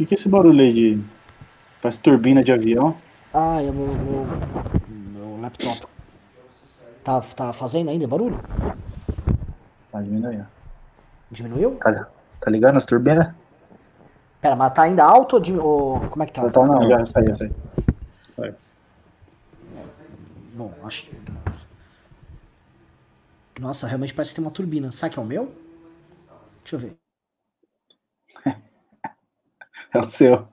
que, que é esse barulho aí de. Parece turbina de avião? Ah, é o meu, meu, meu laptop. Tá, tá fazendo ainda barulho? Tá diminuindo. Diminuiu? Tá, tá ligando as turbinas? Pera, mas tá ainda alto ou, ou como é que tá? Tá, não, já saiu, saiu. Saiu. Bom, acho que. Nossa, realmente parece que tem uma turbina. Será que é o meu? Deixa eu ver. É o seu.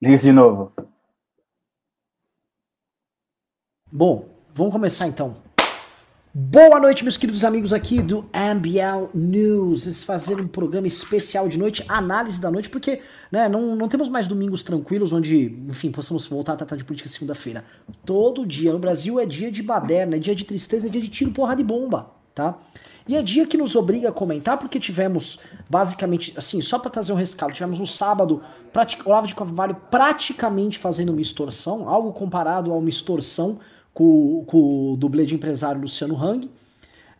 Liga de novo. Bom, vamos começar então. Boa noite, meus queridos amigos aqui do MBL News. Eles fazendo um programa especial de noite, análise da noite, porque né, não, não temos mais domingos tranquilos onde, enfim, possamos voltar a tratar de política segunda-feira. Todo dia no Brasil é dia de baderna, é dia de tristeza, é dia de tiro, porra de bomba, tá? E é dia que nos obriga a comentar, porque tivemos, basicamente, assim, só para trazer um rescaldo, tivemos no sábado prati- Olavo de Carvalho praticamente fazendo uma extorsão, algo comparado a uma extorsão com, com o dublê de empresário Luciano Hang.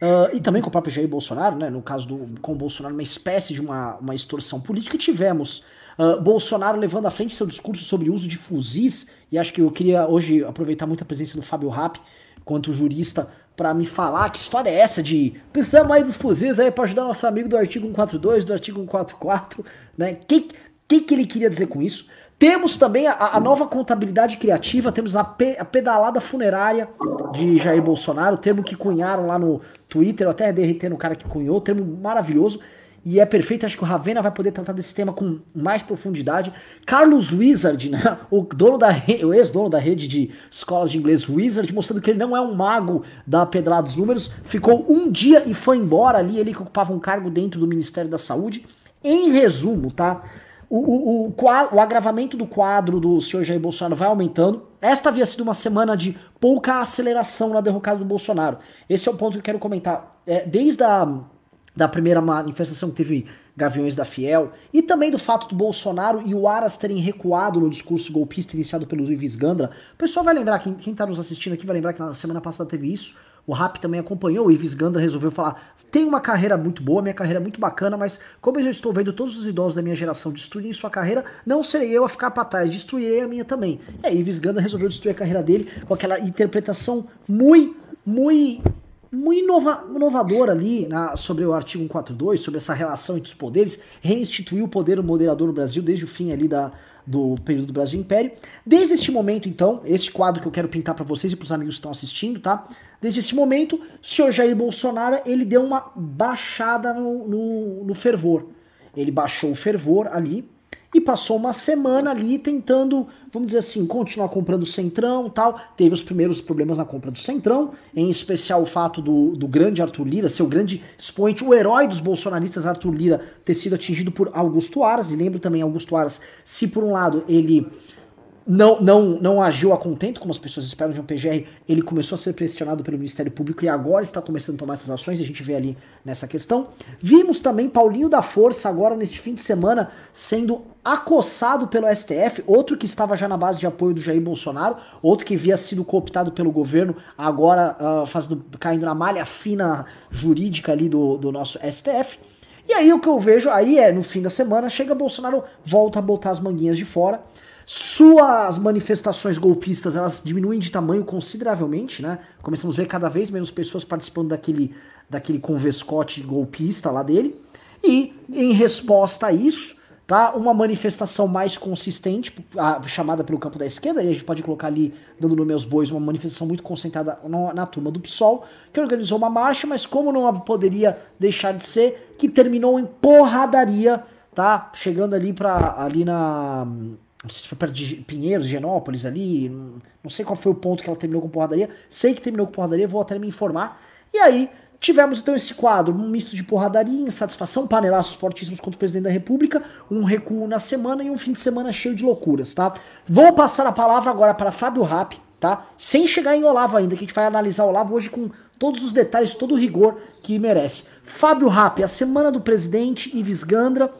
Ah, e também com o próprio Jair Bolsonaro, né? No caso do com o Bolsonaro, uma espécie de uma, uma extorsão política. Tivemos ah, Bolsonaro levando à frente seu discurso sobre o uso de fuzis, e acho que eu queria hoje aproveitar muito a presença do Fábio Rapp, quanto jurista, para me falar que história é essa de precisamos aí dos fuzis aí para ajudar nosso amigo do artigo 142, do artigo 144, né? Que, que que ele queria dizer com isso? Temos também a, a nova contabilidade criativa, temos a, pe- a pedalada funerária de Jair Bolsonaro, termo que cunharam lá no Twitter, eu até derretendo o cara que cunhou, termo maravilhoso. E é perfeito, acho que o Ravena vai poder tratar desse tema com mais profundidade. Carlos Wizard, né, o dono da o ex-dono da rede de escolas de inglês Wizard, mostrando que ele não é um mago da pedrada dos números, ficou um dia e foi embora ali, ele que ocupava um cargo dentro do Ministério da Saúde. Em resumo, tá? O, o, o, o agravamento do quadro do senhor Jair Bolsonaro vai aumentando. Esta havia sido uma semana de pouca aceleração na derrocada do Bolsonaro. Esse é o ponto que eu quero comentar. É, desde a da primeira manifestação que teve Gaviões da Fiel, e também do fato do Bolsonaro e o Aras terem recuado no discurso golpista iniciado pelo Ives Gandra. O pessoal vai lembrar, quem, quem tá nos assistindo aqui vai lembrar que na semana passada teve isso. O Rap também acompanhou, o Ives Gandra resolveu falar: tem uma carreira muito boa, minha carreira é muito bacana, mas como eu já estou vendo todos os idosos da minha geração destruírem sua carreira, não serei eu a ficar para trás, destruirei a minha também. Aí, Ives Gandra resolveu destruir a carreira dele com aquela interpretação muito, muito muito inova- inovador ali na- sobre o artigo 142, sobre essa relação entre os poderes, reinstituiu o poder moderador no Brasil desde o fim ali da, do período do Brasil Império. Desde este momento, então, este quadro que eu quero pintar para vocês e para os amigos que estão assistindo, tá? Desde esse momento, o senhor Jair Bolsonaro, ele deu uma baixada no, no, no fervor. Ele baixou o fervor ali, e passou uma semana ali tentando, vamos dizer assim, continuar comprando o Centrão tal. Teve os primeiros problemas na compra do Centrão, em especial o fato do, do grande Arthur Lira, seu grande expoente, o herói dos bolsonaristas, Arthur Lira, ter sido atingido por Augusto Aras. E lembro também, Augusto Aras, se por um lado ele não, não, não agiu a contento, como as pessoas esperam de um PGR, ele começou a ser pressionado pelo Ministério Público e agora está começando a tomar essas ações, a gente vê ali nessa questão. Vimos também Paulinho da Força agora neste fim de semana sendo acossado pelo STF, outro que estava já na base de apoio do Jair Bolsonaro, outro que havia sido cooptado pelo governo, agora ah, fazendo, caindo na malha fina jurídica ali do, do nosso STF. E aí o que eu vejo aí é, no fim da semana, chega Bolsonaro, volta a botar as manguinhas de fora, suas manifestações golpistas elas diminuem de tamanho consideravelmente, né? Começamos a ver cada vez menos pessoas participando daquele, daquele convescote golpista lá dele. E em resposta a isso, tá? Uma manifestação mais consistente, a- chamada pelo campo da esquerda, e a gente pode colocar ali, dando nome aos bois, uma manifestação muito concentrada na, na turma do PSOL, que organizou uma marcha, mas como não poderia deixar de ser, que terminou em porradaria, tá? Chegando ali para ali na não sei se foi perto de Pinheiros, Genópolis ali, não sei qual foi o ponto que ela terminou com porradaria, sei que terminou com porradaria, vou até me informar. E aí, tivemos então esse quadro, um misto de porradaria, insatisfação, panelaços fortíssimos contra o presidente da república, um recuo na semana e um fim de semana cheio de loucuras, tá? Vou passar a palavra agora para Fábio Rapp, tá? Sem chegar em Olavo ainda, que a gente vai analisar Olavo hoje com todos os detalhes, todo o rigor que merece. Fábio Rapp, a semana do presidente Ives Gandra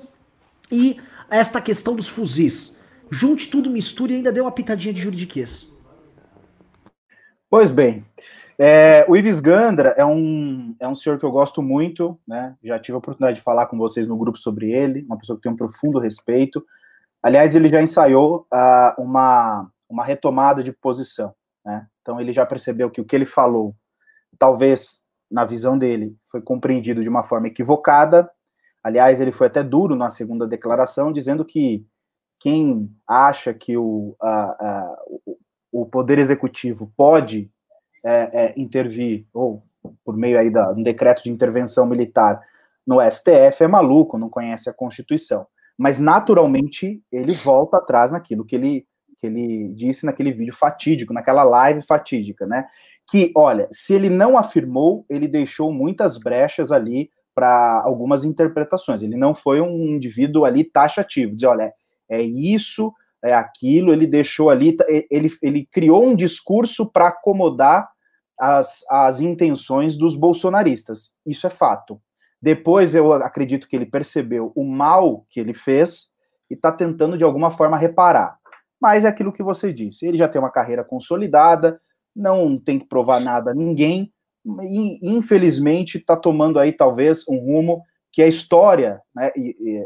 e esta questão dos fuzis. Junte tudo, misture e ainda dê uma pitadinha de juridiquês. Pois bem, É, o Ives Gandra é um, é um senhor que eu gosto muito, né? Já tive a oportunidade de falar com vocês no grupo sobre ele, uma pessoa que tem um profundo respeito. Aliás, ele já ensaiou uh, uma, uma retomada de posição, né? Então ele já percebeu que o que ele falou, talvez na visão dele, foi compreendido de uma forma equivocada. Aliás, ele foi até duro na segunda declaração, dizendo que quem acha que o, uh, uh, o Poder Executivo pode é, é, intervir, ou por meio aí da, um decreto de intervenção militar no STF, é maluco, não conhece a Constituição. Mas, naturalmente, ele volta atrás naquilo que ele, que ele disse naquele vídeo fatídico, naquela live fatídica, né? Que, olha, se ele não afirmou, ele deixou muitas brechas ali para algumas interpretações. Ele não foi um indivíduo ali taxativo, dizer, olha, é isso, é aquilo, ele deixou ali, ele, ele criou um discurso para acomodar as, as intenções dos bolsonaristas. Isso é fato. Depois eu acredito que ele percebeu o mal que ele fez e está tentando de alguma forma reparar. Mas é aquilo que você disse. Ele já tem uma carreira consolidada, não tem que provar nada a ninguém, e infelizmente está tomando aí talvez um rumo que a história né,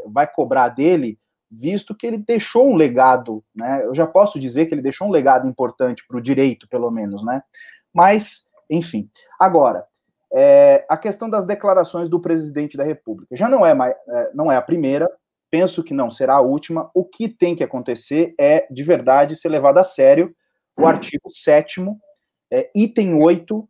vai cobrar dele, visto que ele deixou um legado, né? Eu já posso dizer que ele deixou um legado importante para o direito, pelo menos, né? Mas, enfim. Agora, é, a questão das declarações do presidente da República já não é, mais, é, não é a primeira, penso que não será a última. O que tem que acontecer é, de verdade, ser levado a sério o artigo 7, é, item 8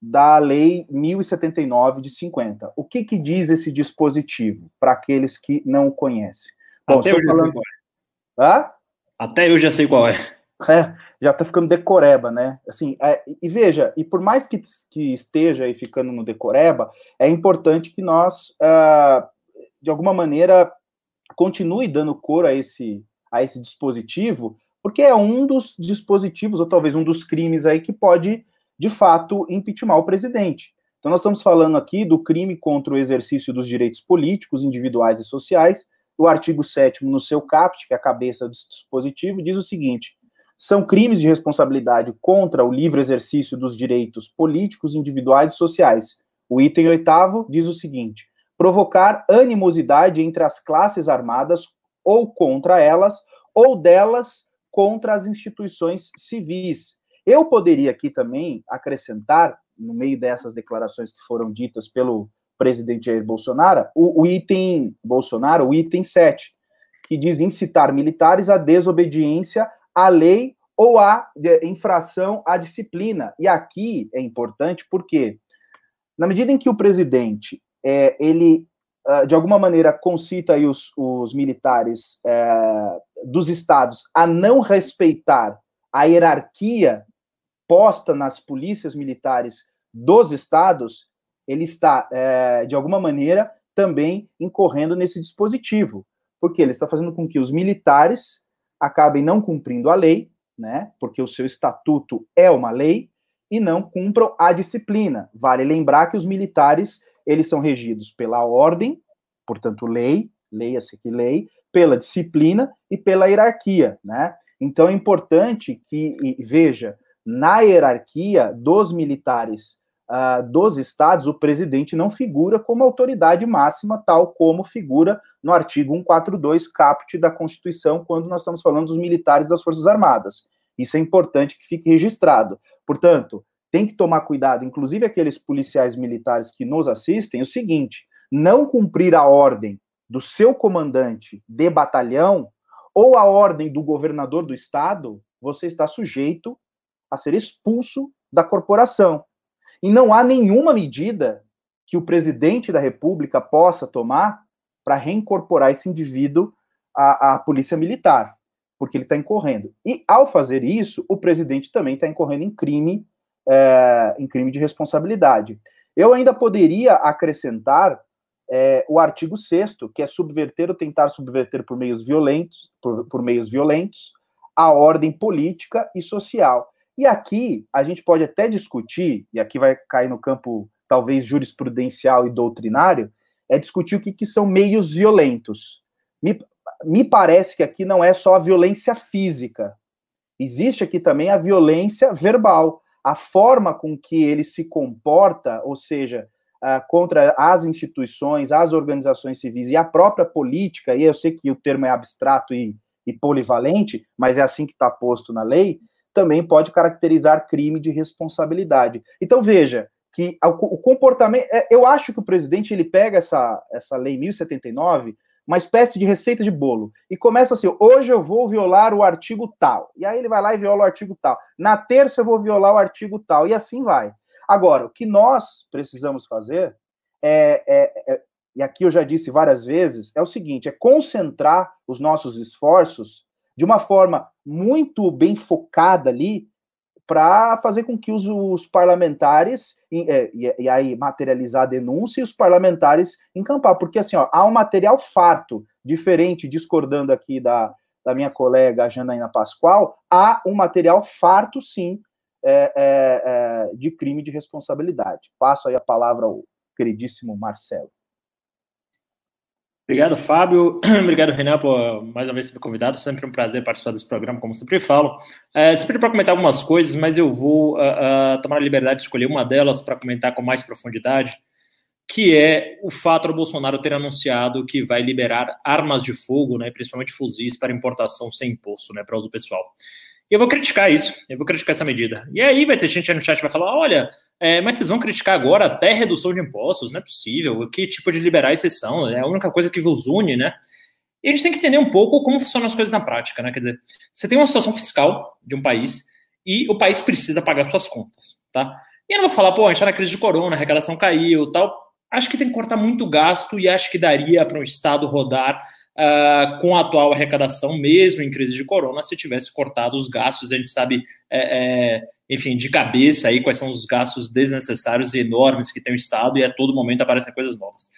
da Lei 1079 de 50. O que, que diz esse dispositivo para aqueles que não o conhecem? Bom, Até eu já falando... sei qual é. Hã? Até eu já sei qual é. É, já tá ficando decoreba, né? Assim, é, e veja, e por mais que, que esteja aí ficando no decoreba, é importante que nós, uh, de alguma maneira, continue dando cor a esse, a esse dispositivo, porque é um dos dispositivos, ou talvez um dos crimes aí que pode, de fato, impeachment o presidente. Então, nós estamos falando aqui do crime contra o exercício dos direitos políticos, individuais e sociais. O artigo 7 no seu caput, que é a cabeça do dispositivo, diz o seguinte: são crimes de responsabilidade contra o livre exercício dos direitos políticos, individuais e sociais. O item oitavo diz o seguinte: provocar animosidade entre as classes armadas ou contra elas, ou delas contra as instituições civis. Eu poderia aqui também acrescentar, no meio dessas declarações que foram ditas pelo presidente Jair Bolsonaro, o, o item Bolsonaro, o item 7, que diz incitar militares à desobediência à lei ou à infração à disciplina. E aqui é importante porque, na medida em que o presidente é, ele ah, de alguma maneira concita aí os, os militares é, dos estados a não respeitar a hierarquia posta nas polícias militares dos estados, ele está, é, de alguma maneira, também incorrendo nesse dispositivo, porque ele está fazendo com que os militares acabem não cumprindo a lei, né? Porque o seu estatuto é uma lei e não cumpram a disciplina. Vale lembrar que os militares, eles são regidos pela ordem, portanto, lei, leia-se que lei, pela disciplina e pela hierarquia, né? Então é importante que veja na hierarquia dos militares uh, dos estados, o presidente não figura como autoridade máxima, tal como figura no artigo 142 caput da Constituição, quando nós estamos falando dos militares das Forças Armadas. Isso é importante que fique registrado. Portanto, tem que tomar cuidado, inclusive aqueles policiais militares que nos assistem, o seguinte: não cumprir a ordem do seu comandante de batalhão ou a ordem do governador do estado, você está sujeito a ser expulso da corporação. E não há nenhuma medida que o presidente da República possa tomar para reincorporar esse indivíduo à, à polícia militar, porque ele está incorrendo. E ao fazer isso, o presidente também está incorrendo em crime, é, em crime de responsabilidade. Eu ainda poderia acrescentar é, o artigo 6 que é subverter ou tentar subverter por meios violentos, por, por meios violentos, a ordem política e social. E aqui a gente pode até discutir, e aqui vai cair no campo talvez jurisprudencial e doutrinário, é discutir o que, que são meios violentos. Me, me parece que aqui não é só a violência física. Existe aqui também a violência verbal, a forma com que ele se comporta, ou seja, uh, contra as instituições, as organizações civis e a própria política, e eu sei que o termo é abstrato e, e polivalente, mas é assim que está posto na lei, também pode caracterizar crime de responsabilidade. Então, veja, que o comportamento. É, eu acho que o presidente ele pega essa, essa lei 1079, uma espécie de receita de bolo, e começa assim: hoje eu vou violar o artigo tal. E aí ele vai lá e viola o artigo tal. Na terça eu vou violar o artigo tal. E assim vai. Agora, o que nós precisamos fazer é, é, é e aqui eu já disse várias vezes, é o seguinte: é concentrar os nossos esforços de uma forma muito bem focada ali para fazer com que os, os parlamentares, e, é, e, e, aí materializar a denúncia e os parlamentares encampar, porque assim, ó, há um material farto, diferente, discordando aqui da, da minha colega Janaína Pascoal, há um material farto, sim, é, é, é, de crime de responsabilidade. Passo aí a palavra ao queridíssimo Marcelo. Obrigado, Fábio. Obrigado, Renan, por mais uma vez ser convidado. Sempre um prazer participar desse programa, como sempre falo. É, sempre para comentar algumas coisas, mas eu vou uh, uh, tomar a liberdade de escolher uma delas para comentar com mais profundidade, que é o fato do Bolsonaro ter anunciado que vai liberar armas de fogo, né, principalmente fuzis, para importação sem imposto, né, para uso pessoal. Eu vou criticar isso, eu vou criticar essa medida. E aí vai ter gente aí no chat que vai falar: olha, é, mas vocês vão criticar agora até redução de impostos? Não é possível. Que tipo de liberar exceção? É a única coisa que vos une, né? E a gente tem que entender um pouco como funcionam as coisas na prática, né? Quer dizer, você tem uma situação fiscal de um país e o país precisa pagar suas contas, tá? E eu não vou falar, pô, a gente tá na crise de corona, a arrecadação caiu tal. Acho que tem que cortar muito gasto e acho que daria para um Estado rodar uh, com a atual arrecadação, mesmo em crise de corona, se tivesse cortado os gastos. A gente sabe é, é, enfim, de cabeça aí quais são os gastos desnecessários e enormes que tem o Estado e a todo momento aparecem coisas novas.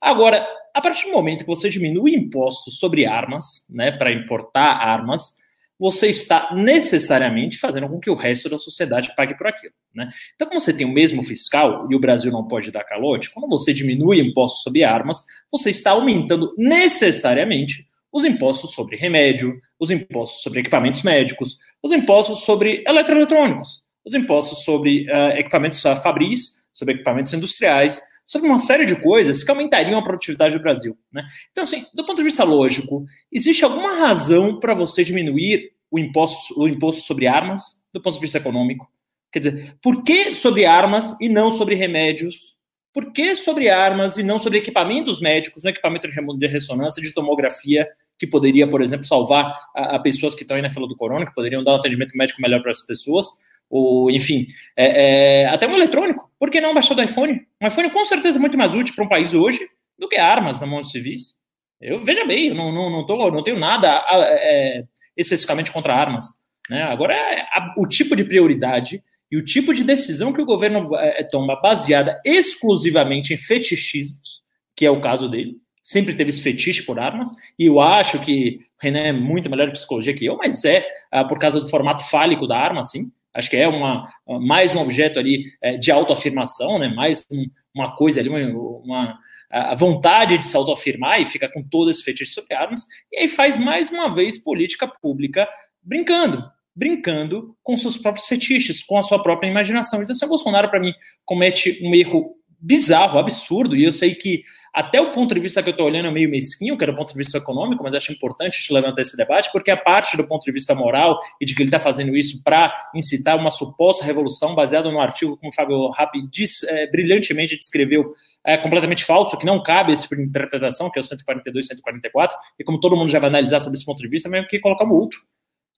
Agora, a partir do momento que você diminui impostos sobre armas, né, para importar armas, você está necessariamente fazendo com que o resto da sociedade pague por aquilo. Né? Então, como você tem o mesmo fiscal e o Brasil não pode dar calote, quando você diminui impostos sobre armas, você está aumentando necessariamente os impostos sobre remédio, os impostos sobre equipamentos médicos, os impostos sobre eletroeletrônicos, os impostos sobre uh, equipamentos uh, fabris, sobre equipamentos industriais, sobre uma série de coisas que aumentariam a produtividade do Brasil. Né? Então, assim, do ponto de vista lógico, existe alguma razão para você diminuir o imposto, o imposto sobre armas do ponto de vista econômico? Quer dizer, por que sobre armas e não sobre remédios? Por que sobre armas e não sobre equipamentos médicos, no equipamento de ressonância, de tomografia, que poderia, por exemplo, salvar a, a pessoas que estão aí na fila do corona, que poderiam dar um atendimento médico melhor para as pessoas, ou enfim, é, é, até um eletrônico. Por que não baixar do iPhone? Um iPhone com certeza é muito mais útil para um país hoje do que armas na mão de civis. Eu veja bem, eu não, não, não, tô, não tenho nada é, especificamente contra armas. Né? Agora, é a, o tipo de prioridade e o tipo de decisão que o governo é, toma baseada exclusivamente em fetichismos, que é o caso dele, sempre teve esse fetiche por armas, e eu acho que o Renan é muito melhor de psicologia que eu, mas é uh, por causa do formato fálico da arma, sim. Acho que é uma, mais um objeto ali uh, de autoafirmação, né? mais um, uma coisa ali, uma, uma a vontade de se autoafirmar e fica com todo esse fetiche sobre armas, e aí faz mais uma vez política pública brincando, brincando com seus próprios fetiches, com a sua própria imaginação. Então, se o Bolsonaro, para mim, comete um erro bizarro, absurdo, e eu sei que até o ponto de vista que eu estou olhando é meio mesquinho, que é do ponto de vista econômico, mas acho importante a gente levantar esse debate, porque a parte do ponto de vista moral e de que ele está fazendo isso para incitar uma suposta revolução baseada no artigo, como o Fábio Rappi diz, é, brilhantemente descreveu, é completamente falso, que não cabe esse tipo interpretação, que é o 142 144, e como todo mundo já vai analisar sobre esse ponto de vista, mesmo que colocar outro.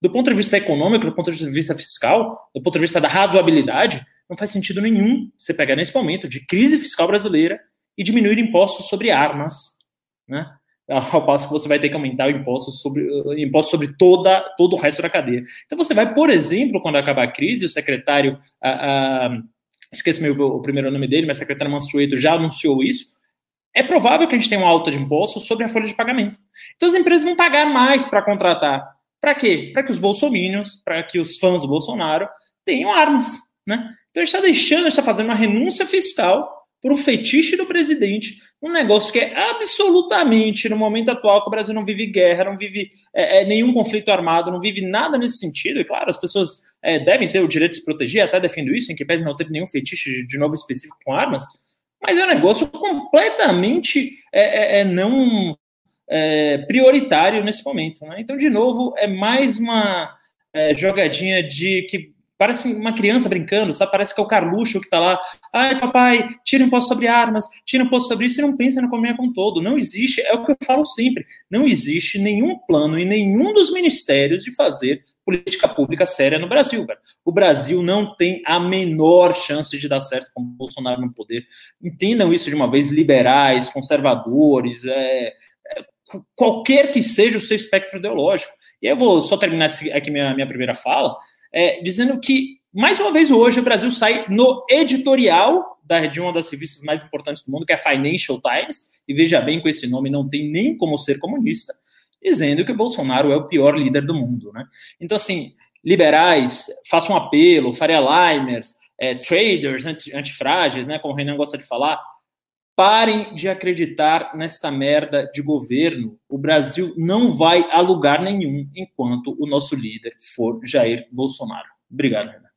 Do ponto de vista econômico, do ponto de vista fiscal, do ponto de vista da razoabilidade, não faz sentido nenhum você pegar nesse momento de crise fiscal brasileira e diminuir impostos sobre armas, né? Ao passo que você vai ter que aumentar o imposto sobre, imposto sobre toda, todo o resto da cadeia. Então você vai, por exemplo, quando acabar a crise, o secretário, ah, ah, esqueci meu, o primeiro nome dele, mas o secretário Mansueto já anunciou isso, é provável que a gente tenha uma alta de impostos sobre a folha de pagamento. Então as empresas vão pagar mais para contratar. Para quê? Para que os bolsominions, para que os fãs do Bolsonaro tenham armas, né? Então a gente está deixando, a gente está fazendo uma renúncia fiscal por um fetiche do presidente, um negócio que é absolutamente, no momento atual, que o Brasil não vive guerra, não vive é, é, nenhum conflito armado, não vive nada nesse sentido. E claro, as pessoas é, devem ter o direito de se proteger, até defendo isso, em que pese não ter nenhum fetiche de, de novo específico com armas, mas é um negócio completamente é, é, é não prioritário nesse momento. Né? Então, de novo, é mais uma jogadinha de que Parece uma criança brincando, sabe? Parece que é o Carluxo que tá lá. Ai, papai, tira imposto sobre armas, tira imposto sobre isso e não pensa na economia como todo. Não existe, é o que eu falo sempre, não existe nenhum plano em nenhum dos ministérios de fazer política pública séria no Brasil, cara. O Brasil não tem a menor chance de dar certo com o Bolsonaro no poder. Entendam isso de uma vez, liberais, conservadores, é, é, qualquer que seja o seu espectro ideológico. E eu vou só terminar aqui minha, minha primeira fala, é, dizendo que, mais uma vez, hoje o Brasil sai no editorial da, de uma das revistas mais importantes do mundo, que é a Financial Times, e veja bem, com esse nome não tem nem como ser comunista, dizendo que o Bolsonaro é o pior líder do mundo. Né? Então, assim, liberais, façam um apelo, Faria Limers, é, traders, anti, antifrágeis, né, como o Renan gosta de falar, Parem de acreditar nesta merda de governo. O Brasil não vai a lugar nenhum enquanto o nosso líder for Jair Bolsonaro. Obrigado, Renan.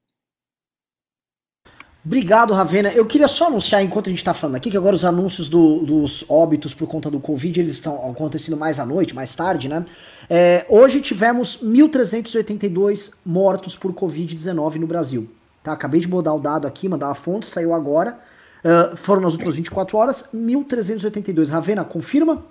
Obrigado, Ravena. Eu queria só anunciar, enquanto a gente está falando aqui, que agora os anúncios do, dos óbitos por conta do Covid, eles estão acontecendo mais à noite, mais tarde, né? É, hoje tivemos 1.382 mortos por Covid-19 no Brasil. Tá? Acabei de mudar o dado aqui, mandar a fonte, saiu agora. Uh, foram nas últimas 24 horas, 1.382. Ravena, confirma?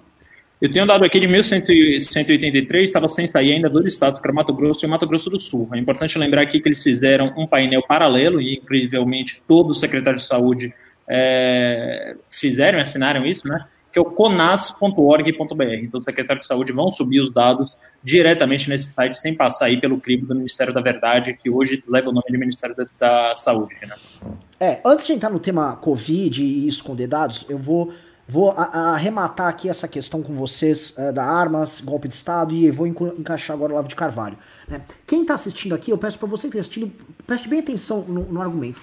Eu tenho dado aqui de 1183, estava sem sair ainda dois estados, para Mato Grosso e Mato Grosso do Sul. É importante lembrar aqui que eles fizeram um painel paralelo, e incrivelmente todos os secretários de saúde é, fizeram, assinaram isso, né? Que é o conas.org.br. Então, os secretários de saúde vão subir os dados diretamente nesse site, sem passar aí pelo crivo do Ministério da Verdade, que hoje leva o nome de Ministério da, da Saúde, né? É, antes de entrar no tema Covid e esconder dados, eu vou, vou arrematar aqui essa questão com vocês uh, da armas, golpe de Estado, e vou enca encaixar agora o Lavo de Carvalho. Né? Quem está assistindo aqui, eu peço para você que está assistindo, preste bem atenção no, no argumento.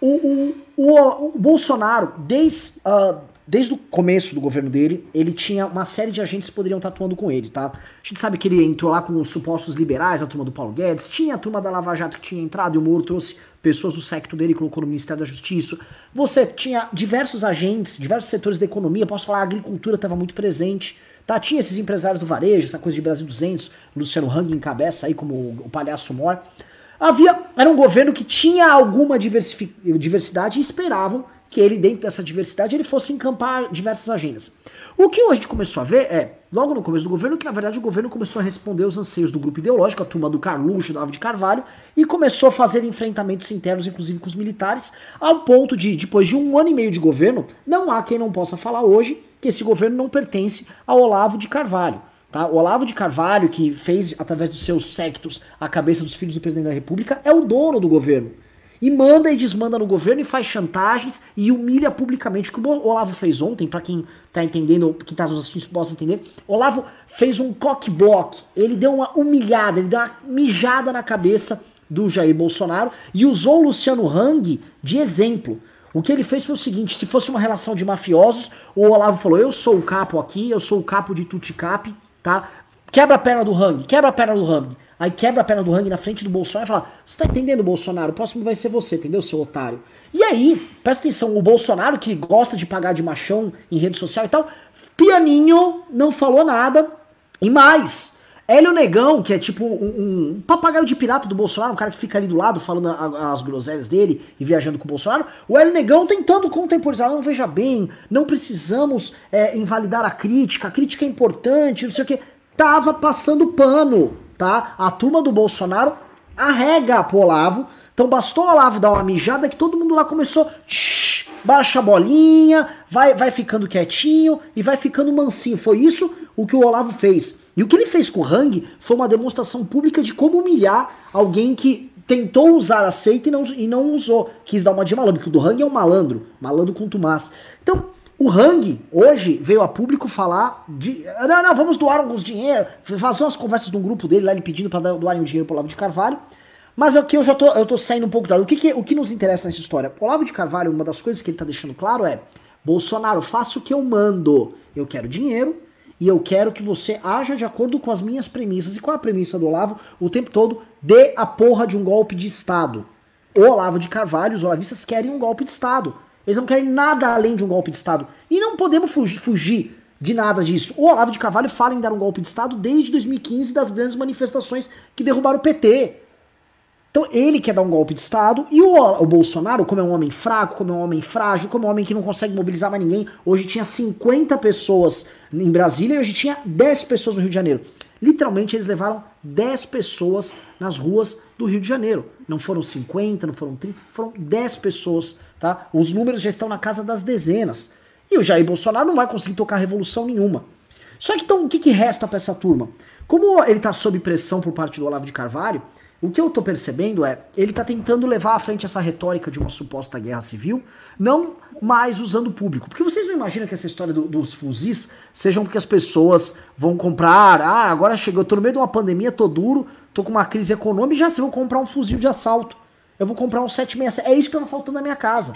O, o, o, o, Bolsonaro, desde, uh, desde o começo do governo dele, ele tinha uma série de agentes que poderiam estar atuando com ele, tá? A gente sabe que ele entrou lá com os supostos liberais, a turma do Paulo Guedes, tinha a turma da Lava Jato que tinha entrado e o Moro trouxe pessoas do secto dele colocou no Ministério da Justiça. Você tinha diversos agentes, diversos setores da economia, posso falar, a agricultura estava muito presente. Tá, tinha esses empresários do varejo, essa coisa de Brasil 200, Luciano Hang encabeça aí como o, palhaço mor. Havia, era um governo que tinha alguma diversidade e esperavam que ele, dentro dessa diversidade, ele fosse encampar diversas agendas. O que hoje a gente começou a ver é, logo no começo do governo, que na verdade o governo começou a responder os anseios do grupo ideológico, a turma do Carluxo, do Ave de Carvalho, e começou a fazer enfrentamentos internos, inclusive com os militares, ao ponto de, depois de um ano e meio de governo, não há quem não possa falar hoje que esse governo não pertence ao Olavo de Carvalho. Tá? O Olavo de Carvalho, que fez, através dos seus sectos, a cabeça dos filhos do presidente da República, é o dono do governo e manda e desmanda no governo e faz chantagens e humilha publicamente. O que o Olavo fez ontem, para quem tá entendendo, quem tá nos assistindo possa entender, Olavo fez um cock-block. Ele deu uma humilhada, ele deu uma mijada na cabeça do Jair Bolsonaro e usou o Luciano Hang de exemplo. O que ele fez foi o seguinte: se fosse uma relação de mafiosos, o Olavo falou: Eu sou o capo aqui, eu sou o capo de Tuticap, tá? Quebra a perna do Hang, quebra a perna do Hang. Aí quebra a perna do Hang na frente do Bolsonaro e fala: Você tá entendendo, Bolsonaro? O próximo vai ser você, entendeu, seu otário? E aí, presta atenção: o Bolsonaro, que gosta de pagar de machão em rede social e tal, pianinho, não falou nada. E mais, Hélio Negão, que é tipo um, um, papagaio de pirata do Bolsonaro, um cara que fica ali do lado falando a, as groselhas dele e viajando com o Bolsonaro. O Hélio Negão tentando contemporizar, não veja bem, não precisamos é, invalidar a crítica, a crítica é importante, não sei o que. Tava passando pano tá? A turma do Bolsonaro arrega pro Olavo. Então bastou o Olavo dar uma mijada que todo mundo lá começou. Shh, baixa a bolinha, vai, vai ficando quietinho e vai ficando mansinho. Foi isso o que o Olavo fez. E o que ele fez com o Hang foi uma demonstração pública de como humilhar alguém que tentou usar a seita e não, e não usou. Quis dar uma de malandro, porque o do Hang é um malandro. Malandro com Tomás. Então, o Hang, hoje, veio a público falar de. Não, não, vamos doar alguns dinheiro. Vazou as conversas de um grupo dele lá, ele pedindo para doarem o dinheiro pro Olavo de Carvalho. Mas aqui eu já tô, eu tô saindo um pouco da. O que, que, o que nos interessa nessa história? O Olavo de Carvalho, uma das coisas que ele tá deixando claro é: Bolsonaro, faça o que eu mando. Eu quero dinheiro e eu quero que você haja de acordo com as minhas premissas. E qual é a premissa do Olavo? O tempo todo, dê a porra de um golpe de Estado. O Olavo de Carvalho, os olavistas querem um golpe de Estado. Eles não querem nada além de um golpe de Estado. E não podemos fugir, fugir de nada disso. O Olavo de Carvalho fala em dar um golpe de Estado desde 2015 das grandes manifestações que derrubaram o PT. Então ele quer dar um golpe de Estado e o, o, Bolsonaro, como é um homem fraco, como é um homem frágil, como é um homem que não consegue mobilizar mais ninguém, hoje tinha 50 pessoas em Brasília e hoje tinha 10 pessoas no Rio de Janeiro. Literalmente eles levaram 10 pessoas nas ruas do Rio de Janeiro. Não foram 50, não foram 30, foram 10 pessoas, tá? Os números já estão na casa das dezenas. E o Jair Bolsonaro não vai conseguir tocar revolução nenhuma. Só que então o que, que resta para essa turma? Como ele está sob pressão por parte do Olavo de Carvalho, o que eu tô percebendo é, ele tá tentando levar à frente essa retórica de uma suposta guerra civil, não mais usando o público. Porque vocês não imaginam que essa história do, dos fuzis sejam porque as pessoas vão comprar, ah, agora chegou, eu tô no meio de uma pandemia, tô duro, tô com uma crise econômica, e já sei, vou comprar um fuzil de assalto. Eu vou comprar um 767. É isso que tá faltando na minha casa.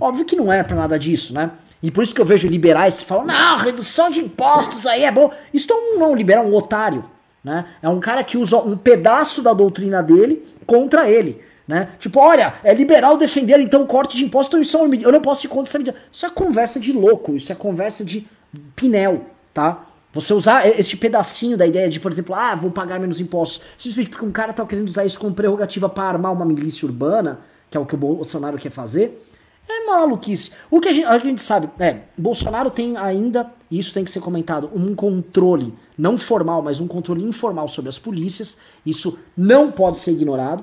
Óbvio que não é para nada disso, né? E por isso que eu vejo liberais que falam, não, redução de impostos aí é bom. Isso não é um liberal, um otário. Né? É um cara que usa um pedaço da doutrina dele contra ele. Né? Tipo, olha, é liberal defender então corte de impostos, então isso é um, eu não posso ir contra essa medida. Isso é conversa de louco, isso é conversa de pinel, tá? Você usar este pedacinho da ideia de, por exemplo, ah, vou pagar menos impostos, simplesmente porque um cara tá querendo usar isso como prerrogativa para armar uma milícia urbana, que é o que o Bolsonaro quer fazer, é maluquice. O que a gente, a gente sabe é, Bolsonaro tem ainda, e isso tem que ser comentado, um controle, não formal, mas um controle informal sobre as polícias. Isso não pode ser ignorado.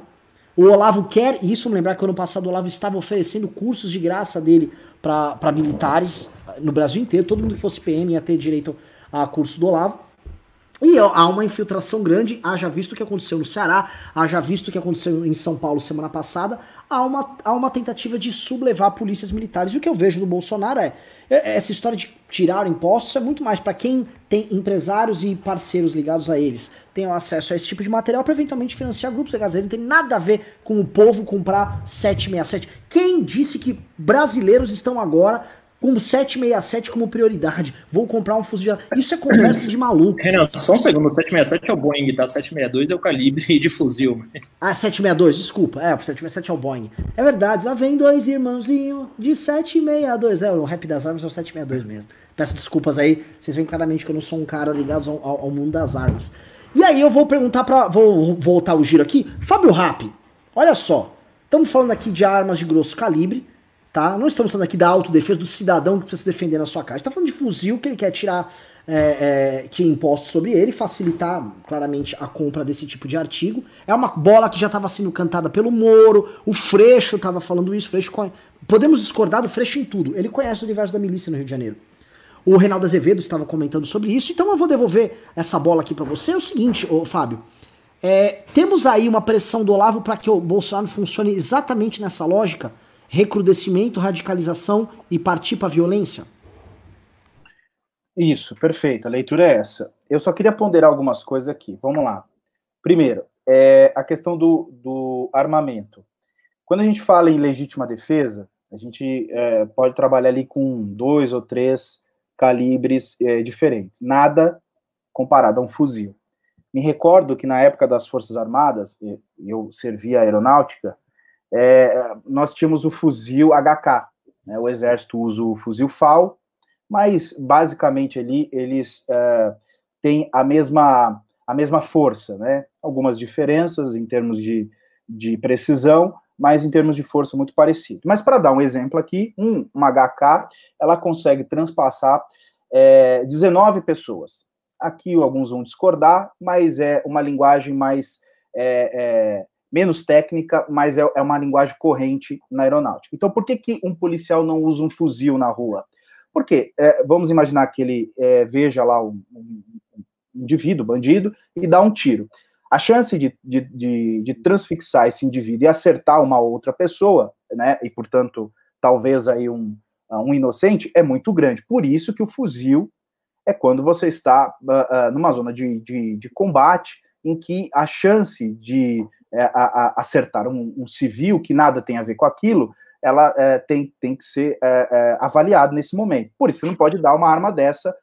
O Olavo quer, e isso lembrar que ano passado o Olavo estava oferecendo cursos de graça dele para militares no Brasil inteiro. Todo mundo que fosse PM ia ter direito a curso do Olavo. E há uma infiltração grande, haja visto o que aconteceu no Ceará, haja visto o que aconteceu em São Paulo semana passada, há uma, há uma tentativa de sublevar polícias militares. E o que eu vejo do Bolsonaro é, é essa história de tirar impostos é muito mais para quem tem empresários e parceiros ligados a eles, tenham acesso a esse tipo de material para eventualmente financiar grupos legais. Ele não tem nada a ver com o povo comprar 767. Quem disse que brasileiros estão agora com 767 como prioridade. Vou comprar um fuzil de... Isso é conversa de maluco. Renan, só um segundo. O 767 é o Boeing, tá? O 762 é o calibre de fuzil. Mas... Ah, 762, desculpa. É, o 767 é o Boeing. É verdade. Lá vem dois irmãozinhos de 762. É, o rap das armas é o 762 mesmo. Peço desculpas aí. Vocês veem claramente que eu não sou um cara ligado ao, ao, ao mundo das armas. E aí eu vou perguntar para Vou voltar o giro aqui. Fábio Rap, olha só. Estamos falando aqui de armas de grosso calibre tá? Não estamos falando aqui da autodefesa do cidadão que precisa se defender na sua casa. Está falando de fuzil que ele quer tirar é, é, que imposto sobre ele, facilitar claramente a compra desse tipo de artigo. É uma bola que já estava sendo cantada pelo Moro, o Freixo estava falando isso, Freixo podemos discordar do Freixo em tudo. Ele conhece o universo da milícia no Rio de Janeiro. O Reinaldo Azevedo estava comentando sobre isso, então eu vou devolver essa bola aqui para você. É o seguinte, ô, Fábio, é, temos aí uma pressão do Olavo para que o Bolsonaro funcione exatamente nessa lógica recrudescimento, radicalização e partir para a violência? Isso, perfeito. A leitura é essa. Eu só queria ponderar algumas coisas aqui. Vamos lá. Primeiro, é a questão do, do armamento. Quando a gente fala em legítima defesa, a gente é, pode trabalhar ali com dois ou três calibres é, diferentes. Nada comparado a um fuzil. Me recordo que na época das Forças Armadas, eu servia a aeronáutica, é, nós tínhamos o fuzil HK. Né, o exército usa o fuzil FAL, mas basicamente ali eles é, têm a mesma, a mesma força, né? Algumas diferenças em termos de, de precisão, mas em termos de força muito parecido. Mas para dar um exemplo aqui, um, uma HK, ela consegue transpassar é, 19 pessoas. Aqui alguns vão discordar, mas é uma linguagem mais é, é, menos técnica, mas é, é, uma linguagem corrente na aeronáutica. Então, por que, que um policial não usa um fuzil na rua? Porque é, vamos imaginar que ele é, veja lá um, um, indivíduo, bandido, e dá um tiro. A chance de, de, de, de, transfixar esse indivíduo e acertar uma outra pessoa, né, e portanto, talvez aí um, um inocente, é muito grande. Por isso que o fuzil é quando você está uh, uh, numa zona de, de, de combate em que a chance de é, a, a acertar um, um, civil que nada tem a ver com aquilo, ela é, tem, tem que ser é, é avaliada nesse momento. Por isso, você não pode dar uma arma dessa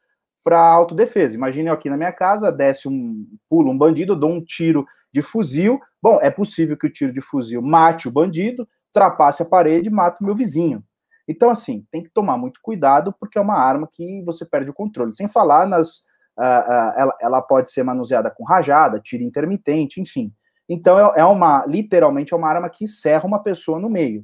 para autodefesa. Imagine eu aqui na minha casa, desce um pulo um bandido, dou um tiro de fuzil. Bom, é possível que o tiro de fuzil mate o bandido, ultrapasse a parede e mate o meu vizinho. Então, assim, tem que tomar muito cuidado, porque é uma arma que você perde o controle. Sem falar nas. Uh, uh, ela, ela, pode ser manuseada com rajada, tiro intermitente, enfim. Então, é, é uma. Literalmente, é uma arma que serra uma pessoa no meio.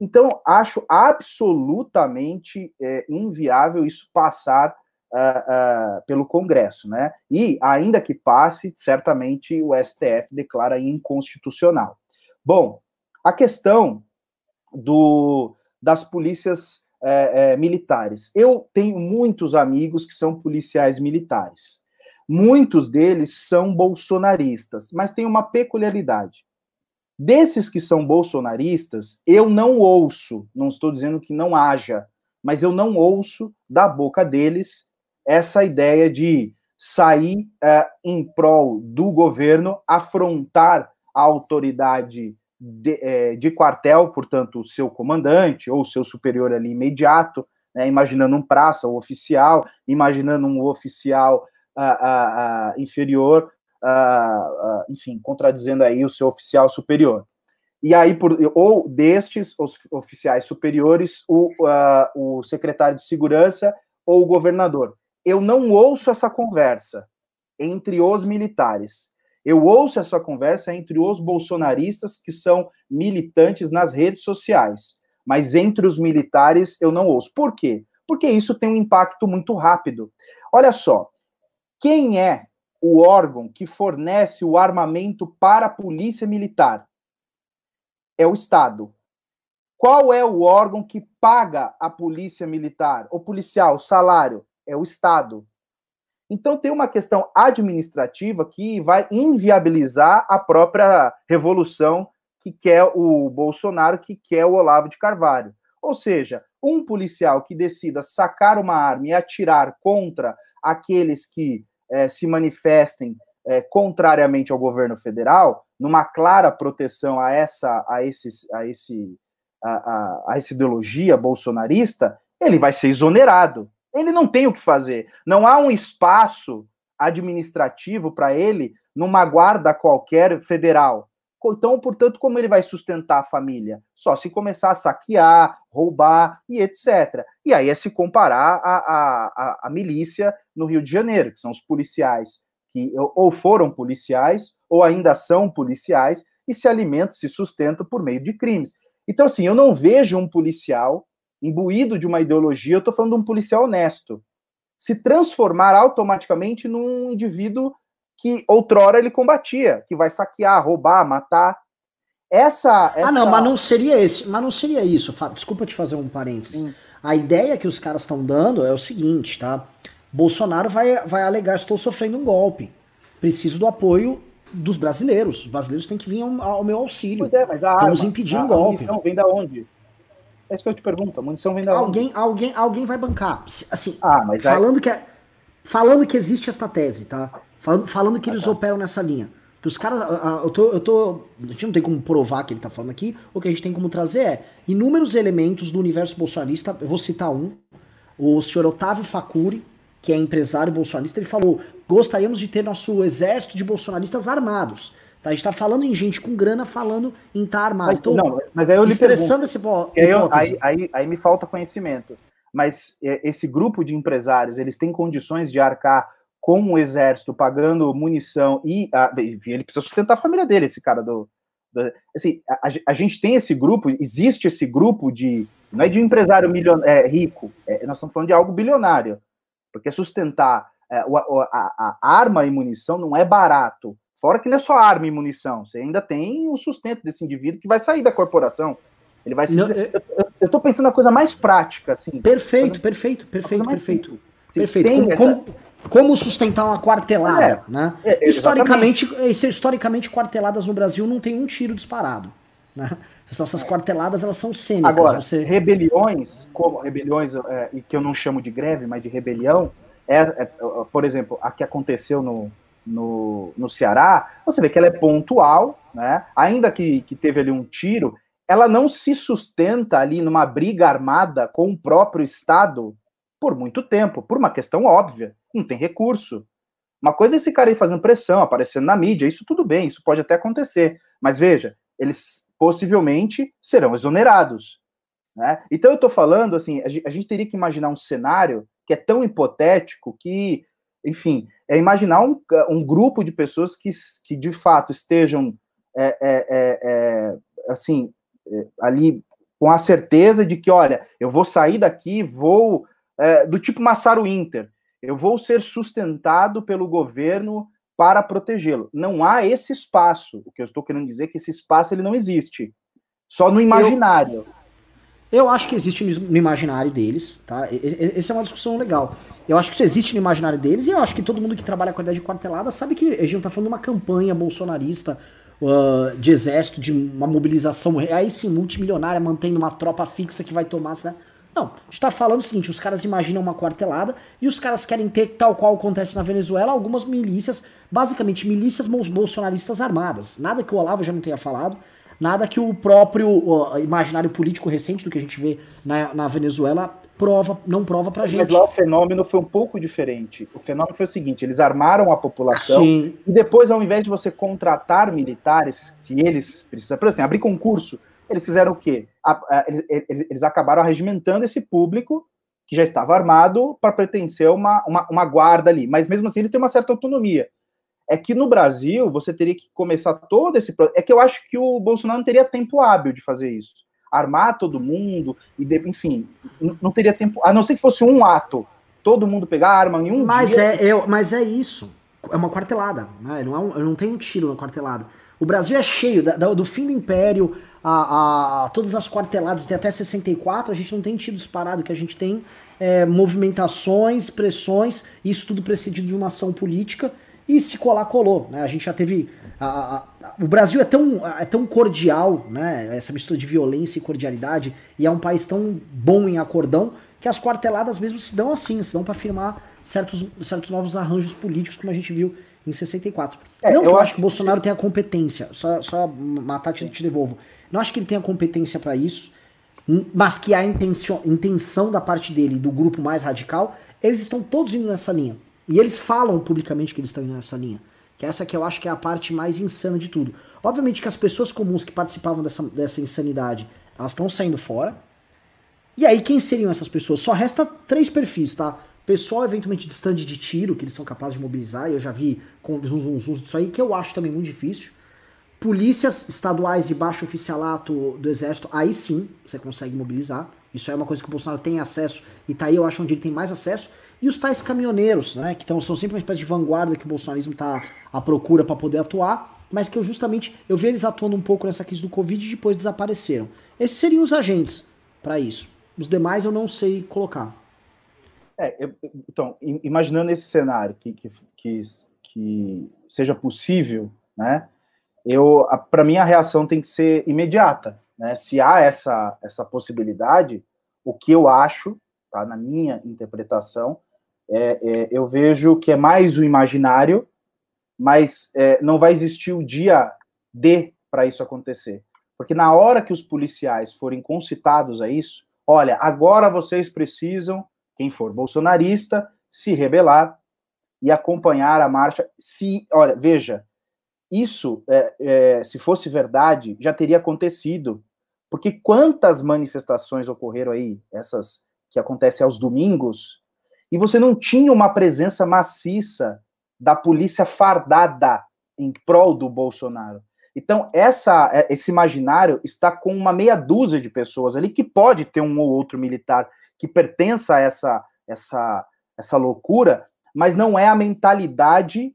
Então, acho absolutamente é, inviável isso passar uh, uh, pelo Congresso, né? E, ainda que passe, certamente o STF declara inconstitucional. Bom, a questão do, das polícias é, é, militares. Eu tenho muitos amigos que são policiais militares. Muitos deles são bolsonaristas, mas tem uma peculiaridade. Desses que são bolsonaristas, eu não ouço, não estou dizendo que não haja, mas eu não ouço da boca deles essa ideia de sair uh, em prol do governo, afrontar a autoridade de, é, de, quartel, portanto, o seu comandante ou o seu superior ali imediato, né, imaginando um praça ou oficial, imaginando um oficial uh, uh, inferior, enfim, contradizendo aí o seu oficial superior. E aí, por, ou destes os oficiais superiores, o, o secretário de segurança ou o governador eu não ouço essa conversa entre os militares. Eu ouço essa conversa entre os bolsonaristas que são militantes nas redes sociais. Mas entre os militares eu não ouço. Por quê? Porque isso tem um impacto muito rápido. Olha só, quem é o órgão que fornece o armamento para a polícia militar? É o Estado. Qual é o órgão que paga a polícia militar, o policial, o salário? é o Estado. Então tem uma questão administrativa que vai inviabilizar a própria revolução que quer o Bolsonaro, que quer o Olavo de Carvalho. Ou seja, um policial que decida sacar uma arma e atirar contra aqueles que é, se manifestem é, contrariamente ao governo federal, numa clara proteção a essa, a esse, a esse, a, a, a essa ideologia bolsonarista, ele vai ser exonerado. Ele não tem o que fazer. Não há um espaço administrativo para ele numa guarda qualquer federal. Então, portanto, como ele vai sustentar a família? Só se começar a saquear, roubar e etc. E aí é se comparar a, a milícia no Rio de Janeiro, que são os policiais que ou foram policiais ou ainda são policiais e se alimentam, se sustentam por meio de crimes. Então, assim, eu não vejo um policial imbuído de uma ideologia, eu estou falando de um policial honesto, se transformar automaticamente num indivíduo que outrora ele combatia, que vai saquear, roubar, matar. Essa, essa... Ah, não, mas não seria esse, mas não seria isso, Fábio. Desculpa te fazer um parênteses. Hum. A ideia que os caras estão dando é o seguinte, tá? Bolsonaro vai, vai alegar: estou sofrendo um golpe. Preciso do apoio dos brasileiros. Os brasileiros têm que vir ao, ao meu auxílio. Pois é, mas a arma, impedir a, um golpe. Não vem da onde? É isso que eu te pergunto. A munição vem da alguém, onde? alguém, alguém vai bancar. Assim, ah, mas falando que é, falando que existe esta tese, tá? Falando, falando que ah, eles tá. operam nessa linha. Que os caras, eu tô, eu tô, a gente não tem como provar que ele tá falando aqui. O que a gente tem como trazer é inúmeros elementos do universo bolsonarista. Eu vou citar um. O senhor Otávio Facuri, que é empresário bolsonarista, ele falou: gostaríamos de ter nosso exército de bolsonaristas armados. Tá, a gente tá falando em gente com grana, falando em estar tá armado. Mas, então, não, mas aí eu lhe estressando esse aí, aí, aí me falta conhecimento. Mas é, esse grupo de empresários, eles têm condições de arcar com o exército, pagando munição e a, ele precisa sustentar a família dele, esse cara do, do assim, a, a, gente tem esse grupo, existe esse grupo de não é de um empresário milion, é, rico, é, nós estamos falando de algo bilionário, porque sustentar é, a, a, arma e munição não é barato. Fora que não é só arma e munição, você ainda tem o sustento desse indivíduo que vai sair da corporação. Ele vai se não, dizer, eu, eu, tô pensando na coisa mais prática, assim. Perfeito, perfeito, perfeito, perfeito. perfeito. Como, essa... como, como, sustentar uma quartelada, é, né? É, historicamente, historicamente, quarteladas no Brasil não tem um tiro disparado. Né? Essas quarteladas, elas são cênicas. Agora, você... rebeliões, como rebeliões, é, que eu não chamo de greve, mas de rebelião, é, é, por exemplo, a que aconteceu no, no, no Ceará, você vê que ela é pontual, né? Ainda que, que teve ali um tiro, ela não se sustenta ali numa briga armada com o próprio Estado por muito tempo, por uma questão óbvia, não tem recurso. Uma coisa é esse cara aí fazendo pressão, aparecendo na mídia, isso tudo bem, isso pode até acontecer. Mas veja, eles possivelmente serão exonerados. Né? Então eu estou falando assim, a gente teria que imaginar um cenário que é tão hipotético que, enfim, é imaginar um, um grupo de pessoas que, que de fato estejam é, é, é, é assim é, ali com a certeza de que, olha, eu vou sair daqui, vou é, do tipo Massaro Inter, eu vou ser sustentado pelo governo para protegê-lo. Não há esse espaço. O que eu estou querendo dizer é que esse espaço ele não existe. Só no imaginário. Eu, eu acho que existe no imaginário deles, tá? Essa é uma discussão legal. Eu acho que isso existe no imaginário deles e eu acho que todo mundo que trabalha com a ideia de quartelada sabe que a gente não está falando de uma campanha bolsonarista uh, de exército, de uma mobilização, aí sim, multimilionária, mantendo uma tropa fixa que vai tomar. Né? Não, a gente está falando o seguinte: os caras imaginam uma quartelada e os caras querem ter, tal qual acontece na Venezuela, algumas milícias, basicamente milícias bolsonaristas armadas. Nada que o Olavo já não tenha falado, nada que o próprio uh, imaginário político recente do que a gente vê na, na Venezuela prova, não prova pra gente. Mas lá o fenômeno foi um pouco diferente. O fenômeno foi o seguinte: eles armaram a população Sim. e depois, ao invés de você contratar militares que eles precisam, por exemplo, abrir concurso eles fizeram o quê? Eles, eles acabaram arregimentando esse público que já estava armado para pertencer a uma, uma, uma, guarda ali. Mas mesmo assim, eles têm uma certa autonomia. É que no Brasil, você teria que começar todo esse. É que eu acho que o Bolsonaro não teria tempo hábil de fazer isso. Armar todo mundo, e de, enfim, não teria tempo. A não ser que fosse um ato. Todo mundo pegar arma em um mas dia. É, eu, mas é isso. É uma quartelada. Né? Não, é um, não tem um tiro na quartelada. O Brasil é cheio, da, do fim do Império a, a, todas as quarteladas, tem até 64, a gente não tem tido disparado, que a gente tem é, movimentações, pressões, isso tudo precedido de uma ação política, e se colar, colou. Né? A gente já teve. A, a, o Brasil é tão, é tão cordial, né? essa mistura de violência e cordialidade, e é um país tão bom em acordão, que as quarteladas mesmo se dão assim, se dão para firmar certos, certos novos arranjos políticos, como a gente viu em 64. É, não eu que eu acho que o Bolsonaro tenha competência, só, só matar te, te devolvo. Não acho que ele tenha competência para isso, mas que a intenção, intenção da parte dele, do grupo mais radical, eles estão todos indo nessa linha. E eles falam publicamente que eles estão indo nessa linha. Que essa que eu acho que é a parte mais insana de tudo. Obviamente que as pessoas comuns que participavam dessa, dessa insanidade, elas estão saindo fora. E aí, quem seriam essas pessoas? Só resta três perfis, tá? Pessoal, eventualmente, de stand de tiro, que eles são capazes de mobilizar, eu já vi com zum, zum disso aí, que eu acho também muito difícil. Polícias estaduais de baixo oficialato do Exército, aí sim você consegue mobilizar. Isso é uma coisa que o Bolsonaro tem acesso, e tá aí eu acho onde ele tem mais acesso. E os tais caminhoneiros, né, que tão, são sempre uma espécie de vanguarda que o bolsonarismo está à procura para poder atuar, mas que eu justamente eu vi eles atuando um pouco nessa crise do Covid e depois desapareceram. Esses seriam os agentes para isso. Os demais eu não sei colocar. É, eu, então, imaginando esse cenário que, que, que, que seja possível, né? Eu, para mim, a reação tem que ser imediata, né? Se há essa, essa possibilidade, o que eu acho, tá, na minha interpretação, é, é, eu vejo que é mais o imaginário, mas é, não vai existir o dia D para isso acontecer. Porque na hora que os policiais forem concitados a isso, olha, agora vocês precisam quem for bolsonarista, se rebelar e acompanhar a marcha. Se, olha, veja, isso, é, é, se fosse verdade, já teria acontecido. Porque quantas manifestações ocorreram aí, essas que acontecem aos domingos, e você não tinha uma presença maciça da polícia fardada em prol do Bolsonaro. Então, essa, é, esse imaginário está com uma meia dúzia de pessoas ali que pode ter um ou outro militar que pertença a essa, essa, essa loucura, mas não é a mentalidade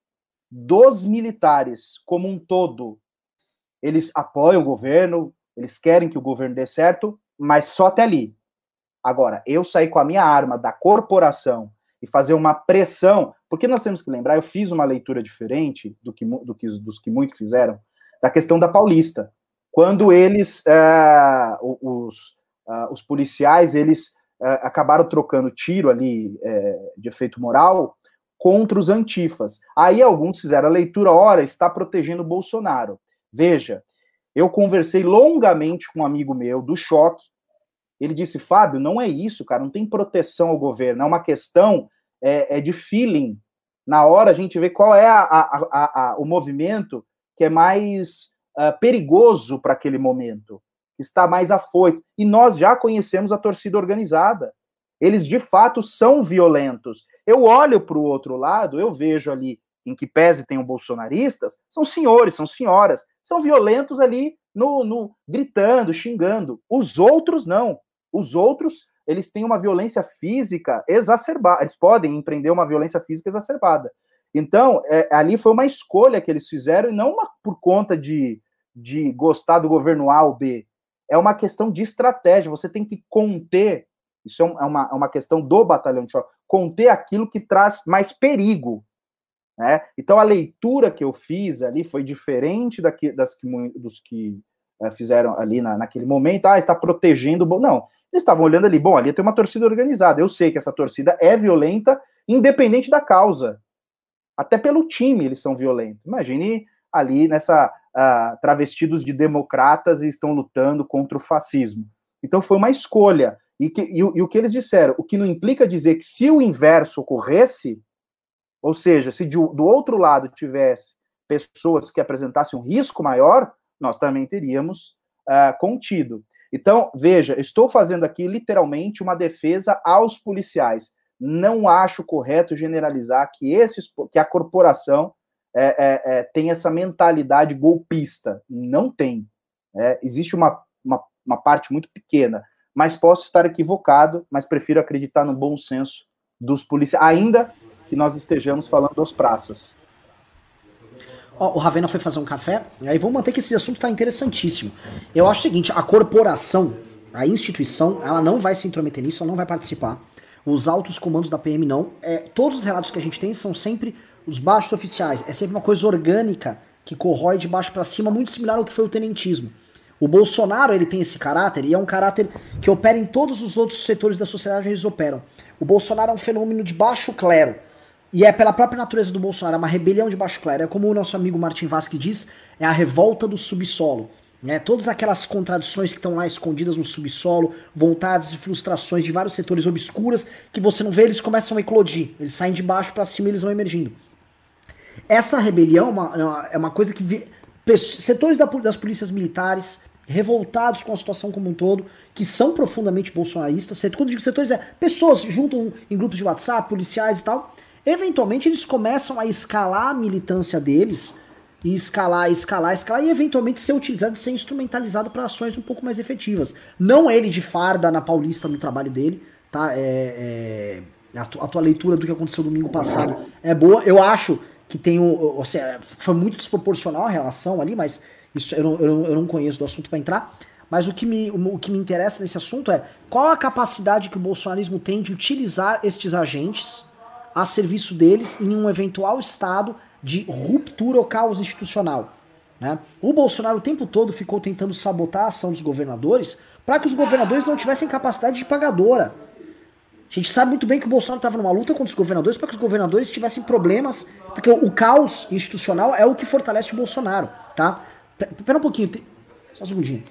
dos militares como um todo. Eles apoiam o governo, eles querem que o governo dê certo, mas só até ali. Agora, eu sair com a minha arma da corporação e fazer uma pressão, porque nós temos que lembrar, eu fiz uma leitura diferente do que, do que dos que muitos fizeram, da questão da Paulista. Quando eles, é, os, uh, os policiais, eles uh, acabaram trocando tiro ali é, de efeito moral contra os antifas. Aí alguns fizeram a leitura, ora, está protegendo o Bolsonaro. Veja, eu conversei longamente com um amigo meu do choque. Ele disse, Fábio, não é isso, cara, não tem proteção ao governo, é uma questão é, é de feeling. Na hora a gente vê qual é a, a, a, o movimento que é mais uh, perigoso para aquele momento, que está mais afoito. E nós já conhecemos a torcida organizada. Eles de fato são violentos. Eu olho para o outro lado, eu vejo ali, em que pese tenham bolsonaristas, são senhores, são senhoras, são violentos ali no, no gritando, xingando. Os outros não. Os outros, eles têm uma violência física exacerbada. Eles podem empreender uma violência física exacerbada. Então, é, ali foi uma escolha que eles fizeram, e não uma, por conta de, de gostar do governo A ou B. É uma questão de estratégia. Você tem que conter isso é, é uma, é uma questão do batalhão de choque, conter aquilo que traz mais perigo. Né? Então, a leitura que eu fiz ali foi diferente daqui, das que, dos que é, fizeram ali na, naquele momento. Ah, está protegendo. Não, eles estavam olhando ali, bom, ali tem uma torcida organizada. Eu sei que essa torcida é violenta, independente da causa. Até pelo time eles são violentos. Imagine ali nessa uh, travestidos de democratas e estão lutando contra o fascismo. Então foi uma escolha. E, que, e, e o que eles disseram, o que não implica dizer que se o inverso ocorresse, ou seja, se de, do outro lado tivesse pessoas que apresentassem um risco maior, nós também teríamos uh, contido. Então, veja, estou fazendo aqui literalmente uma defesa aos policiais. Não acho correto generalizar que, esses, que a corporação é, é, é, tem essa mentalidade golpista. Não tem. É, existe uma, uma, uma parte muito pequena mas posso estar equivocado, mas prefiro acreditar no bom senso dos policiais, ainda que nós estejamos falando dos praças. Ó, o Ravena foi fazer um café, e aí vamos manter que esse assunto está interessantíssimo. Eu acho o seguinte, a corporação, a instituição, ela não vai se intrometer nisso, ela não vai participar. Os altos comandos da PM não. É, todos os relatos que a gente tem são sempre os baixos oficiais. É sempre uma coisa orgânica que corrói de baixo para cima, muito similar ao que foi o tenentismo. O Bolsonaro ele tem esse caráter e é um caráter que opera em todos os outros setores da sociedade eles operam. O Bolsonaro é um fenômeno de baixo clero. E é pela própria natureza do Bolsonaro, é uma rebelião de baixo clero. É como o nosso amigo Martin Vasque diz, é a revolta do subsolo. Né? Todas aquelas contradições que estão lá escondidas no subsolo, vontades e frustrações de vários setores obscuras que você não vê, eles começam a eclodir. Eles saem de baixo para cima e eles vão emergindo. Essa rebelião é uma, é uma coisa que... Setores das polícias militares, revoltados com a situação como um todo, que são profundamente bolsonaristas. Quando eu digo setores, é pessoas juntam em grupos de WhatsApp, policiais e tal. Eventualmente eles começam a escalar a militância deles, e escalar, escalar, escalar, e eventualmente ser utilizado, ser instrumentalizado para ações um pouco mais efetivas. Não ele de farda na Paulista no trabalho dele, tá? É, é, a, tua, a tua leitura do que aconteceu domingo passado é boa. Eu acho que tem o. Ou seja, foi muito desproporcional a relação ali, mas isso eu não, eu não, eu não conheço do assunto para entrar. Mas o que, me, o que me interessa nesse assunto é qual a capacidade que o bolsonarismo tem de utilizar estes agentes a serviço deles em um eventual estado de ruptura ou caos institucional. Né? O Bolsonaro o tempo todo ficou tentando sabotar a ação dos governadores para que os governadores não tivessem capacidade de pagadora. A gente sabe muito bem que o Bolsonaro estava numa luta contra os governadores para que os governadores tivessem problemas, porque o caos institucional é o que fortalece o Bolsonaro, tá? Pera um pouquinho, tem... só um segundinho.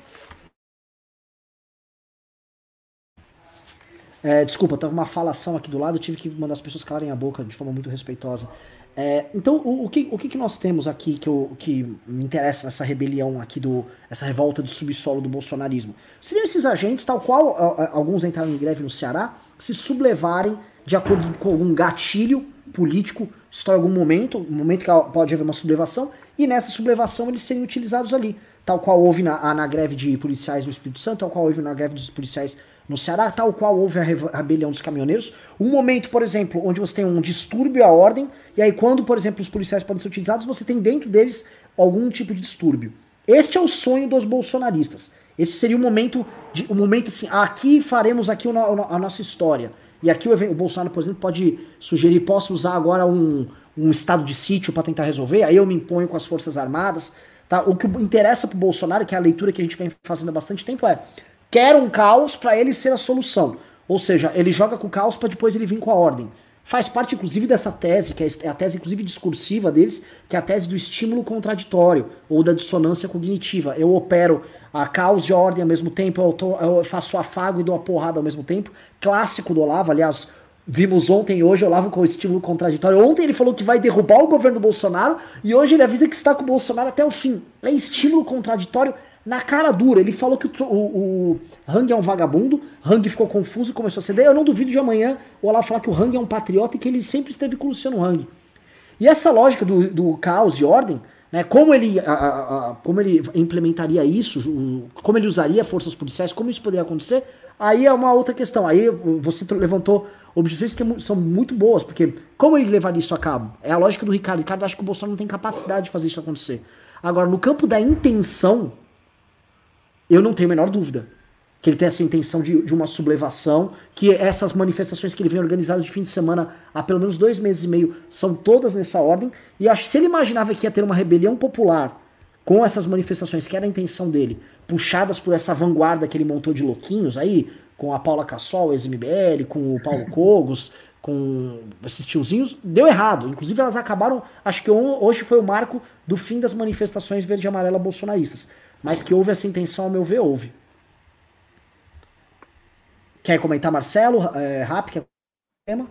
É, desculpa, tava uma falação aqui do lado, tive que mandar as pessoas calarem a boca de forma muito respeitosa. É, então, o, o, que, o que, nós temos aqui que, eu, que me interessa nessa rebelião aqui, do, essa revolta do subsolo do bolsonarismo? Seriam esses agentes, tal qual alguns entraram em greve no Ceará, se sublevarem de acordo com algum gatilho político, em algum momento, um momento que pode haver uma sublevação, e nessa sublevação eles serem utilizados ali. Tal qual houve na, na greve de policiais no Espírito Santo, tal qual houve na greve dos policiais no Ceará, tal qual houve a rebelião dos caminhoneiros. Um momento, por exemplo, onde você tem um distúrbio à ordem, e aí quando, por exemplo, os policiais podem ser utilizados, você tem dentro deles algum tipo de distúrbio. Este é o sonho dos bolsonaristas. Esse seria o momento, de, o momento assim, aqui faremos aqui a nossa história. E aqui o, o Bolsonaro, por exemplo, pode sugerir, posso usar agora um, um estado de sítio para tentar resolver, aí eu me imponho com as Forças Armadas. Tá? O que interessa pro Bolsonaro, que é a leitura que a gente vem fazendo há bastante tempo, é quer um caos para ele ser a solução. Ou seja, ele joga com o caos para depois ele vir com a ordem. faz parte inclusive dessa tese, que é a tese inclusive discursiva deles, que é a tese do estímulo contraditório ou da dissonância cognitiva. Eu opero a caos e ordem ao mesmo tempo, eu, tô, eu faço afago e dou a porrada ao mesmo tempo. Clássico do Olavo, aliás, vimos ontem e hoje o Olavo com o estímulo contraditório. Ontem ele falou que vai derrubar o governo Bolsonaro e hoje ele avisa que está com o Bolsonaro até o fim. É estímulo contraditório na cara dura. Ele falou que o, o, o Hang é um vagabundo, Hang ficou confuso, começou a ceder. Eu não duvido de amanhã o Olavo falar que o Hang é um patriota e que ele sempre esteve com o Luciano Hang. E essa lógica do, do caos e ordem né? Como, ele, a, a, a, como ele implementaria isso, como ele usaria forças policiais, como isso poderia acontecer, aí é uma outra questão. Aí você levantou objeções que são muito boas, porque como ele levaria isso a cabo? É a lógica do Ricardo. Ricardo acha que o Bolsonaro não tem capacidade de fazer isso acontecer. Agora, no campo da intenção, eu não tenho a menor dúvida que ele tem essa intenção de, de uma sublevação, que essas manifestações que ele vem organizando de fim de semana há pelo menos dois meses e meio são todas nessa ordem. E acho que se ele imaginava que ia ter uma rebelião popular com essas manifestações, que era a intenção dele, puxadas por essa vanguarda que ele montou de louquinhos aí, com a Paula Cassol, ex-MBL, com o Paulo Cogos, com esses tiozinhos, deu errado. Inclusive elas acabaram, acho que hoje foi o marco do fim das manifestações verde e amarela bolsonaristas. Mas que houve essa intenção, ao meu ver, houve. Quer comentar, Marcelo? É, Rap, quer tema?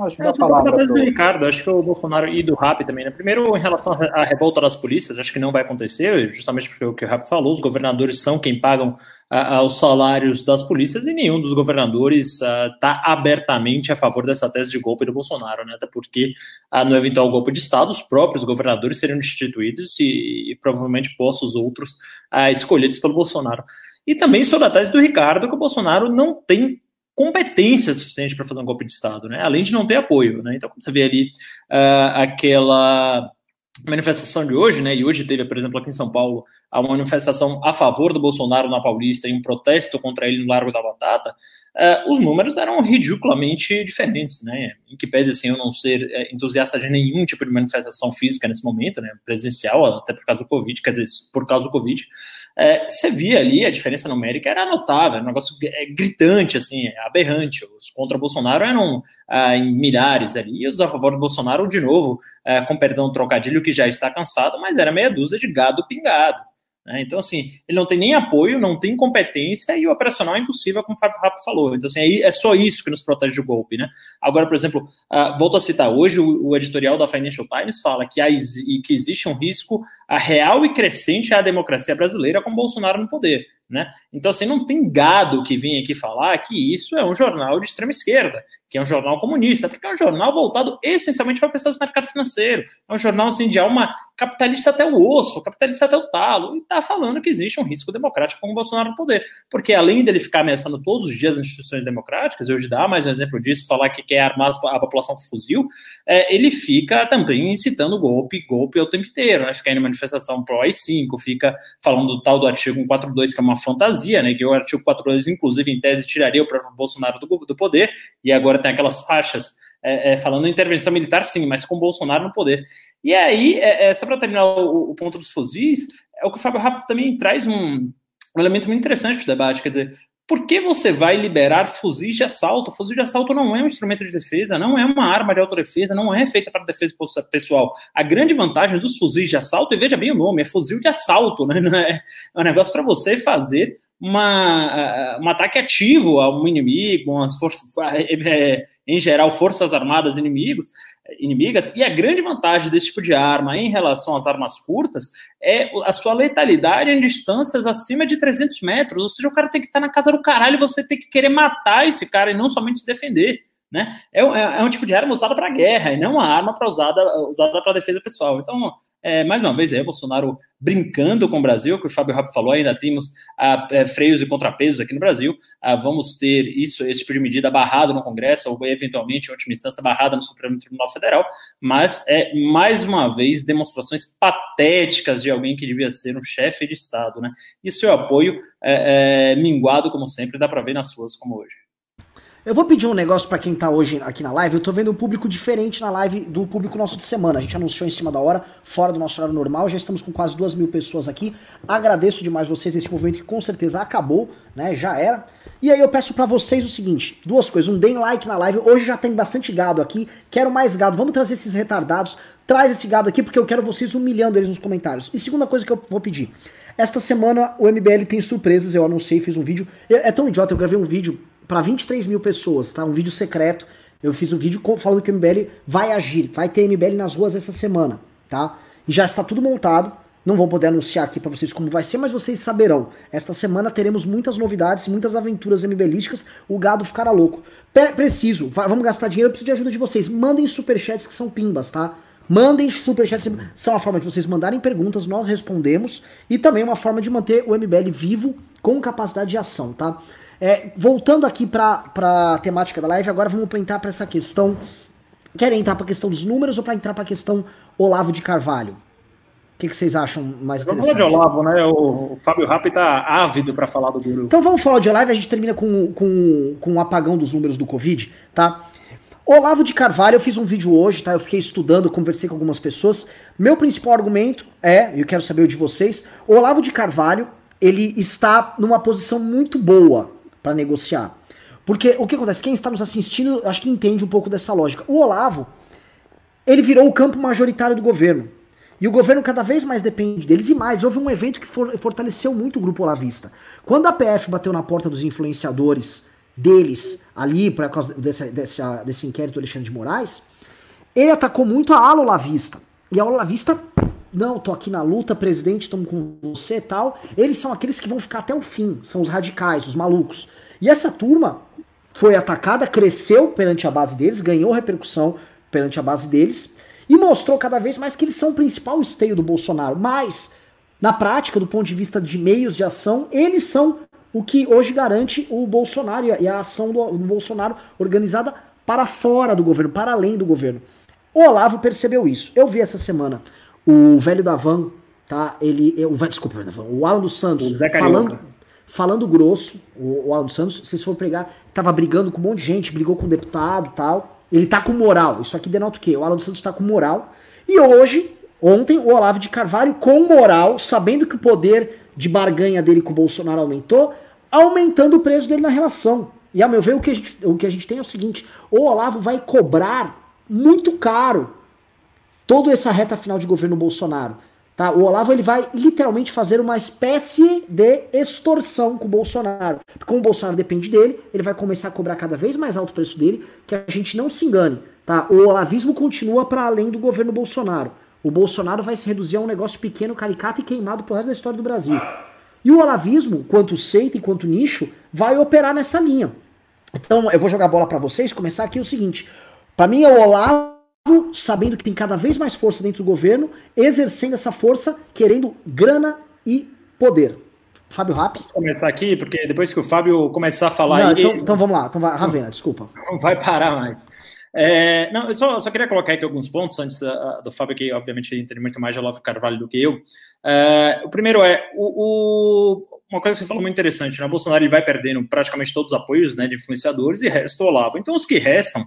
Acho que é, palavra do Ricardo, acho que o Bolsonaro e do Rap também, né? Primeiro, em relação à revolta das polícias, acho que não vai acontecer, justamente porque o que o Rap falou, os governadores são quem pagam uh, os salários das polícias e nenhum dos governadores está uh, abertamente a favor dessa tese de golpe do Bolsonaro, né? Até porque uh, no eventual golpe de Estado, os próprios governadores seriam destituídos e, e provavelmente postos outros escolhidos pelo Bolsonaro. E também sobre a tese do Ricardo, que o Bolsonaro não tem competência suficiente para fazer um golpe de Estado, né? Além de não ter apoio, né? Então, quando você vê ali uh, aquela manifestação de hoje, né? E hoje teve, por exemplo, aqui em São Paulo, uma manifestação a favor do Bolsonaro na Paulista e um protesto contra ele no Largo da Batata. Uh, os números eram ridiculamente diferentes, né? Em que pese assim eu não ser uh, entusiasta de nenhum tipo de manifestação física nesse momento, né? Presencial, até por causa do Covid, quer dizer, por causa do Covid é, você via ali a diferença numérica era notável, era um negócio é, gritante, assim, aberrante. Os contra Bolsonaro eram ah, em milhares ali, e os a favor do Bolsonaro, de novo, com perdão do trocadilho que já está cansado, mas era meia dúzia de gado pingado. Né? Então, assim, ele não tem nem apoio, não tem competência e o operacional é impossível, como o Fábio Rapo falou. Então, assim, é, é só isso que nos protege do golpe, né? Agora, por exemplo, uh, volto a citar, hoje o, o, editorial da Financial Times fala que, há, que existe um risco real e crescente à democracia brasileira com Bolsonaro no poder. Né? Então, assim, não tem gado que vem aqui falar que isso é um jornal de extrema esquerda, que é um jornal comunista, porque é um jornal voltado essencialmente para pessoas do mercado financeiro. É um jornal, assim, de alma capitalista até o osso, capitalista até o talo, e está falando que existe um risco democrático com o Bolsonaro no poder. Porque além dele ficar ameaçando todos os dias as instituições democráticas, e hoje dá mais um exemplo disso, falar que quer armar a população com fuzil, é, ele fica também incitando golpe, golpe o tempo inteiro, né? Fica indo manifestação pro AI-5, fica falando do tal do artigo 142, que é uma fantasia, né? Que o artigo 42, inclusive, em tese, tiraria o próprio Bolsonaro do, do poder, e agora tem aquelas faixas é, é, falando intervenção militar, sim, mas com Bolsonaro no poder. E aí, é, é só para terminar o, o, ponto dos fuzis, é o que o Fábio Rápido também traz um, um elemento muito interessante para o debate, quer dizer, por que você vai liberar fuzis de assalto? Fuzil de assalto não é um instrumento de defesa, não é uma arma de autodefesa, não é feita para defesa pessoal. A grande vantagem dos fuzis de assalto, e veja bem o nome, é fuzil de assalto, né? é, é um negócio para você fazer uma, um ataque ativo a um inimigo, umas forças, é, em geral, forças armadas inimigos, inimigas, e a grande vantagem desse tipo de arma em relação às armas curtas é a sua letalidade em distâncias acima de 300 metros, ou seja, o cara tem que estar na casa do caralho e você tem que querer matar esse cara e não somente se defender. Né? É, é, é um tipo de arma usada para guerra e não uma arma para usada usada para defesa pessoal. Então, é, mais uma vez, é Bolsonaro brincando com o Brasil, que o Fábio Rapp falou, ainda temos ah, é, freios e contrapesos aqui no Brasil. Ah, vamos ter isso, esse tipo de medida barrado no Congresso, ou eventualmente, em última instância, barrada no Supremo Tribunal Federal, mas é, mais uma vez, demonstrações patéticas de alguém que devia ser um chefe de Estado, né? E seu apoio é, é minguado, como sempre, dá para ver nas suas como hoje. Eu vou pedir um negócio para quem tá hoje aqui na live. Eu tô vendo um público diferente na live do público nosso de semana. A gente anunciou em cima da hora, fora do nosso horário normal. Já estamos com quase duas mil pessoas aqui. Agradeço demais vocês esse movimento que com certeza acabou, né? Já era. E aí eu peço para vocês o seguinte: duas coisas. Um, deem like na live. Hoje já tem bastante gado aqui. Quero mais gado. Vamos trazer esses retardados. Traz esse gado aqui porque eu quero vocês humilhando eles nos comentários. E segunda coisa que eu vou pedir. Esta semana o MBL tem surpresas. Eu anunciei, fiz um vídeo. É tão idiota, eu gravei um vídeo para 23 mil pessoas, tá? Um vídeo secreto. Eu fiz um vídeo falando que o MBL vai agir, vai ter MBL nas ruas essa semana, tá? E já está tudo montado. Não vou poder anunciar aqui para vocês como vai ser, mas vocês saberão. Esta semana teremos muitas novidades, muitas aventuras MBLísticas. O gado ficará louco. Pre preciso, vamos gastar dinheiro, eu preciso de ajuda de vocês. Mandem superchats que são pimbas, tá? Mandem superchats, são a forma de vocês mandarem perguntas, nós respondemos. E também uma forma de manter o MBL vivo com capacidade de ação, tá? É, voltando aqui para a temática da live, agora vamos entrar para essa questão. Querem entrar para a questão dos números ou para entrar para a questão Olavo de Carvalho? O que, que vocês acham mais vamos interessante? Vamos falar de Olavo, né? O, Fábio Rapp está ávido para falar do Guru. Então vamos falar de Olavo e a gente termina com, com, com o apagão dos números do Covid, tá? Olavo de Carvalho, eu fiz um vídeo hoje, tá? Eu fiquei estudando, conversei com algumas pessoas. Meu principal argumento é, e eu quero saber o de vocês, Olavo de Carvalho, ele está numa posição muito boa para negociar. Porque o que acontece? Quem está nos assistindo, acho que entende um pouco dessa lógica. O Olavo, ele virou o campo majoritário do governo. E o governo cada vez mais depende deles e mais. Houve um evento que for, fortaleceu muito o grupo olavista. Quando a PF bateu na porta dos influenciadores deles ali, por causa desse, desse, desse inquérito do Alexandre de Moraes, ele atacou muito a ala olavista. E a olavista, não, tô aqui na luta, presidente, estamos com você e tal. Eles são aqueles que vão ficar até o fim, são os radicais, os malucos. E essa turma foi atacada, cresceu perante a base deles, ganhou repercussão perante a base deles e mostrou cada vez mais que eles são o principal esteio do Bolsonaro. Mas, na prática, do ponto de vista de meios de ação, eles são o que hoje garante o Bolsonaro e a ação do, do Bolsonaro organizada para fora do governo, para além do governo. O Olavo percebeu isso. Eu vi essa semana o velho da Van, tá? Ele, o, desculpa, o Alan dos Santos falando, falando grosso, o, o Alan dos Santos, se for pregar, tava brigando com um monte de gente, brigou com o deputado tal. Ele tá com moral. Isso aqui denota o quê? O Alan dos Santos tá com moral. E hoje, ontem, o Olavo de Carvalho, com moral, sabendo que o poder de barganha dele com o Bolsonaro aumentou, aumentando o preço dele na relação. E, a meu ver, o que a gente, o que a gente tem é o seguinte: o Olavo vai cobrar muito caro toda essa reta final de governo Bolsonaro. Tá? O Olavo ele vai literalmente fazer uma espécie de extorsão com o Bolsonaro. Como o Bolsonaro depende dele, ele vai começar a cobrar cada vez mais alto o preço dele, que a gente não se engane. Tá? O olavismo continua para além do governo Bolsonaro. O Bolsonaro vai se reduzir a um negócio pequeno, caricato e queimado pro resto da história do Brasil. E o olavismo, quanto seita e quanto nicho, vai operar nessa linha. Então, eu vou jogar a bola para vocês, começar aqui o seguinte. Para mim, o Olavo sabendo que tem cada vez mais força dentro do governo, exercendo essa força, querendo grana e poder. Fábio Rapp. Vou começar aqui, porque depois que o Fábio começar a falar. Não, aí, então, então, vamos lá, então vai, Ravena, desculpa. Não vai parar mais. É, não, eu só, só, queria colocar aqui alguns pontos antes da, do Fábio, que obviamente entende muito mais de Olavo Carvalho do que eu. É, o primeiro é o, o, uma coisa que você falou muito interessante, né? O Bolsonaro ele vai perdendo praticamente todos os apoios né, de influenciadores e resta o Olavo. Então, os que restam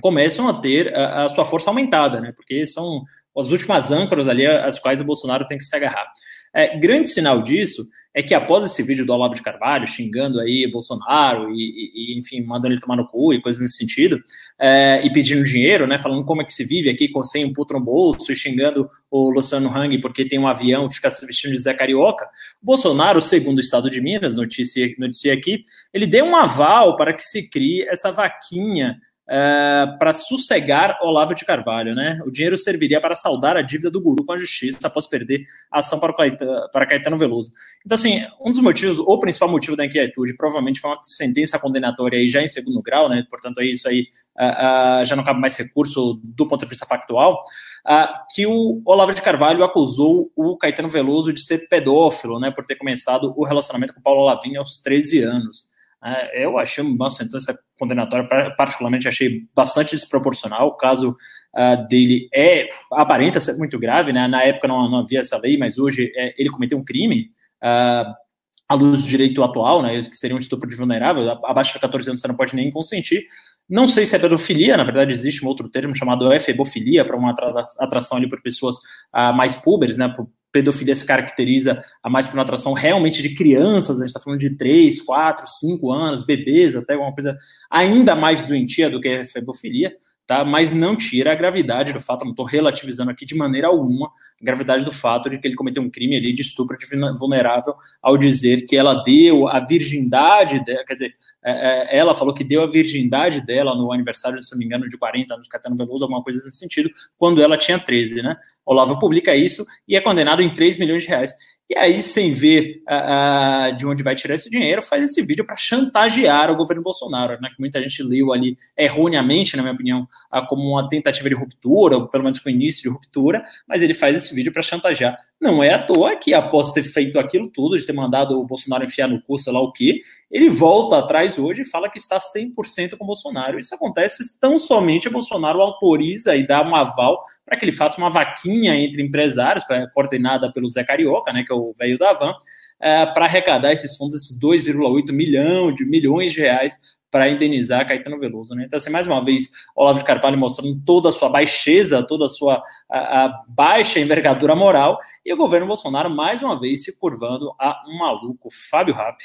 começam a ter a, a, sua força aumentada, né? Porque são as últimas âncoras ali às quais o Bolsonaro tem que se agarrar. É, grande sinal disso é que após esse vídeo do Olavo de Carvalho xingando aí Bolsonaro e, e enfim, mandando ele tomar no cu e coisas nesse sentido, é, e pedindo dinheiro, né, falando como é que se vive aqui com sem um puto no bolso e xingando o Luciano Hang porque tem um avião e fica se vestindo de Zé Carioca, Bolsonaro, segundo o Estado de Minas, notícia, notícia aqui, ele deu um aval para que se crie essa vaquinha uh, para sossegar Olavo de Carvalho, né? O dinheiro serviria para saldar a dívida do guru com a justiça após perder a ação para, Caetano, para Caetano Veloso. Então, assim, um dos motivos, o principal motivo da inquietude, provavelmente foi uma sentença condenatória aí já em segundo grau, né? Portanto, aí isso aí uh, uh, já não cabe mais recurso do ponto de vista factual. Uh, que o Olavo de Carvalho acusou o Caetano Veloso de ser pedófilo, né, por ter começado o relacionamento com Paulo Lavinha aos 13 anos. É, eu achei uma sentença condenatória, particularmente achei bastante desproporcional. O caso uh, dele é aparenta ser muito grave, né? Na época não, não havia essa lei, mas hoje é, ele cometeu um crime. Uh, à luz do direito atual, né, que seria um estupro de vulnerável, abaixo de 14 anos você não pode nem consentir. Não sei se é pedofilia, na verdade existe um outro termo chamado efebofilia, para uma atração ali por pessoas uh, mais púberes, né, pedofilia se caracteriza a mais por uma atração realmente de crianças, a gente está falando de 3, 4, 5 anos, bebês, até alguma coisa ainda mais doentia do que a efebofilia tá? Mas não tira a gravidade do fato, não estou relativizando aqui de maneira alguma a gravidade do fato de que ele cometeu um crime ali de estupro de vulnerável ao dizer que ela deu a virgindade dela, quer dizer, é, é, ela falou que deu a virgindade dela no aniversário, se não me engano, de 40 anos, Caetano Veloso, alguma coisa nesse sentido, quando ela tinha 13, né? Olavo publica isso e é condenado em 3 milhões de reais. E aí, sem ver uh, uh, de onde vai tirar esse dinheiro, faz esse vídeo para chantagear o governo Bolsonaro, né? Que muita gente leu ali erroneamente, na minha opinião, uh, como uma tentativa de ruptura, ou pelo menos com início de ruptura, mas ele faz esse vídeo para chantagear. Não é à toa que, após ter feito aquilo tudo, de ter mandado o Bolsonaro enfiar no cu, sei lá o quê, ele volta atrás hoje e fala que está 100% com o Bolsonaro. Isso acontece tão somente o Bolsonaro autoriza e dá um aval para que ele faça uma vaquinha entre empresários, coordenada pelo Zé Carioca, né, que é o velho da Van, é, para arrecadar esses fundos, esses 2,8 milhão de milhões de reais para indenizar Caetano Veloso. Né? Então, assim, mais uma vez, Olavo de Carvalho mostrando toda a sua baixeza, toda a sua a, a baixa envergadura moral, e o governo Bolsonaro, mais uma vez, se curvando a um maluco, Fábio Rapp.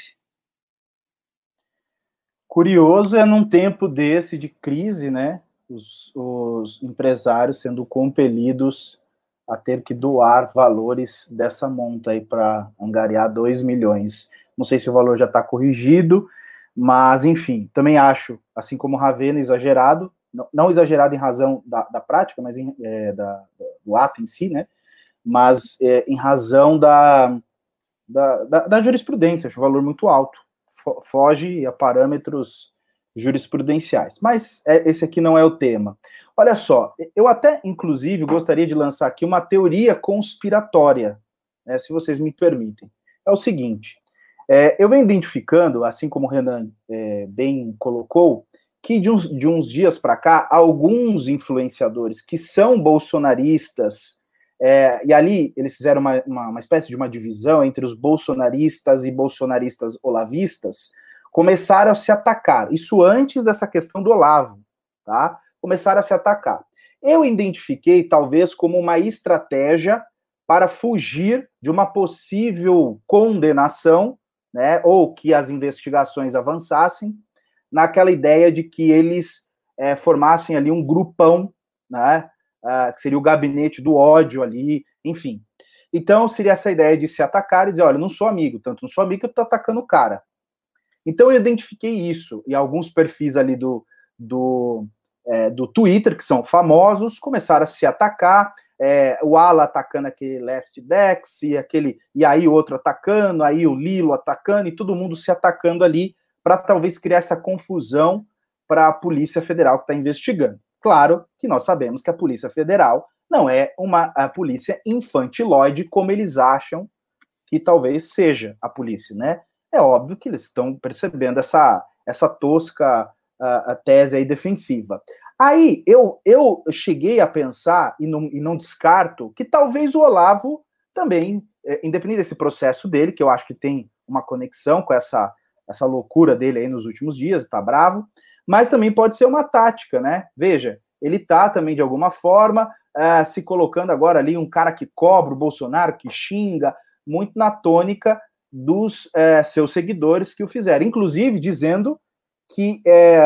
Curioso é num tempo desse de crise, né? os, os empresários sendo compelidos a ter que doar valores dessa monta aí para angariar 2 milhões. Não sei se o valor já está corrigido, mas enfim, também acho, assim como Ravena, exagerado, não, não exagerado em razão da, da prática, mas em, é, da, do ato em si, né? Mas é, em razão da, da, da, jurisprudência, acho o valor muito alto, foge a parâmetros jurisprudenciais. Mas é, esse aqui não é o tema. Olha só, eu até, inclusive, gostaria de lançar aqui uma teoria conspiratória, né, se vocês me permitem. É o seguinte: é, eu venho identificando, assim como o Renan é, bem colocou, que de uns, de uns dias para cá, alguns influenciadores que são bolsonaristas, é, e ali eles fizeram uma, uma, uma espécie de uma divisão entre os bolsonaristas e bolsonaristas olavistas, começaram a se atacar. Isso antes dessa questão do Olavo, tá? Começaram a se atacar. Eu identifiquei talvez como uma estratégia para fugir de uma possível condenação, né, ou que as investigações avançassem, naquela ideia de que eles é, formassem ali um grupão, né, uh, que seria o gabinete do ódio ali, enfim. Então seria essa ideia de se atacar e dizer, olha, não sou amigo, tanto não sou amigo que eu tô atacando o cara. Então eu identifiquei isso, e alguns perfis ali do, do, é, do Twitter, que são famosos, começaram a se atacar, é, o Ala atacando aquele left Dex, e aquele, e aí outro atacando, aí o Lilo atacando, e todo mundo se atacando ali, para talvez criar essa confusão para a Polícia Federal que está investigando. Claro que nós sabemos que a Polícia Federal não é uma a polícia infantiloide como eles acham que talvez seja a polícia, né? é óbvio que eles estão percebendo essa, essa tosca uh, tese aí defensiva. Aí eu, eu cheguei a pensar, e não, e não descarto, que talvez o Olavo também, é, independente desse processo dele, que eu acho que tem uma conexão com essa, essa loucura dele aí nos últimos dias, tá bravo, mas também pode ser uma tática, né? Veja, ele tá também de alguma forma uh, se colocando agora ali um cara que cobra o Bolsonaro, que xinga, muito na tônica dos é, seus seguidores que o fizeram, inclusive dizendo que é,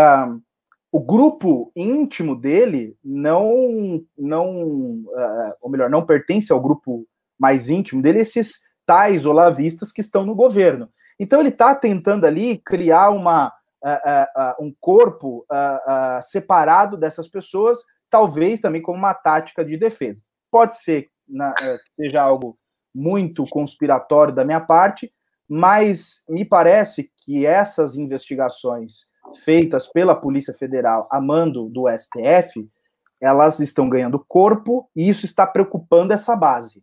o grupo íntimo dele não, não, é, ou melhor, não pertence ao grupo mais íntimo dele, esses tais olavistas que estão no governo. Então ele está tentando ali criar uma, um corpo separado dessas pessoas, talvez também como uma tática de defesa. Pode ser na, é, seja algo muito conspiratório da minha parte, mas me parece que essas investigações feitas pela Polícia Federal a mando do STF, elas estão ganhando corpo e isso está preocupando essa base.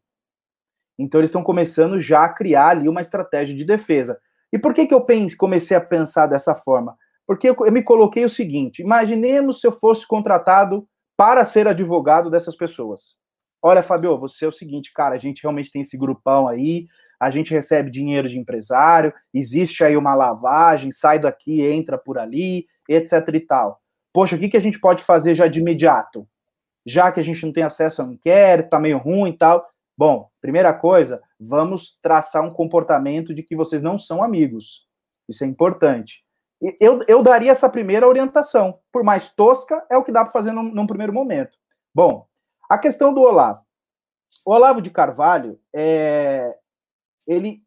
Então eles estão começando já a criar ali uma estratégia de defesa. E por que que eu pense, comecei a pensar dessa forma? Porque eu, eu me coloquei o seguinte: imaginemos se eu fosse contratado para ser advogado dessas pessoas. Olha, Fabio, você é o seguinte, cara, a gente realmente tem esse grupão aí, a gente recebe dinheiro de empresário, existe aí uma lavagem, sai daqui, entra por ali, etc e tal. Poxa, o que, que a gente pode fazer já de imediato? Já que a gente não tem acesso ao inquérito, tá meio ruim e tal. Bom, primeira coisa, vamos traçar um comportamento de que vocês não são amigos. Isso é importante. Eu, eu daria essa primeira orientação. Por mais tosca, é o que dá para fazer num, num, primeiro momento. Bom, a questão do Olavo. O Olavo de Carvalho, é, ele.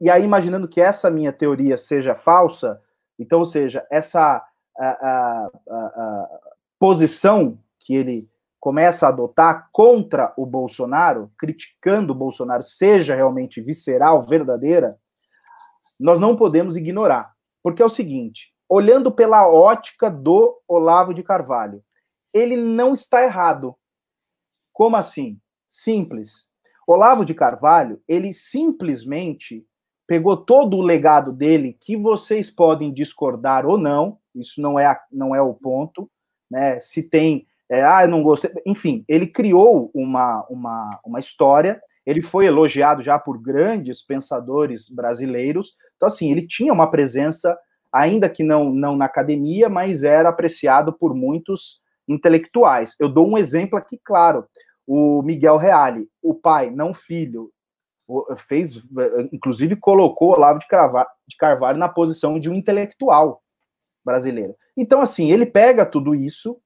E aí, imaginando que essa minha teoria seja falsa, então, ou seja, essa a, a, a, posição que ele começa a adotar contra o Bolsonaro, criticando o Bolsonaro, seja realmente visceral, verdadeira, nós não podemos ignorar. Porque é o seguinte: olhando pela ótica do Olavo de Carvalho, ele não está errado. Como assim? Simples. Olavo de Carvalho, ele simplesmente pegou todo o legado dele, que vocês podem discordar ou não, isso não é, não é o ponto, né? Se tem, é, ah, eu não gostei, enfim, ele criou uma, uma, uma história, ele foi elogiado já por grandes pensadores brasileiros, então, assim, ele tinha uma presença, ainda que não, não na academia, mas era apreciado por muitos intelectuais. Eu dou um exemplo aqui, claro, o Miguel Reale, o pai, não filho, fez, inclusive colocou Olavo de Carvalho, de Carvalho na posição de um intelectual brasileiro. Então, assim, ele pega tudo isso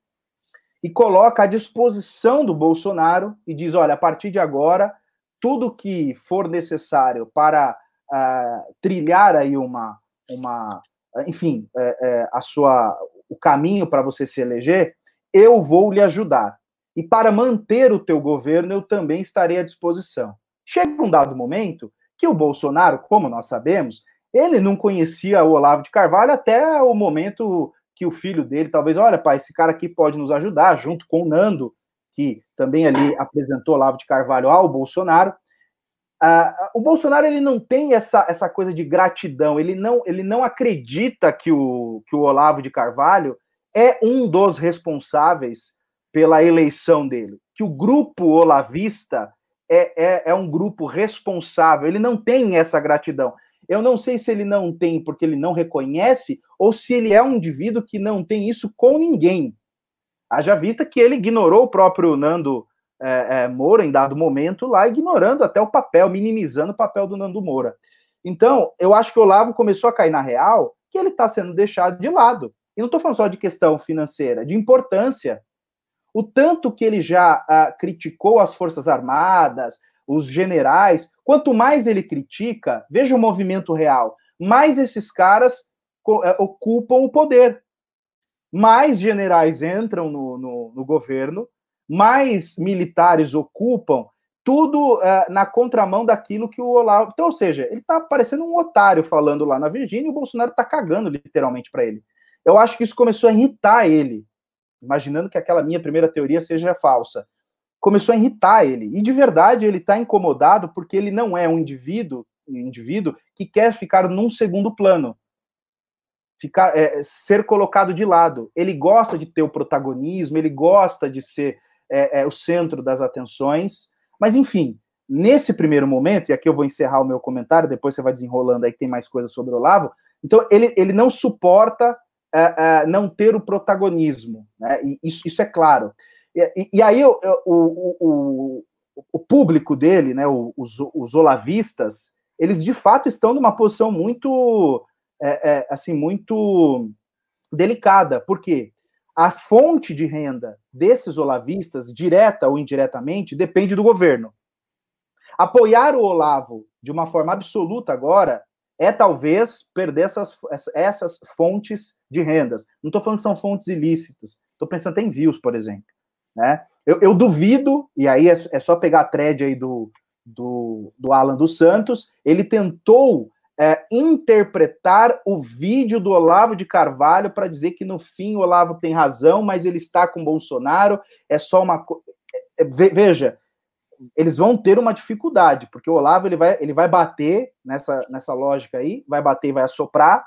e coloca à disposição do Bolsonaro e diz: olha, a partir de agora, tudo que for necessário para uh, trilhar aí uma, uma enfim, é, é, a sua, o caminho para você se eleger, eu vou lhe ajudar. E para manter o teu governo, eu também estarei à disposição. Chega um dado momento que o Bolsonaro, como nós sabemos, ele não conhecia o Olavo de Carvalho até o momento que o filho dele, talvez, olha, pai, esse cara aqui pode nos ajudar, junto com o Nando, que também ali apresentou Olavo de Carvalho ao Bolsonaro. Uh, o Bolsonaro ele não tem essa, essa coisa de gratidão, ele não, ele não acredita que o, que o Olavo de Carvalho é um dos responsáveis pela eleição dele, que o grupo olavista é, é, é um grupo responsável, ele não tem essa gratidão. Eu não sei se ele não tem porque ele não reconhece ou se ele é um indivíduo que não tem isso com ninguém. Haja vista que ele ignorou o próprio Nando é, é, Moura em dado momento lá, ignorando até o papel, minimizando o papel do Nando Moura. Então, eu acho que o Olavo começou a cair na real que ele está sendo deixado de lado. E não estou falando só de questão financeira, de importância. O tanto que ele já ah, criticou as Forças Armadas, os generais, quanto mais ele critica, veja o movimento real, mais esses caras eh, ocupam o poder. Mais generais entram no, no, no governo, mais militares ocupam, tudo uh, na contramão daquilo que o Olavo. Então, ou seja, ele está parecendo um otário falando lá na Virgínia e o Bolsonaro está cagando literalmente para ele. Eu acho que isso começou a irritar ele, imaginando que aquela minha primeira teoria seja falsa começou a irritar ele. E de verdade ele está incomodado porque ele não é um indivíduo, um indivíduo que quer ficar num segundo plano, ficar, é, ser colocado de lado. Ele gosta de ter o protagonismo, ele gosta de ser é, é, o centro das atenções. Mas enfim, nesse primeiro momento, e aqui eu vou encerrar o meu comentário, depois você vai desenrolando aí que tem mais coisas sobre o Olavo. Então ele, ele não suporta é, é, não ter o protagonismo, né? Isso, isso é claro. E, e aí o, o, o, o, público dele, né, os, os olavistas, eles de fato estão numa posição muito, é, é, assim, muito delicada, porque a fonte de renda desses olavistas, direta ou indiretamente, depende do governo. Apoiar o Olavo de uma forma absoluta agora é talvez perder essas, essas fontes de rendas. Não estou falando que são fontes ilícitas, estou pensando em views, por exemplo. Né? Eu, eu duvido, e aí é, é, só pegar a thread aí do, do, do Alan dos Santos, ele tentou é, interpretar o vídeo do Olavo de Carvalho para dizer que no fim o Olavo tem razão, mas ele está com Bolsonaro, é só uma. É, é veja, eles vão ter uma dificuldade, porque o Olavo ele vai, ele vai bater nessa, nessa lógica aí, vai bater e vai assoprar,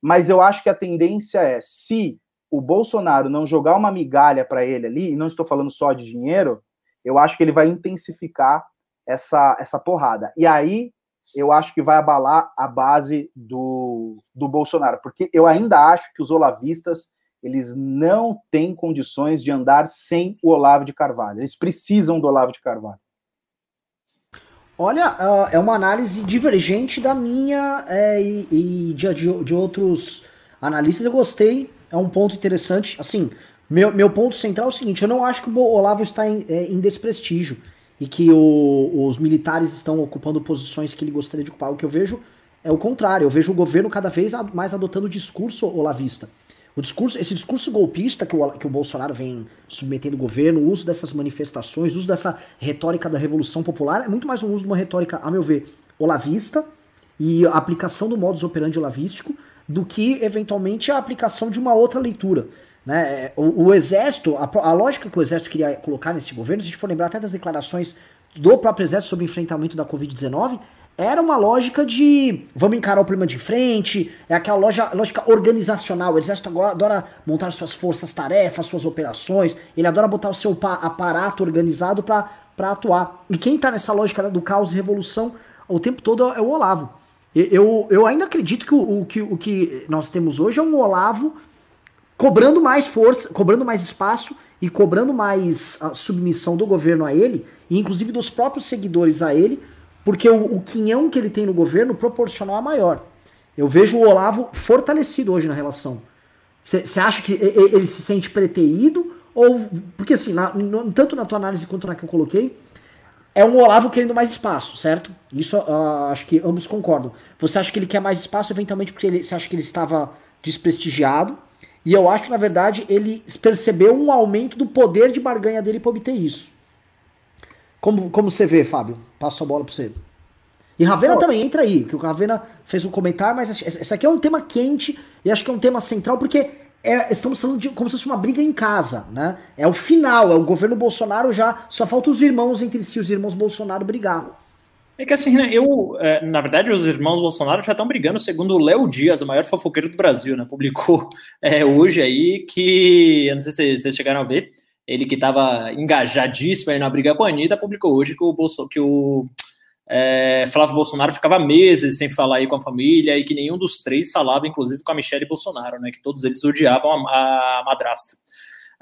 mas eu acho que a tendência é, se o Bolsonaro não jogar uma migalha para ele ali, e não estou falando só de dinheiro, eu acho que ele vai intensificar essa, essa porrada. E aí eu acho que vai abalar a base do, do Bolsonaro, porque eu ainda acho que os olavistas eles não têm condições de andar sem o Olavo de Carvalho. Eles precisam do Olavo de Carvalho. Olha, uh, é uma análise divergente da minha é, e, e de, de, de, outros analistas. Eu gostei, é um ponto interessante. Assim, meu, meu ponto central é o seguinte: eu não acho que o Olavo está em, é, em desprestígio e que o, os militares estão ocupando posições que ele gostaria de ocupar. O que eu vejo é o contrário. Eu vejo o governo cada vez mais adotando o discurso olavista. O discurso, esse discurso golpista que o, que o Bolsonaro vem submetendo o governo, o uso dessas manifestações, o uso dessa retórica da Revolução Popular, é muito mais um uso de uma retórica, a meu ver, olavista e a aplicação do modus operandi olavístico do que, eventualmente, a aplicação de uma outra leitura. Né? O, o Exército, a, a, lógica que o Exército queria colocar nesse governo, se a gente for lembrar até das declarações do próprio Exército sobre o enfrentamento da Covid-19, era uma lógica de vamos encarar o problema de frente, é aquela loja, lógica organizacional. O exército agora adora montar suas forças, tarefas, suas operações, ele adora botar o seu aparato organizado para atuar. E quem tá nessa lógica do caos e revolução o tempo todo é o Olavo. Eu, eu ainda acredito que o, o, que o que nós temos hoje é um Olavo cobrando mais força, cobrando mais espaço e cobrando mais a submissão do governo a ele, e inclusive dos próprios seguidores a ele, porque o, o quinhão que ele tem no governo proporcional é maior. Eu vejo o Olavo fortalecido hoje na relação. Você acha que ele se sente preterido? Ou. Porque assim, na, no, tanto na tua análise quanto na que eu coloquei, é um Olavo querendo mais espaço, certo? Isso uh, acho que ambos concordam. Você acha que ele quer mais espaço eventualmente porque ele, você acha que ele estava desprestigiado? E eu acho que, na verdade, ele percebeu um aumento do poder de barganha dele para obter isso. Como, como você vê, Fábio? Passo a bola para você. E Ravena oh. também entra aí, que o Ravena fez um comentário, mas esse aqui é um tema quente e acho que é um tema central porque é, estamos falando de como se fosse uma briga em casa, né? É o final, é o governo Bolsonaro já, só falta os irmãos entre si, os irmãos Bolsonaro brigar. É que assim, né, eu, é, na verdade, os irmãos Bolsonaro já estão brigando, segundo o Léo Dias, o maior fofoqueiro do Brasil, né? Publicou é, hoje aí que, eu não sei se vocês chegaram a ver, ele que estava engajadíssimo aí na briga com a Anitta, publicou hoje que o, Bolso, que o é, Flávio Bolsonaro ficava meses sem falar aí com a família e que nenhum dos três falava, inclusive com a Michelle Bolsonaro, né? Que todos eles odiavam a, a madrasta.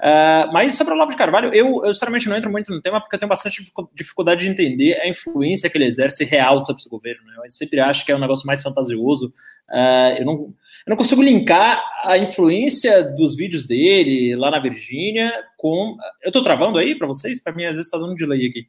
Uh, mas sobre o Olavo de Carvalho, eu, eu sinceramente não entro muito no tema porque eu tenho bastante dificuldade de entender a influência que ele exerce real sobre esse governo. Né? Eu sempre acho que é um negócio mais fantasioso. Uh, eu, não, eu não consigo linkar a influência dos vídeos dele lá na Virgínia com. Eu estou travando aí para vocês? Para mim, às vezes está dando um delay aqui.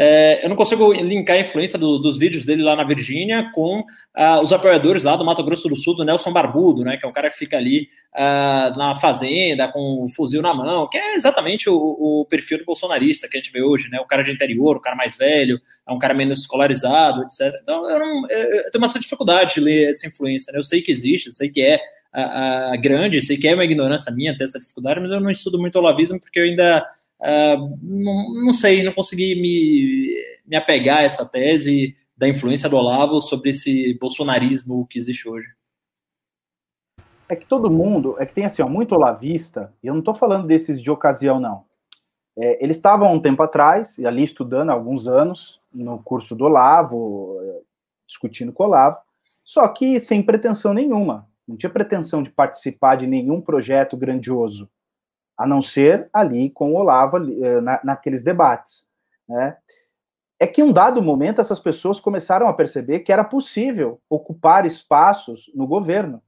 É, eu não consigo linkar a influência do, dos vídeos dele lá na Virgínia com uh, os apoiadores lá do Mato Grosso do Sul, do Nelson Barbudo, né, que é um cara que fica ali uh, na fazenda com o fuzil na mão, que é exatamente o, o, perfil do bolsonarista que a gente vê hoje, né, o cara de interior, o cara mais velho, é um cara menos escolarizado, etc. Então eu, não, eu tenho uma dificuldade de ler essa influência, né? eu sei que existe, eu sei que é a, a grande, sei que é uma ignorância minha ter essa dificuldade, mas eu não estudo muito o olavismo porque eu ainda Uh, não, não, sei, não consegui me, me apegar a essa tese da influência do Olavo sobre esse bolsonarismo que existe hoje. É que todo mundo, é que tem assim, ó, muito olavista, e eu não estou falando desses de ocasião, não. É, eles estavam um tempo atrás, ali estudando há alguns anos, no curso do Olavo, é, discutindo com o Olavo, só que sem pretensão nenhuma. Não tinha pretensão de participar de nenhum projeto grandioso a não ser ali com o Olavo, eh, na, naqueles debates. Né? É que em um dado momento essas pessoas começaram a perceber que era possível ocupar espaços no governo,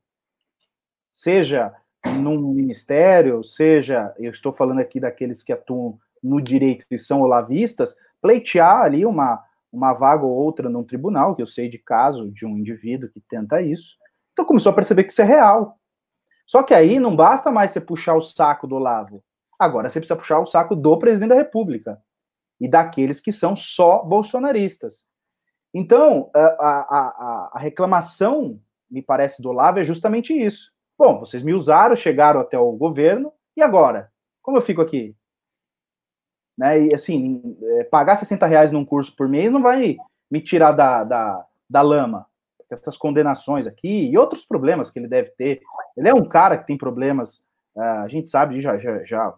seja num ministério, seja, eu estou falando aqui daqueles que atuam no direito e são olavistas, pleitear ali uma, uma vaga ou outra num tribunal, que eu sei de caso de um indivíduo que tenta isso. Então começou a perceber que isso é real, só que aí não basta mais você puxar o saco do Olavo. Agora você precisa puxar o saco do presidente da República e daqueles que são só bolsonaristas. Então, a, a, a, a reclamação, me parece, do Olavo é justamente isso. Bom, vocês me usaram, chegaram até o governo, e agora? Como eu fico aqui? Né? E assim, é, pagar 60 reais num curso por mês não vai me tirar da, da, da lama essas condenações aqui e outros problemas que ele deve ter. Ele é um cara que tem problemas, uh, a gente sabe já, já, já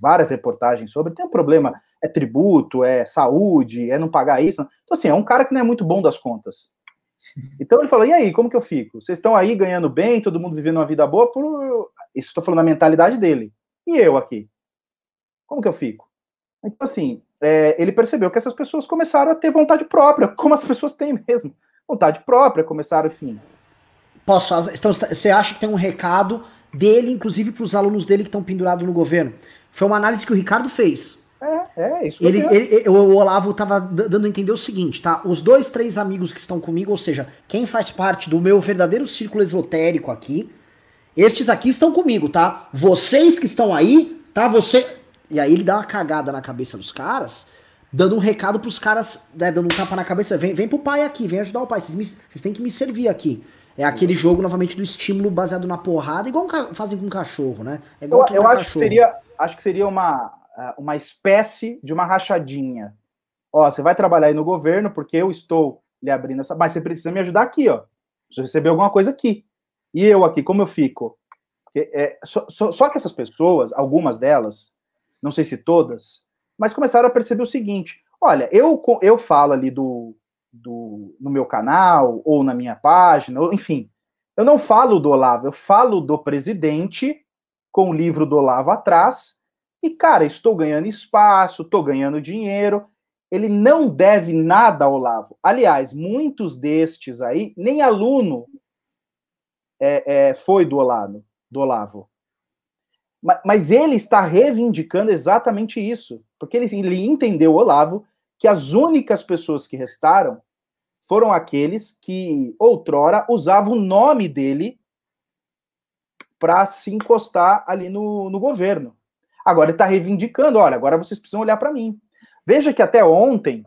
várias reportagens sobre, tem um problema. é tributo, é saúde, é não pagar isso. Então, assim, é um cara que não é muito bom das contas. Então ele falou: e aí, como que eu fico? Vocês estão aí ganhando bem, todo mundo vivendo uma vida boa, por... isso estou falando da mentalidade dele. E eu aqui? Como que eu fico? Então, assim, é, ele percebeu que essas pessoas começaram a ter vontade própria, como as pessoas têm mesmo. Vontade própria, começaram, enfim. Posso Então, você acha que tem um recado dele, inclusive para os alunos dele que estão pendurados no governo? Foi uma análise que o Ricardo fez. É, é isso. Ele, ele, o Olavo estava dando a entender o seguinte, tá? Os dois, três amigos que estão comigo, ou seja, quem faz parte do meu verdadeiro círculo esotérico aqui, estes aqui estão comigo, tá? Vocês que estão aí, tá? Você. E aí ele dá uma cagada na cabeça dos caras, dando um recado pros caras, né, dando um tapa na cabeça. Vem, vem pro pai aqui, vem ajudar o pai. Vocês, têm que me servir aqui. É aquele jogo, novamente, do estímulo baseado na porrada, igual fazem com um cachorro, né? É igual eu, eu acho, que seria, acho que seria uma, uma espécie de uma rachadinha. Ó, você vai trabalhar aí no governo, porque eu estou lhe abrindo essa. Mas você precisa me ajudar aqui, ó. Você receber alguma coisa aqui. E eu aqui, como eu fico? É, só, só, só que essas pessoas, algumas delas, não sei se todas, mas começaram a perceber o seguinte: olha, eu, eu falo ali do, do, no meu canal, ou na minha página, ou, enfim, eu não falo do Olavo, eu falo do presidente com o livro do Olavo atrás, e, cara, estou ganhando espaço, estou ganhando dinheiro. Ele não deve nada ao Olavo. Aliás, muitos destes aí, nem aluno é, é, foi do Olavo. Do Olavo. Mas, ele está reivindicando exatamente isso. Porque ele, ele entendeu, Olavo, que as únicas pessoas que restaram foram aqueles que outrora usavam o nome dele para se encostar ali no, no governo. Agora ele está reivindicando, olha, agora vocês precisam olhar para mim. Veja que até ontem,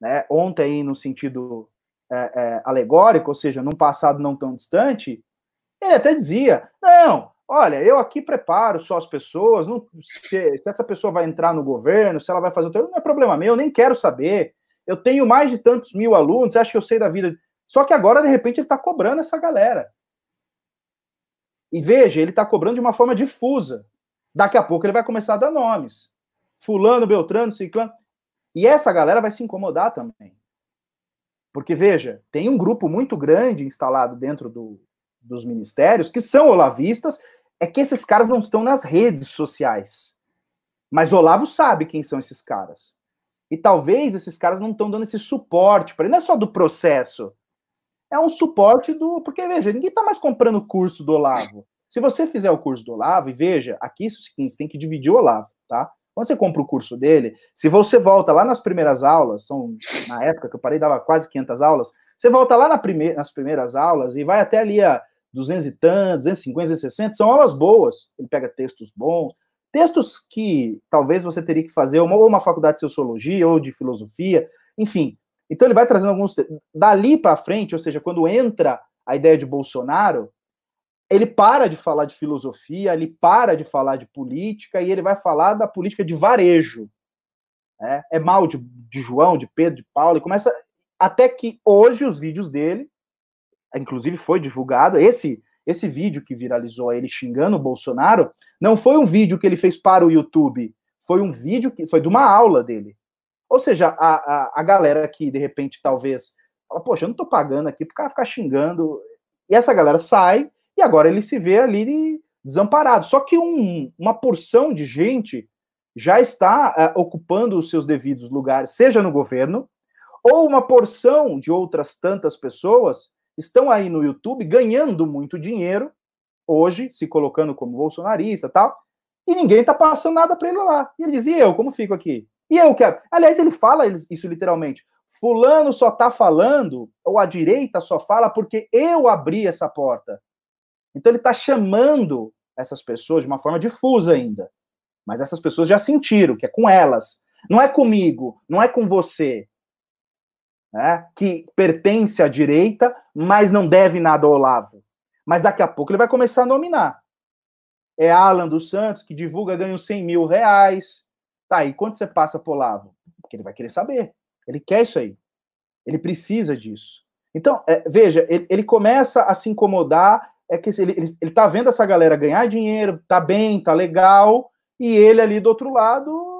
né, ontem no sentido é, é, alegórico, ou seja, num passado não tão distante, ele até dizia, não, olha, eu aqui preparo só as pessoas, não, se, se, essa pessoa vai entrar no governo, se ela vai fazer o não é problema meu, eu nem quero saber. Eu tenho mais de tantos mil alunos, acha que eu sei da vida? Só que agora, de repente, ele está cobrando essa galera. E veja, ele está cobrando de uma forma difusa. Daqui a pouco ele vai começar a dar nomes. Fulano, Beltrano, Ciclano. E essa galera vai se incomodar também. Porque, veja, tem um grupo muito grande instalado dentro do, dos ministérios que são olavistas, é que esses caras não estão nas redes sociais. Mas Olavo sabe quem são esses caras. E talvez esses caras não estão dando esse suporte para ele. Não é só do processo. É um suporte do. Porque, veja, ninguém está mais comprando o curso do Olavo. Se você fizer o curso do Olavo, e veja, aqui é o seguinte, você tem que dividir o Olavo, tá? Quando você compra o curso dele, se você volta lá nas primeiras aulas, são na época que eu parei, dava quase 500 aulas, você volta lá na prime nas primeiras aulas e vai até ali a 200 e tantos, 250, 260, são aulas boas. Ele pega textos bons, textos que talvez você teria que fazer uma, ou uma faculdade de sociologia ou de filosofia, enfim. Então ele vai trazendo alguns. Dali para frente, ou seja, quando entra a ideia de Bolsonaro, ele para de falar de filosofia, ele para de falar de política e ele vai falar da política de varejo. Né? É mal de, de João, de Pedro, de Paulo, e começa até que hoje os vídeos dele, inclusive foi divulgado, esse esse vídeo que viralizou ele xingando o Bolsonaro, não foi um vídeo que ele fez para o YouTube, foi um vídeo que foi de uma aula dele. Ou seja, a, a, a galera que de repente talvez fala, poxa, eu não tô pagando aqui pro cara ficar xingando. E essa galera sai e agora ele se vê ali desamparado. Só que um, uma porção de gente já está uh, ocupando os seus devidos lugares, seja no governo, ou uma porção de outras tantas pessoas estão aí no YouTube ganhando muito dinheiro, hoje, se colocando como bolsonarista tal, e ninguém está passando nada para ele lá. E ele dizia: eu, como fico aqui? E eu quero. Aliás, ele fala isso literalmente. Fulano só está falando, ou a direita só fala porque eu abri essa porta. Então ele está chamando essas pessoas de uma forma difusa ainda. Mas essas pessoas já sentiram que é com elas. Não é comigo, não é com você. Né, que pertence à direita, mas não deve nada ao Olavo. Mas daqui a pouco ele vai começar a nominar. É Alan dos Santos, que divulga, ganha uns 100 mil reais. Tá, e quanto você passa pro Olavo? Porque ele vai querer saber. Ele quer isso aí. Ele precisa disso. Então, é, veja, ele, ele, começa a se incomodar é que ele, ele, ele tá vendo essa galera ganhar dinheiro, tá bem, tá legal, e ele ali do outro lado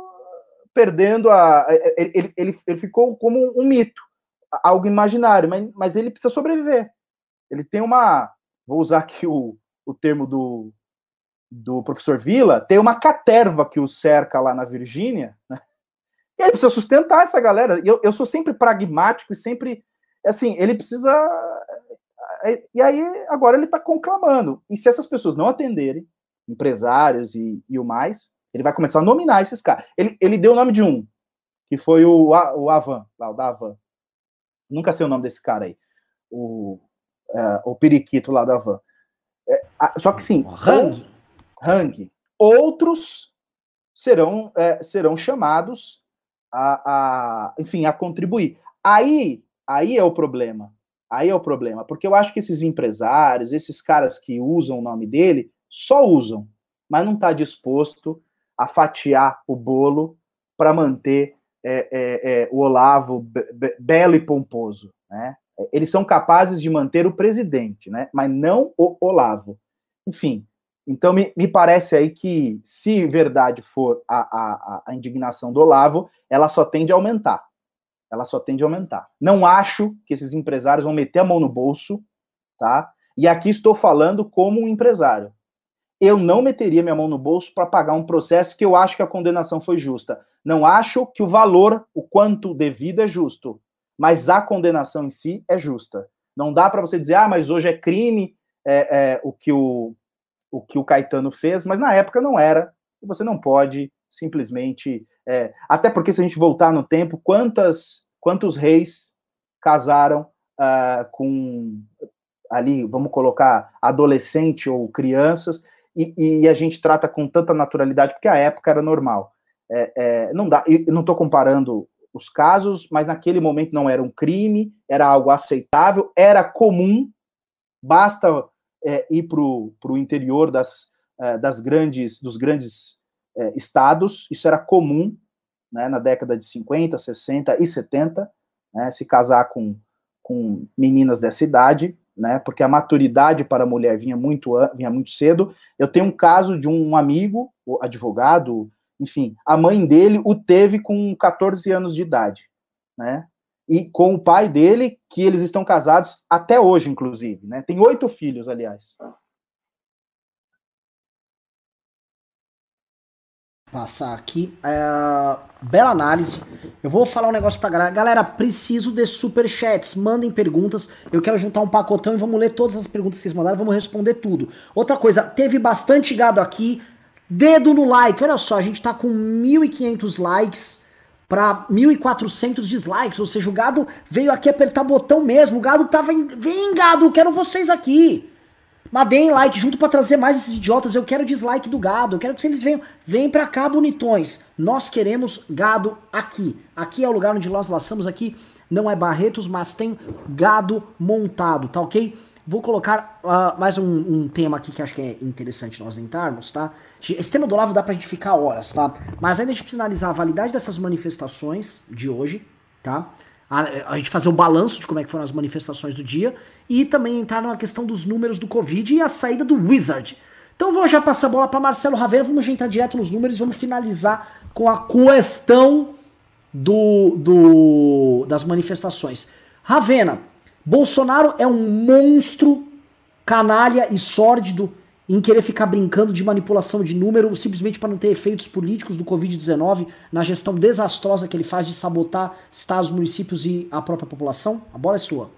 perdendo a. Ele, ele, ele ficou como um mito, algo imaginário, mas, mas ele precisa sobreviver. Ele tem uma. Vou usar aqui o, o termo do, do professor Vila, tem uma caterva que o cerca lá na Virgínia, né? E ele precisa sustentar essa galera. Eu, eu sou sempre pragmático e sempre. Assim, ele precisa. E aí, agora ele está conclamando. E se essas pessoas não atenderem, empresários e, e o mais, ele vai começar a nominar esses caras. Ele, ele deu o nome de um, que foi o, o Avan, lá, o da Avan. Nunca sei o nome desse cara aí. O, é, o periquito lá da Avan. É, só que sim. Hang. Hang. Outros serão, é, serão chamados a, a, enfim, a contribuir. Aí, aí é o problema. Aí é o problema, porque eu acho que esses empresários, esses caras que usam o nome dele, só usam, mas não está disposto a fatiar o bolo para manter é, é, é, o Olavo belo e pomposo, né? Eles são capazes de manter o presidente, né? Mas não o Olavo. Enfim, então me, me parece aí que, se verdade for a, a, a indignação do Olavo, ela só tende a aumentar. Ela só tende a aumentar. Não acho que esses empresários vão meter a mão no bolso, tá? E aqui estou falando como um empresário eu não meteria minha mão no bolso para pagar um processo que eu acho que a condenação foi justa. Não acho que o valor, o quanto devido é justo, mas a condenação em si é justa. Não dá para você dizer, ah, mas hoje é crime é, é, o, que o, o que o Caetano fez, mas na época não era. E você não pode simplesmente. É, até porque, se a gente voltar no tempo, quantas, quantos reis casaram uh, com ali, vamos colocar, adolescente ou crianças, e, e, a gente trata com tanta naturalidade, porque a época era normal. É, é, não dá, eu não estou comparando os casos, mas naquele momento não era um crime, era algo aceitável, era comum, basta é, ir para o interior das, é, das grandes, dos grandes é, estados, isso era comum né, na década de 50, 60 e 70, né, se casar com, com meninas dessa idade, né? Porque a maturidade para a mulher vinha muito, vinha muito cedo. Eu tenho um caso de um amigo, advogado, enfim, a mãe dele o teve com 14 anos de idade, né? E com o pai dele, que eles estão casados até hoje, inclusive, né? Tem oito filhos, aliás. Passar aqui. É, bela análise. Eu vou falar um negócio pra galera. Galera, preciso de super chats. Mandem perguntas. Eu quero juntar um pacotão e vamos ler todas as perguntas que vocês mandaram. Vamos responder tudo. Outra coisa, teve bastante gado aqui. Dedo no like. Olha só, a gente tá com 1.500 likes para 1.400 dislikes. Ou seja, o gado veio aqui apertar botão mesmo. O gado tava. Em... Vem, gado, quero vocês aqui. Mas deem like junto para trazer mais esses idiotas. Eu quero dislike do gado. Eu quero que eles venham. Vem pra cá, bonitões. Nós queremos gado aqui. Aqui é o lugar onde nós laçamos aqui. Não é Barretos, mas tem gado montado, tá ok? Vou colocar uh, mais um, um, tema aqui que acho que é interessante nós entrarmos, tá? Esse tema do Olavo dá pra gente ficar horas, tá? Mas ainda a gente precisa analisar a validade dessas manifestações de hoje, tá? A, a gente fazer um balanço de como é que foram as manifestações do dia e também entrar na questão dos números do Covid e a saída do Wizard. Então vou já passar a bola para Marcelo Ravena, vamos entrar direto nos números, vamos finalizar com a questão do, do, das manifestações. Ravena, Bolsonaro é um monstro canalha e sórdido em querer ficar brincando de manipulação de número simplesmente para não ter efeitos políticos do Covid-19 na gestão desastrosa que ele faz de sabotar estados, municípios e a própria população? A bola é sua.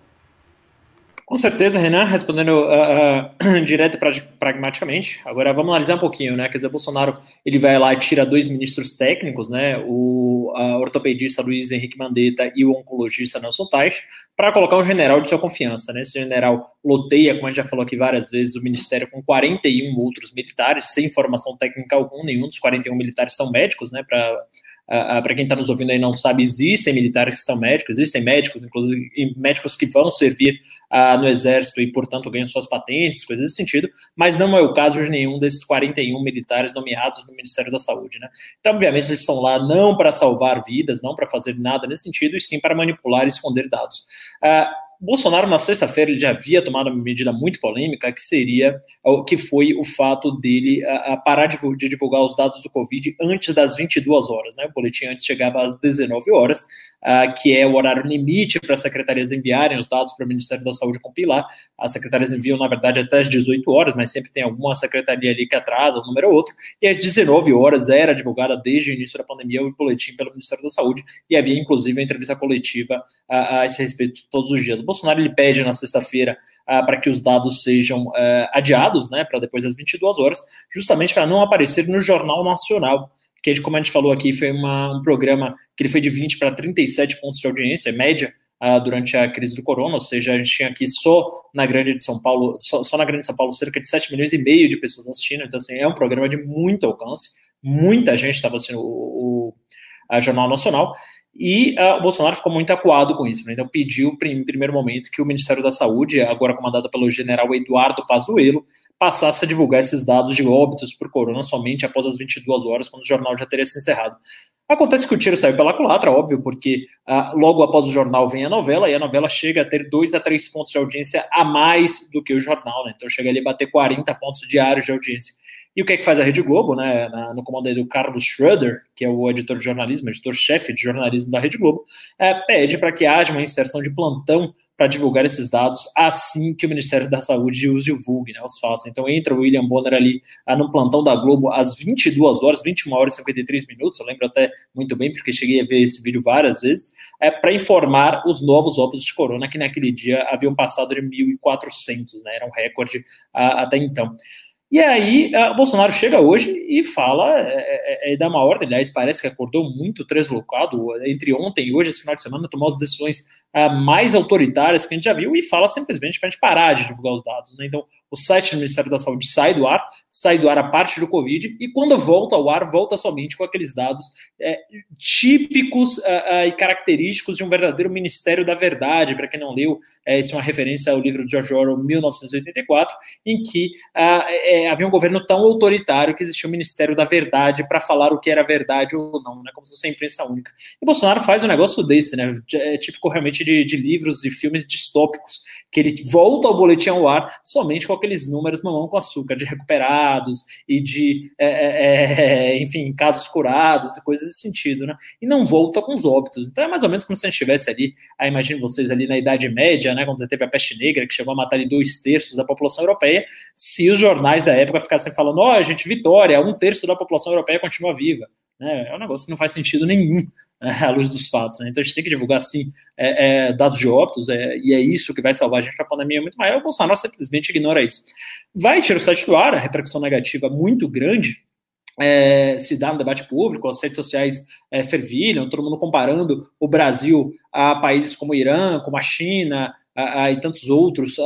Com certeza, Renan, respondendo uh, uh, direto e pragmaticamente. Agora vamos analisar um pouquinho, né? Quer dizer, Bolsonaro ele vai lá e tira dois ministros técnicos, né? O ortopedista Luiz Henrique Mandetta e o oncologista Nelson Tais, para colocar um general de sua confiança, né? Esse general loteia, como a gente já falou aqui várias vezes, o ministério com 41 outros militares, sem formação técnica alguma, nenhum dos 41 militares são médicos, né? Uh, para quem está nos ouvindo aí não sabe, existem militares que são médicos, existem médicos, inclusive médicos que vão servir uh, no exército e, portanto, ganham suas patentes, coisas desse sentido, mas não é o caso de nenhum desses 41 militares nomeados no Ministério da Saúde. Né? Então, obviamente, eles estão lá não para salvar vidas, não para fazer nada nesse sentido, e sim para manipular e esconder dados. Uh, Bolsonaro, na sexta-feira, ele já havia tomado uma medida muito polêmica, que seria, que foi o fato dele a, a parar de, de, divulgar os dados do Covid antes das 22 horas. Né? O boletim antes chegava às 19 horas, uh, que é o horário limite para as secretarias enviarem os dados para o Ministério da Saúde compilar. As secretarias enviam, na verdade, até às 18 horas, mas sempre tem alguma secretaria ali que atrasa, um número ou outro, e às 19 horas era divulgada desde o início da pandemia o boletim pelo Ministério da Saúde, e havia, inclusive, uma entrevista coletiva uh, a esse respeito todos os dias. Bolsonaro ele pede na sexta-feira uh, para que os dados sejam adiados, né, para depois das 22 horas, justamente para não aparecer no Jornal Nacional. Que, como a gente falou aqui, foi uma, um programa que ele foi de 20 para 37 pontos de audiência, média, Uh, durante a crise do corona, ou seja, a gente tinha aqui só na grande de São Paulo, só, só, na grande de São Paulo, cerca de 7 milhões e meio de pessoas assistindo, então assim, é um programa de muito alcance, muita gente estava assistindo o, o a Jornal Nacional, e uh, o Bolsonaro ficou muito acuado com isso. Né? Então, pediu, em primeiro momento, que o Ministério da Saúde, agora comandado pelo general Eduardo Pazuello, passasse a divulgar esses dados de óbitos por corona somente após as 22 horas, quando o jornal já teria se encerrado. Acontece que o tiro saiu pela culatra, óbvio, porque uh, logo após o jornal vem a novela, e a novela chega a ter dois a três pontos de audiência a mais do que o jornal, né? Então chega ali a bater 40 pontos diários de audiência. E o que é que faz a Rede Globo, né, no comando do Carlos Schroeder, que é o editor de jornalismo, editor-chefe de jornalismo da Rede Globo, é, pede para que haja uma inserção de plantão para divulgar esses dados assim que o Ministério da Saúde use o VUG, né, os faça. Então entra o William Bonner ali ah, no plantão da Globo às 22 horas, 21 horas e 53 minutos, eu lembro até muito bem, porque cheguei a ver esse vídeo várias vezes, é, para informar os novos óbitos de corona que naquele dia haviam passado de 1.400, né, era um recorde ah, até então. E aí, o Bolsonaro chega hoje e fala, é, é, é, dá uma ordem, aliás, parece que acordou muito deslocado entre ontem e hoje, esse final de semana, tomou as decisões uh, mais autoritárias que a gente já viu e fala simplesmente para a gente parar de divulgar os dados. Né? Então, o site do Ministério da Saúde sai do ar, sai do ar a parte do Covid, e quando volta ao ar, volta somente com aqueles dados é, típicos uh, uh, e característicos de um verdadeiro Ministério da Verdade. Para quem não leu, é, isso é uma referência ao livro de George Orwell, 1984, em que é, havia um governo tão autoritário que existia o um Ministério da Verdade para falar o que era verdade ou não, né? como se fosse a imprensa única. E Bolsonaro faz um negócio desse, né? É típico realmente de, de livros e filmes distópicos, que ele volta ao boletim ao ar somente com aqueles números mamão com açúcar, de recuperados e de, é, é, é, enfim, casos curados e coisas desse sentido, né? E não volta com os óbitos. Então é mais ou menos como se a gente estivesse ali, ah, imagine vocês ali na Idade Média, né, quando você teve a peste negra, que chegou a matar ali dois terços da população europeia, se os jornais da época ficassem falando, ó, oh, gente, vitória, um terço da população europeia continua viva. Né? É um negócio que não faz sentido nenhum à luz dos fatos. Né? Então a gente tem que divulgar, sim, é, é, dados de óbitos, é, e é isso que vai salvar a gente da pandemia muito maior. O Bolsonaro simplesmente ignora isso. Vai tirar o site do ar, a repercussão negativa muito grande, é, se dá no debate público, as redes sociais é, fervilham, todo mundo comparando o Brasil a países como o Irã, como a China a, a, e tantos outros,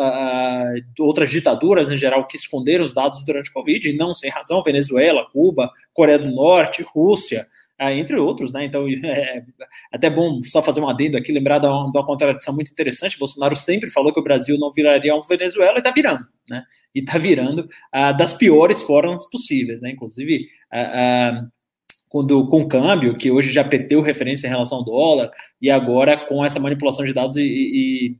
outras ditaduras em geral que esconderam os dados durante o Covid, e não sem razão, Venezuela, Cuba, Coreia do Norte, Rússia, ah, entre outros, né? Então, é até bom só fazer um adendo aqui, lembrar de uma, de uma contradição muito interessante. Bolsonaro sempre falou que o Brasil não viraria um Venezuela e está virando, né? E está virando ah, das piores formas possíveis, né? Inclusive, ah, ah, quando, com o câmbio, que hoje já perdeu referência em relação ao dólar, e agora com essa manipulação de dados e, e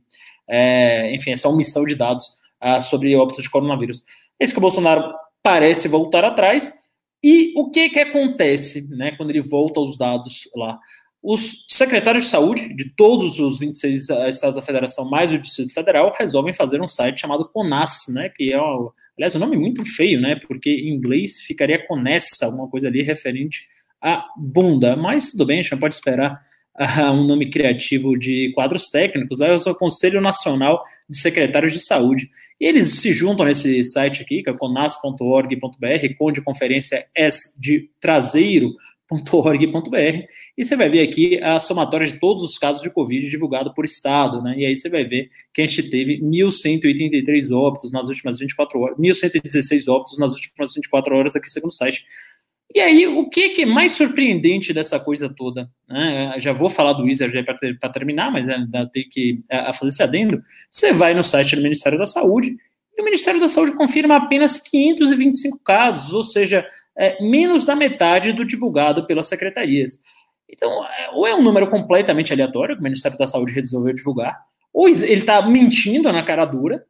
é, enfim, essa omissão de dados ah, sobre óbitos de coronavírus. Esse que o Bolsonaro parece voltar atrás e o que que acontece, né, quando ele volta os dados lá? Os secretários de saúde de todos os 26 estados da federação, mais o Distrito Federal, resolvem fazer um site chamado CONAS, né, que é, aliás, um nome muito feio, né, porque em inglês ficaria CONESA, alguma coisa ali referente à bunda, mas tudo bem, a gente pode esperar um nome criativo de quadros técnicos, é o Conselho Nacional de Secretários de Saúde. E eles se juntam nesse site aqui, que é conas.org.br, com de conferência S de traseiro, .org.br e você vai ver aqui a somatória de todos os casos de Covid divulgado por estado, né? E aí você vai ver que a gente teve 1.183 óbitos nas últimas 24 horas, 1.116 óbitos nas últimas 24 horas aqui segundo o site. E aí, o que, que é mais surpreendente dessa coisa toda? Né? Já vou falar do Wizard para terminar, mas ainda tem que a, fazer esse adendo. Você vai no site do Ministério da Saúde e o Ministério da Saúde confirma apenas 525 casos, ou seja, é, menos da metade do divulgado pelas secretarias. Então, é, ou é um número completamente aleatório que o Ministério da Saúde resolveu divulgar, ou ele está mentindo na cara dura,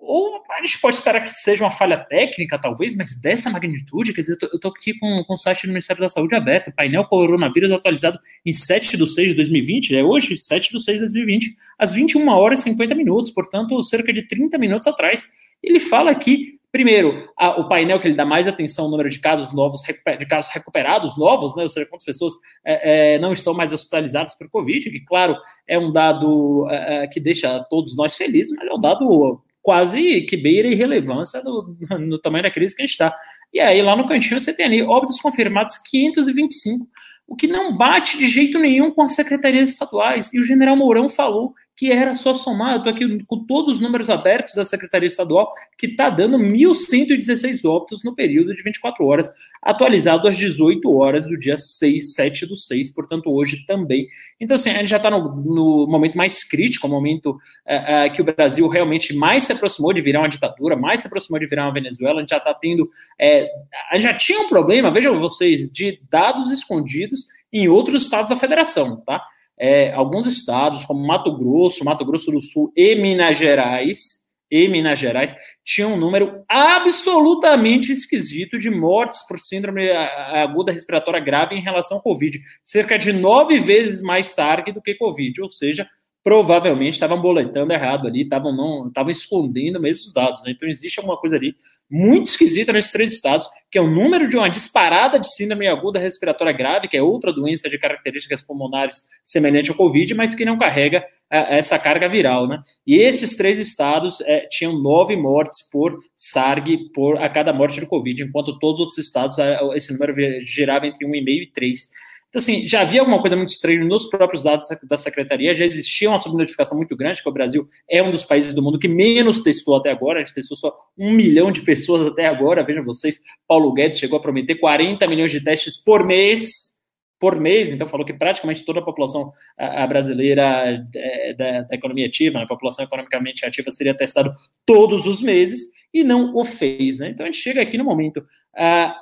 ou a gente pode esperar que seja uma falha técnica, talvez, mas dessa magnitude, quer dizer, eu estou aqui com, com o site do Ministério da Saúde aberto, painel coronavírus atualizado em 7 de 6 de 2020, é hoje, 7 de 6 de 2020, às 21 horas e 50 minutos, portanto, cerca de 30 minutos atrás. Ele fala que, primeiro, a, o painel que ele dá mais atenção ao número de casos novos, de casos recuperados novos, né, ou seja, quantas pessoas é, é, não estão mais hospitalizadas por Covid, que, claro, é um dado é, é que deixa todos nós felizes, mas é um dado quase que beira irrelevância do, no tamanho da crise que a gente está. E aí, lá no cantinho, você tem ali óbitos confirmados 525, o que não bate de jeito nenhum com as secretarias estaduais. E o general Mourão falou que era só somar, eu estou aqui com todos os números abertos da Secretaria Estadual, que está dando 1.116 óbitos no período de 24 horas, atualizado às 18 horas do dia 6, 7 do 6, portanto, hoje também. Então, assim, a gente já está no, no, momento mais crítico, o momento é, é, que o Brasil realmente mais se aproximou de virar uma ditadura, mais se aproximou de virar uma Venezuela, a gente já está tendo. É, a gente já tinha um problema, vejam vocês, de dados escondidos em outros estados da federação, tá? É, alguns estados, como Mato Grosso, Mato Grosso do Sul e Minas Gerais, e Minas Gerais, tinham um número absolutamente esquisito de mortes por síndrome aguda respiratória grave em relação ao Covid. Cerca de nove vezes mais SARG do que Covid, ou seja, provavelmente estavam boletando errado ali, estavam não estavam escondendo mesmo os dados. Né? Então existe alguma coisa ali muito esquisita nesses três estados, que é o número de uma disparada de síndrome aguda respiratória grave, que é outra doença de características pulmonares semelhante ao Covid, mas que não carrega é, essa carga viral. Né? E esses três estados é, tinham nove mortes por SARG por, a cada morte de Covid, enquanto todos os outros estados é, esse número girava entre 1,5 e 3. Então, assim, já havia alguma coisa muito estranha nos próprios dados da secretaria, já existia uma subnotificação muito grande, que o Brasil é um dos países do mundo que menos testou até agora, a gente testou só um milhão de pessoas até agora, vejam vocês, Paulo Guedes chegou a prometer 40 milhões de testes por mês, por mês, então falou que praticamente toda a população a, a brasileira é, da, da, economia ativa, né, a população economicamente ativa seria testado todos os meses e não o fez, né? Então a gente chega aqui no momento uh,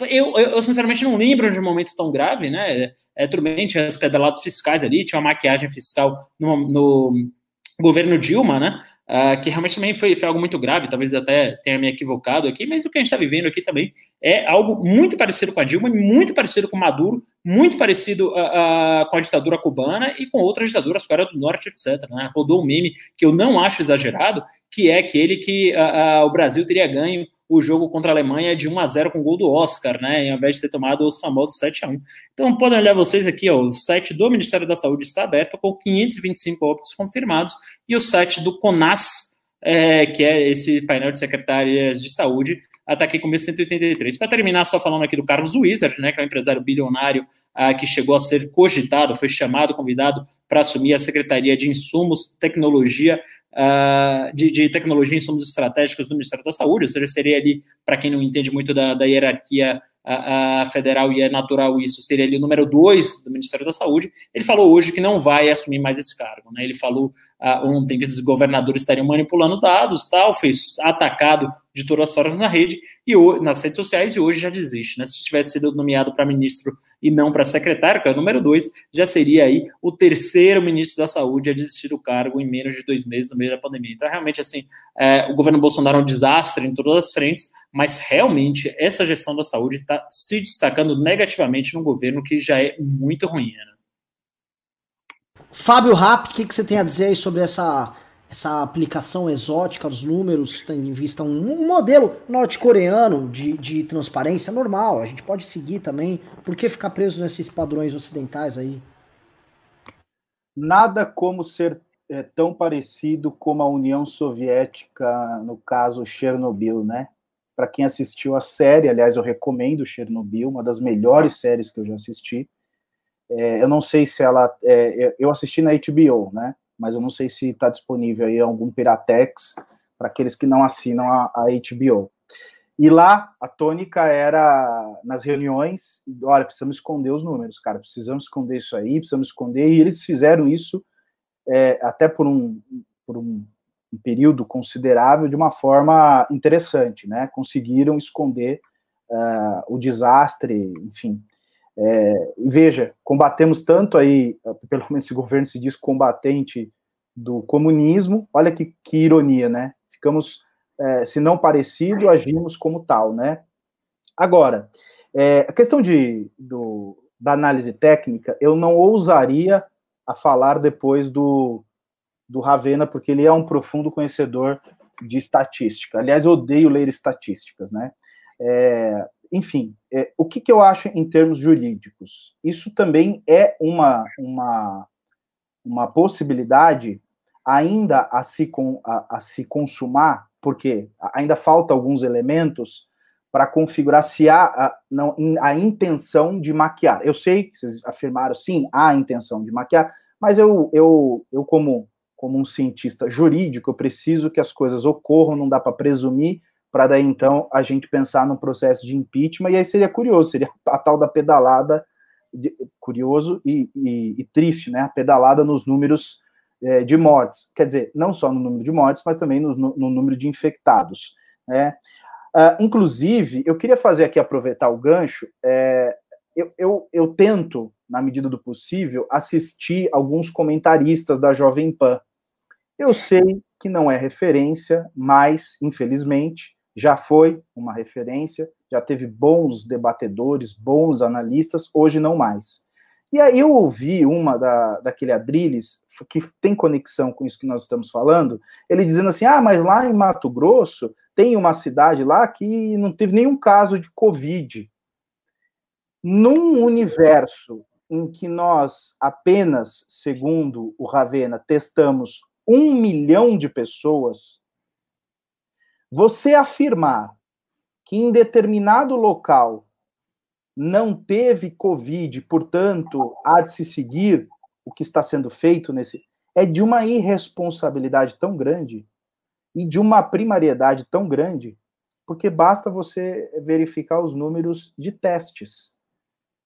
eu, eu, eu, sinceramente não lembro de um momento tão grave, né? É, tinha as pedaladas fiscais ali, tinha uma maquiagem fiscal no, no governo Dilma, né? Uh, que realmente também foi, foi, algo muito grave, talvez até tenha me equivocado aqui, mas o que a gente está vivendo aqui também é algo muito parecido com a Dilma, muito parecido com Maduro, muito parecido uh, uh, com a ditadura cubana e com outras ditaduras, Coreia do Norte, etc. Né? Rodou um meme que eu não acho exagerado, que é aquele que o Brasil teria ganho o jogo contra a Alemanha de 1 a 0 com gol do Oscar, né? Ao invés de ter tomado os famosos 7 a 1. Então podem olhar vocês aqui, ó, o site do Ministério da Saúde está aberto com 525 óbitos confirmados e o site do CONAS, é, que é esse painel de secretárias de saúde, está aqui com 1.183. Para terminar, só falando aqui do Carlos Wizard, né, que é um empresário bilionário ah, que chegou a ser cogitado, foi chamado, convidado para assumir a Secretaria de Insumos, Tecnologia uh, de, de, tecnologia e insumos estratégicos do Ministério da Saúde, ou seja, seria ali, para quem não entende muito da, da hierarquia a, a, federal e é natural isso, seria ali o número dois do Ministério da Saúde, ele falou hoje que não vai assumir mais esse cargo. Né? Ele falou uh, ontem que os governadores estariam manipulando os dados, tal, fez atacado de todas as formas na rede e nas redes sociais e hoje já desiste. Né? Se tivesse sido nomeado para ministro e não para secretário, que é o número dois, já seria aí o terceiro ministro da Saúde a desistir do cargo em menos de dois meses no meio da pandemia. Então, realmente, assim, é, o governo Bolsonaro é um desastre em todas as frentes, mas realmente essa gestão da saúde está se destacando negativamente num governo que já é muito ruim. Né? Fábio Rapp, o que, que você tem a dizer aí sobre essa, essa aplicação exótica dos números, tendo em vista um, um modelo norte-coreano de, de transparência normal? A gente pode seguir também. Por que ficar preso nesses padrões ocidentais aí? Nada como ser é, tão parecido como a União Soviética, no caso Chernobyl, né? Para quem assistiu a série, aliás, eu recomendo Chernobyl, uma das melhores séries que eu já assisti. É, eu não sei se ela. É, eu assisti na HBO, né? Mas eu não sei se está disponível aí algum Piratex para aqueles que não assinam a, a, HBO. E lá a tônica era nas reuniões: olha, precisamos esconder os números, cara, precisamos esconder isso aí, precisamos esconder. E eles fizeram isso é, até por um, por um, período considerável de uma forma interessante, né? Conseguiram esconder uh, o desastre, enfim. É, veja, combatemos tanto aí, pelo menos esse governo se diz combatente do comunismo. Olha que, que ironia, né? Ficamos, é, se não parecido, agimos como tal, né? Agora, é, a questão de, do, da análise técnica, eu não ousaria a falar depois do, do Ravena, porque ele é um profundo conhecedor de estatística. Aliás, eu odeio ler estatísticas, né? É, enfim, é, o que, que, eu acho em termos jurídicos? Isso também é uma, uma, uma possibilidade ainda a se, a, a se consumar, porque ainda falta alguns elementos para configurar se há a, não, a intenção de maquiar. Eu sei que vocês afirmaram, sim, há a intenção de maquiar, mas eu, eu, eu como, como um cientista jurídico, eu preciso que as coisas ocorram, não dá para presumir, para daí então a gente pensar no processo de impeachment, e aí seria curioso, seria a tal da pedalada, de, curioso e, e, e, triste, né? A pedalada nos números é, de mortes, quer dizer, não só no número de mortes, mas também no, no, número de infectados, né? Uh, inclusive, eu queria fazer aqui, aproveitar o gancho, é, eu, eu, eu, tento, na medida do possível, assistir alguns comentaristas da Jovem Pan. Eu sei que não é referência, mas, infelizmente, já foi uma referência, já teve bons debatedores, bons analistas, hoje não mais. E aí eu ouvi uma da, daquele Adriles, que tem conexão com isso que nós estamos falando, ele dizendo assim, ah, mas lá em Mato Grosso tem uma cidade lá que não teve nenhum caso de Covid. Num universo em que nós apenas, segundo o Ravena, testamos um milhão de pessoas, você afirmar que em determinado local não teve Covid, portanto, há de se seguir o que está sendo feito nesse. É de uma irresponsabilidade tão grande e de uma primariedade tão grande, porque basta você verificar os números de testes.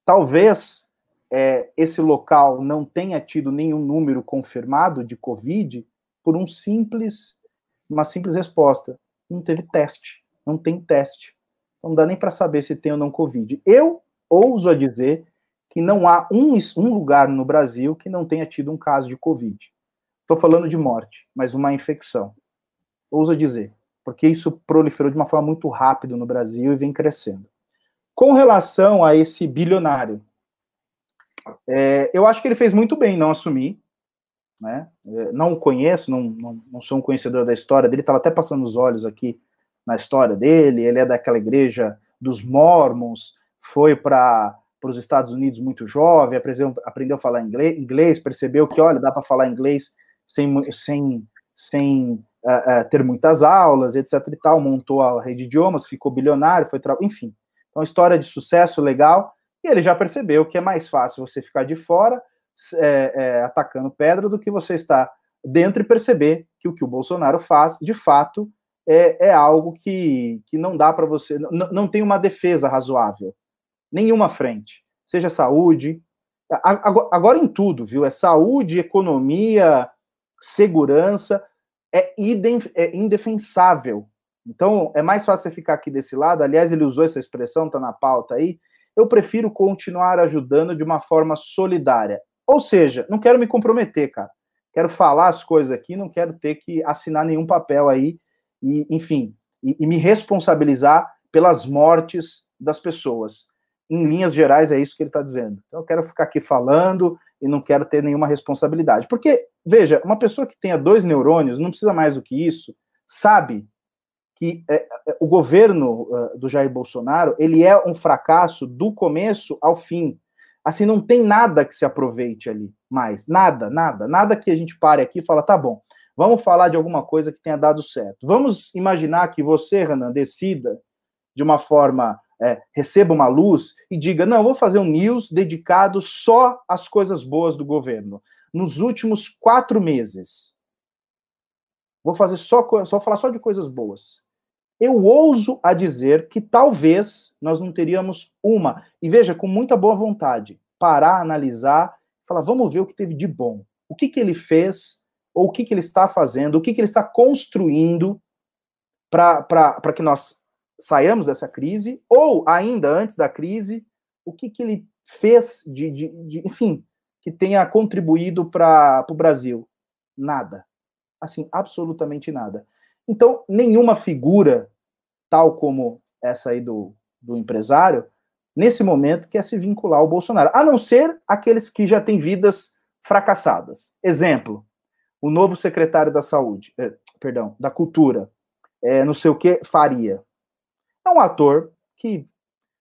Talvez é, esse local não tenha tido nenhum número confirmado de Covid por um simples, uma simples resposta. Não teve teste, não tem teste. Não dá nem para saber se tem ou não Covid. Eu ouso a dizer que não há um, um lugar no Brasil que não tenha tido um caso de Covid. Estou falando de morte, mas uma infecção ousa dizer, porque isso proliferou de uma forma muito rápida no Brasil e vem crescendo. Com relação a esse bilionário, é, eu acho que ele fez muito bem não assumir, né? É, não o conheço, não, não, não, sou um conhecedor da história dele, estava até passando os olhos aqui na história dele. Ele é daquela igreja dos Mormons, foi para os Estados Unidos muito jovem, aprendeu, aprendeu a falar inglês, inglês, percebeu que, olha, dá para falar inglês sem, sem, sem uh, ter muitas aulas, etc e tal, montou a rede de idiomas, ficou bilionário, foi, enfim. Então, história de sucesso legal, e ele já percebeu que é mais fácil você ficar de fora é, é, atacando pedra do que você estar dentro e perceber que o que o Bolsonaro faz, de fato, é, é algo que, que não dá para você, não tem uma defesa razoável, nenhuma frente, seja saúde, agora em tudo, viu? É saúde, economia, segurança, é, é indefensável. Então, é mais fácil você ficar aqui desse lado. Aliás, ele usou essa expressão, está na pauta aí. Eu prefiro continuar ajudando de uma forma solidária. Ou seja, não quero me comprometer, cara. Quero falar as coisas aqui, não quero ter que assinar nenhum papel aí, e, enfim, e, e me responsabilizar pelas mortes das pessoas. Em linhas gerais, é isso que ele está dizendo. Então, eu quero ficar aqui falando e não quero ter nenhuma responsabilidade. Porque Veja, uma pessoa que tenha dois neurônios, não precisa mais do que isso, sabe que é, é, o governo uh, do Jair Bolsonaro ele é um fracasso do começo ao fim. Assim, não tem nada que se aproveite ali mais. Nada, nada. Nada que a gente pare aqui e fala, tá bom, vamos falar de alguma coisa que tenha dado certo. Vamos imaginar que você, Renan, decida de uma forma, é, receba uma luz e diga, não, vou fazer um news dedicado só às coisas boas do governo nos últimos quatro meses. Vou fazer só, só falar só de coisas boas. Eu ouso a dizer que talvez nós não teríamos uma, e veja, com muita boa vontade, parar, analisar, falar, vamos ver o que teve de bom. O que, que ele fez, ou o que, que ele está fazendo, o que, que ele está construindo para que nós saiamos dessa crise, ou ainda antes da crise, o que, que ele fez de, de, de enfim, que tenha contribuído para o Brasil. Nada. Assim, absolutamente nada. Então, nenhuma figura, tal como essa aí do, do empresário, nesse momento quer se vincular ao Bolsonaro, a não ser aqueles que já têm vidas fracassadas. Exemplo, o novo secretário da Saúde, eh, perdão, da Cultura, é, não sei o que, Faria. É um ator que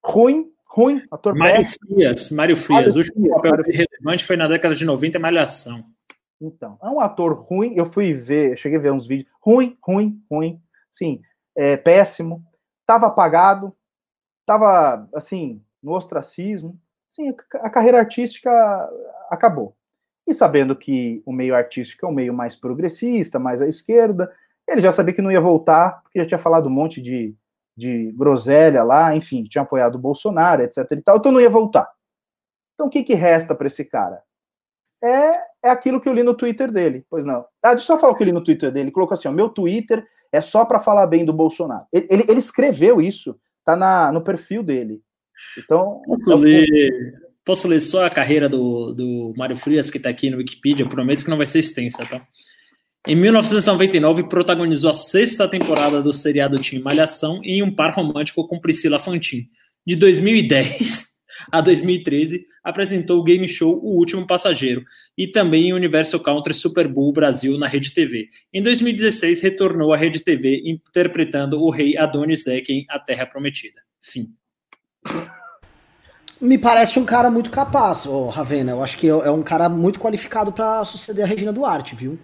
ruim, ruim, ator Mário Frias, Mário Frias, o último papel Mário relevante foi na década de 90, Malhação. Então, é um ator ruim, eu fui ver, cheguei a ver uns vídeos, ruim, ruim, ruim, sim, é, péssimo, tava apagado, tava, assim, no ostracismo, sim, a carreira artística acabou. E sabendo que o meio artístico é um meio mais progressista, mais à esquerda, ele já sabia que não ia voltar, porque já tinha falado um monte de, de groselha lá, enfim, tinha apoiado o Bolsonaro, etc e tal, então não ia voltar. Então o que, que resta para esse cara? É, é aquilo que eu li no Twitter dele. Pois não. Ah, deixa eu só falar o que eu li no Twitter dele. Ele colocou assim: ó, meu Twitter é só para falar bem do Bolsonaro. Ele, ele, ele, escreveu isso, tá na, no perfil dele. Então. Posso, ler, posso ler só a carreira do, do Mário Frias, que está aqui no Wikipedia? Eu prometo que não vai ser extensa, tá? Em 1999, protagonizou a sexta temporada do seriado Team Malhação em um par romântico com Priscila Fantin. De 2010 a 2013, apresentou o game show O Último Passageiro e também em Universo Country Super Bowl Brasil na Rede TV. Em 2016, retornou à Rede TV interpretando o rei Adonis Ek em A Terra Prometida. Fim. Me parece um cara muito capaz, oh, Ravena. Eu acho que é um cara muito qualificado para suceder a Regina Duarte, viu?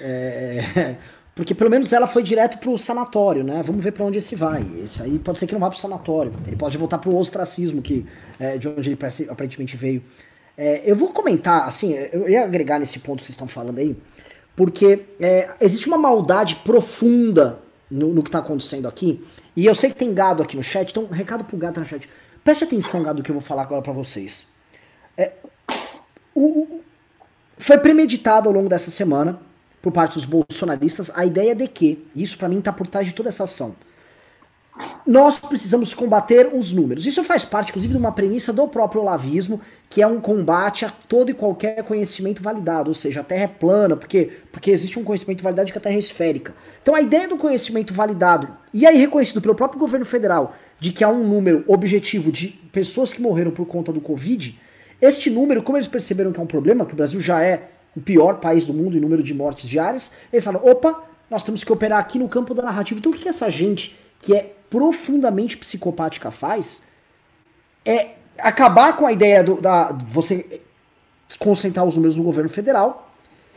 É, porque pelo menos ela foi direto pro sanatório, né? Vamos ver para onde esse vai. Esse aí pode ser que não vá pro sanatório. Ele pode voltar pro ostracismo, que, é, de onde ele aparentemente veio. É, eu vou comentar, assim, eu ia agregar nesse ponto que vocês estão falando aí, porque é, existe uma maldade profunda no, no que está acontecendo aqui. E eu sei que tem gado aqui no chat, então, recado pro gado no chat. Preste atenção, gado, que eu vou falar agora para vocês. É, o, o, foi premeditado ao longo dessa semana por parte dos bolsonaristas a ideia de que, isso para mim está por trás de toda essa ação, nós precisamos combater os números. Isso faz parte, inclusive, de uma premissa do próprio olavismo, que é um combate a todo e qualquer conhecimento validado, ou seja, a Terra é plana, porque, porque existe um conhecimento validado que a Terra é esférica. Então a ideia do conhecimento validado, e aí reconhecido pelo próprio governo federal, de que há um número objetivo de pessoas que morreram por conta do Covid, este número, como eles perceberam que é um problema, que o Brasil já é o pior país do mundo em número de mortes diárias, eles falam, opa, nós temos que operar aqui no campo da narrativa. Então o que essa gente que é profundamente psicopática faz é acabar com a ideia do, da você concentrar os números no governo federal.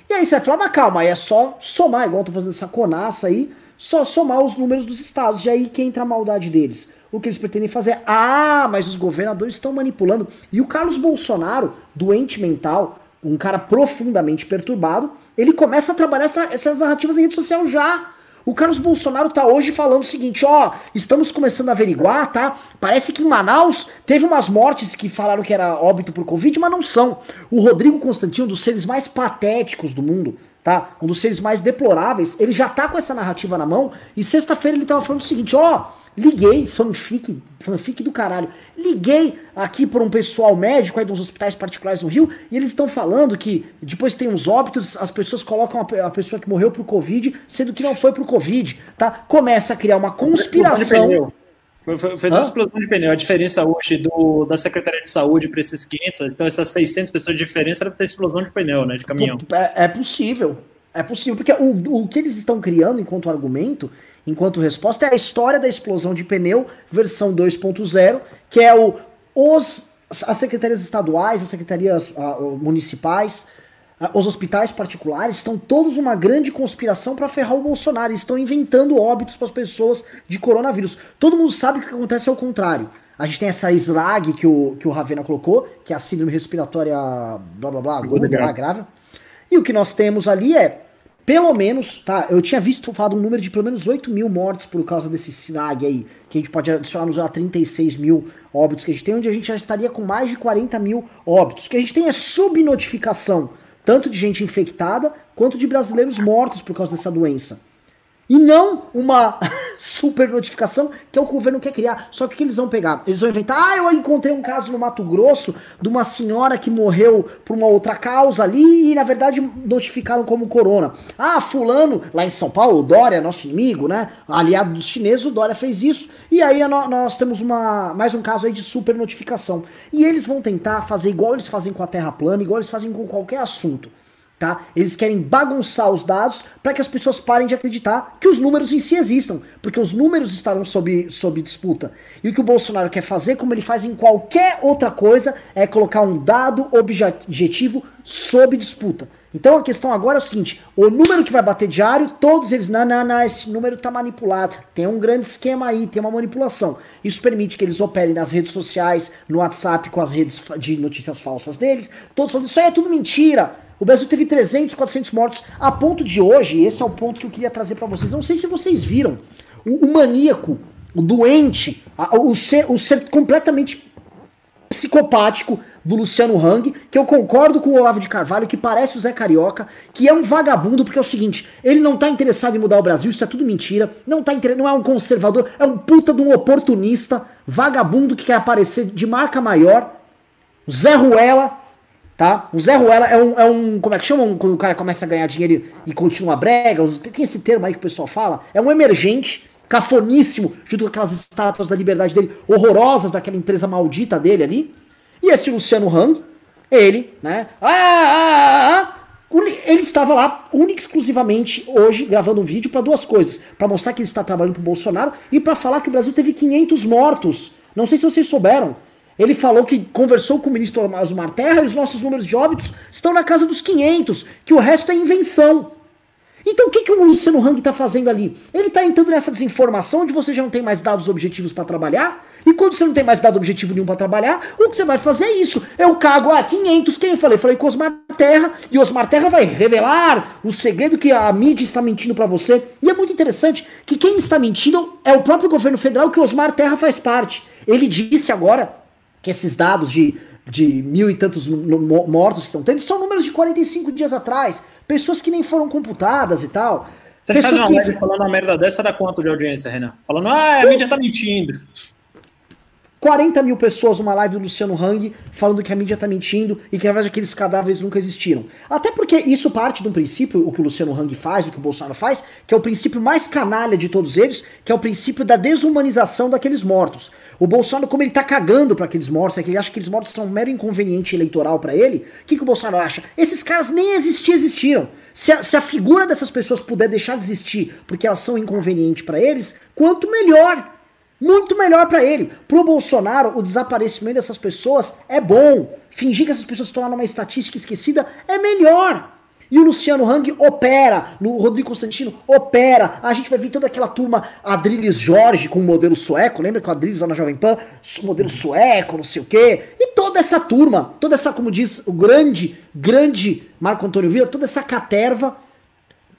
E aí você vai falar, mas calma, aí é só somar, igual eu tô fazendo essa conaça aí, só somar os números dos estados. E aí que entra a maldade deles. O que eles pretendem fazer é, ah, mas os governadores estão manipulando. E o Carlos Bolsonaro, doente mental, um cara profundamente perturbado, ele começa a trabalhar essa, essas narrativas em rede social já. O Carlos Bolsonaro tá hoje falando o seguinte, ó, estamos começando a averiguar, tá? Parece que em Manaus teve umas mortes que falaram que era óbito por Covid, mas não são. O Rodrigo Constantino, um dos seres mais patéticos do mundo, tá? Um dos seres mais deploráveis, ele já tá com essa narrativa na mão, e sexta-feira ele tava falando o seguinte, ó, Liguei, fanfic, fanfic do caralho. Liguei aqui para um pessoal médico aí dos hospitais particulares no Rio e eles estão falando que depois tem uns óbitos, as pessoas colocam a, pessoa que morreu pro Covid, sendo que não foi pro Covid, tá? Começa a criar uma conspiração. Foi, foi, foi uma explosão de pneu. A diferença hoje do, da Secretaria de Saúde para esses 500, então essas 600 pessoas de diferença era ter explosão de pneu, né, de caminhão. É, é possível. É possível, porque o, o que eles estão criando enquanto argumento enquanto resposta é a história da explosão de pneu, versão 2.0, que é o, os, as secretarias estaduais, as secretarias uh, municipais, os hospitais particulares, estão todos uma grande conspiração para ferrar o Bolsonaro. Estão inventando óbitos para as pessoas de coronavírus. Todo mundo sabe que o que acontece é o contrário. A gente tem essa SLAG que o, que o Ravena colocou, que é a síndrome respiratória blá blá blá, grave. grave. E o que nós temos ali é pelo menos, tá? Eu tinha visto falado um número de pelo menos 8 mil mortes por causa desse SINAG aí, que a gente pode adicionar nos 36 mil óbitos que a gente tem, onde a gente já estaria com mais de 40 mil óbitos. O que a gente tem é subnotificação, tanto de gente infectada quanto de brasileiros mortos por causa dessa doença. E não uma super notificação, que é o governo quer criar. Só que o que eles vão pegar? Eles vão inventar, ah, eu encontrei um caso no Mato Grosso de uma senhora que morreu por uma outra causa ali e na verdade notificaram como corona. Ah, fulano, lá em São Paulo, o Dória, nosso inimigo, né? Aliado dos chineses, o Dória fez isso. E aí nós temos uma, mais um caso aí de super notificação. E eles vão tentar fazer igual eles fazem com a Terra plana, igual eles fazem com qualquer assunto. Tá? Eles querem bagunçar os dados para que as pessoas parem de acreditar que os números em si existam, porque os números estarão sob, sob disputa. E o que o Bolsonaro quer fazer, como ele faz em qualquer outra coisa, é colocar um dado objetivo sob disputa. Então a questão agora é o seguinte: o número que vai bater diário, todos eles, não, não, não, esse número está manipulado. Tem um grande esquema aí, tem uma manipulação. Isso permite que eles operem nas redes sociais, no WhatsApp com as redes de notícias falsas deles. Todos falando, isso aí é tudo mentira. O Brasil teve 300, 400 mortos. A ponto de hoje, esse é o ponto que eu queria trazer para vocês. Não sei se vocês viram. O, o maníaco, o doente, a, o, ser, o ser completamente psicopático do Luciano Hang, que eu concordo com o Olavo de Carvalho, que parece o Zé Carioca, que é um vagabundo, porque é o seguinte, ele não tá interessado em mudar o Brasil, isso é tudo mentira, não tá não é um conservador, é um puta de um oportunista, vagabundo que quer aparecer de marca maior, Zé Ruela, tá? O Zé Ruela é um, é um como é que chama quando o cara começa a ganhar dinheiro e continua brega? Tem esse termo aí que o pessoal fala. É um emergente, cafoníssimo, junto com aquelas estátuas da liberdade dele, horrorosas daquela empresa maldita dele ali. E esse Luciano Hang, ele, né? Ah, ah, ah, ah ele estava lá única exclusivamente hoje gravando um vídeo para duas coisas, para mostrar que ele está trabalhando pro Bolsonaro e para falar que o Brasil teve 500 mortos. Não sei se vocês souberam. Ele falou que conversou com o ministro Osmar Terra e os nossos números de óbitos estão na casa dos 500, que o resto é invenção. Então o que, que o Luciano Hang está fazendo ali? Ele está entrando nessa desinformação onde você já não tem mais dados objetivos para trabalhar, e quando você não tem mais dado objetivo nenhum para trabalhar, o que você vai fazer é isso. Eu cago, ah, 500, quem eu falei? Falei com Osmar Terra, e Osmar Terra vai revelar o segredo que a mídia está mentindo para você. E é muito interessante que quem está mentindo é o próprio governo federal que Osmar Terra faz parte. Ele disse agora que esses dados de, de mil e tantos mortos que estão tendo são números de 45 dias atrás. Pessoas que nem foram computadas e tal. Você Pessoas faz uma live falando uma merda dessa, dá quanto de audiência, Renan? Falando, ah, a mídia tá mentindo. 40 mil pessoas numa live do Luciano Hang falando que a mídia tá mentindo e que na verdade aqueles cadáveres nunca existiram. Até porque isso parte de um princípio, o que o Luciano Hang faz, o que o Bolsonaro faz, que é o princípio mais canalha de todos eles, que é o princípio da desumanização daqueles mortos. O Bolsonaro, como ele tá cagando para aqueles mortos, é que ele acha que aqueles mortos são um mero inconveniente eleitoral para ele, o que, que o Bolsonaro acha? Esses caras nem existir, existiram. Se a, se a figura dessas pessoas puder deixar de existir porque elas são inconvenientes para eles, quanto melhor. Muito melhor para ele. Pro Bolsonaro, o desaparecimento dessas pessoas é bom. Fingir que essas pessoas estão lá numa estatística esquecida é melhor. E o Luciano Hang opera, o Rodrigo Constantino opera. A gente vai ver toda aquela turma Adriles Jorge com o modelo sueco, lembra que o Adriles lá na Jovem Pan, modelo sueco, não sei o quê. E toda essa turma, toda essa, como diz o grande, grande Marco Antônio Vila, toda essa caterva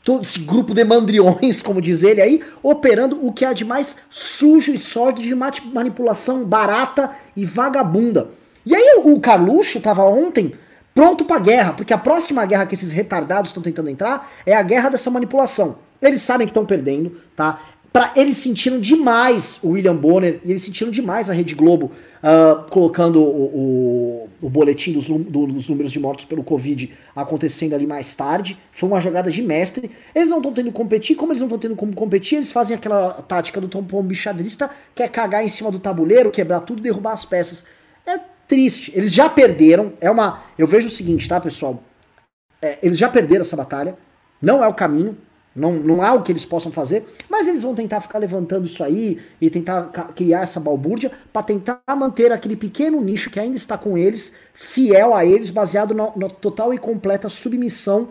todo esse grupo de mandriões, como diz ele aí, operando o que há de mais sujo e sórdido de manipulação barata e vagabunda. E aí o, Carluxo tava ontem pronto pra guerra, porque a próxima guerra que esses retardados estão tentando entrar é a guerra dessa manipulação. Eles sabem que estão perdendo, tá? Pra, eles sentiram demais o William Bonner e eles sentiram demais a Rede Globo uh, colocando o, o, o boletim dos, do, dos, números de mortos pelo Covid acontecendo ali mais tarde. Foi uma jogada de mestre. Eles não estão tendo competir, como eles não estão tendo como competir, eles fazem aquela tática do Tom Pombo bichadrista, que é cagar em cima do tabuleiro, quebrar tudo e derrubar as peças. É triste. Eles já perderam. É uma. Eu vejo o seguinte, tá, pessoal? É, eles já perderam essa batalha. Não é o caminho. Não, não há o que eles possam fazer, mas eles vão tentar ficar levantando isso aí e tentar criar essa balbúrdia para tentar manter aquele pequeno nicho que ainda está com eles, fiel a eles, baseado na total e completa submissão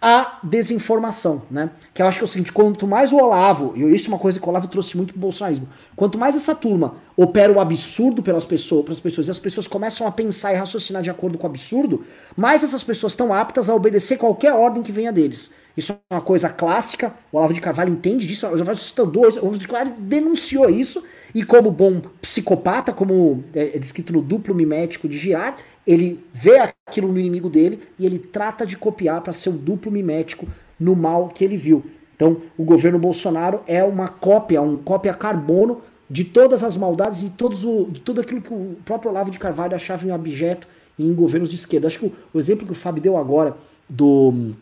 à desinformação, né? Que eu acho que é o seguinte, quanto mais o Olavo, e isso é uma coisa que o Olavo trouxe muito pro bolsonarismo, quanto mais essa turma opera o absurdo pelas pessoas, pelas pessoas, e as pessoas começam a pensar e raciocinar de acordo com o absurdo, mais essas pessoas estão aptas a obedecer qualquer ordem que venha deles. Isso é uma coisa clássica, o Olavo de Carvalho entende disso, o Olavo o de Carvalho denunciou isso, e como bom psicopata, como é, é descrito no duplo mimético de Girard, ele vê aquilo no inimigo dele e ele trata de copiar para ser o duplo mimético no mal que ele viu. Então, o governo Bolsonaro é uma cópia, um cópia carbono de todas as maldades e todos o, de tudo aquilo que o próprio Olavo de Carvalho achava em abjeto em governos de esquerda. Acho que o, o exemplo que o Fábio deu agora do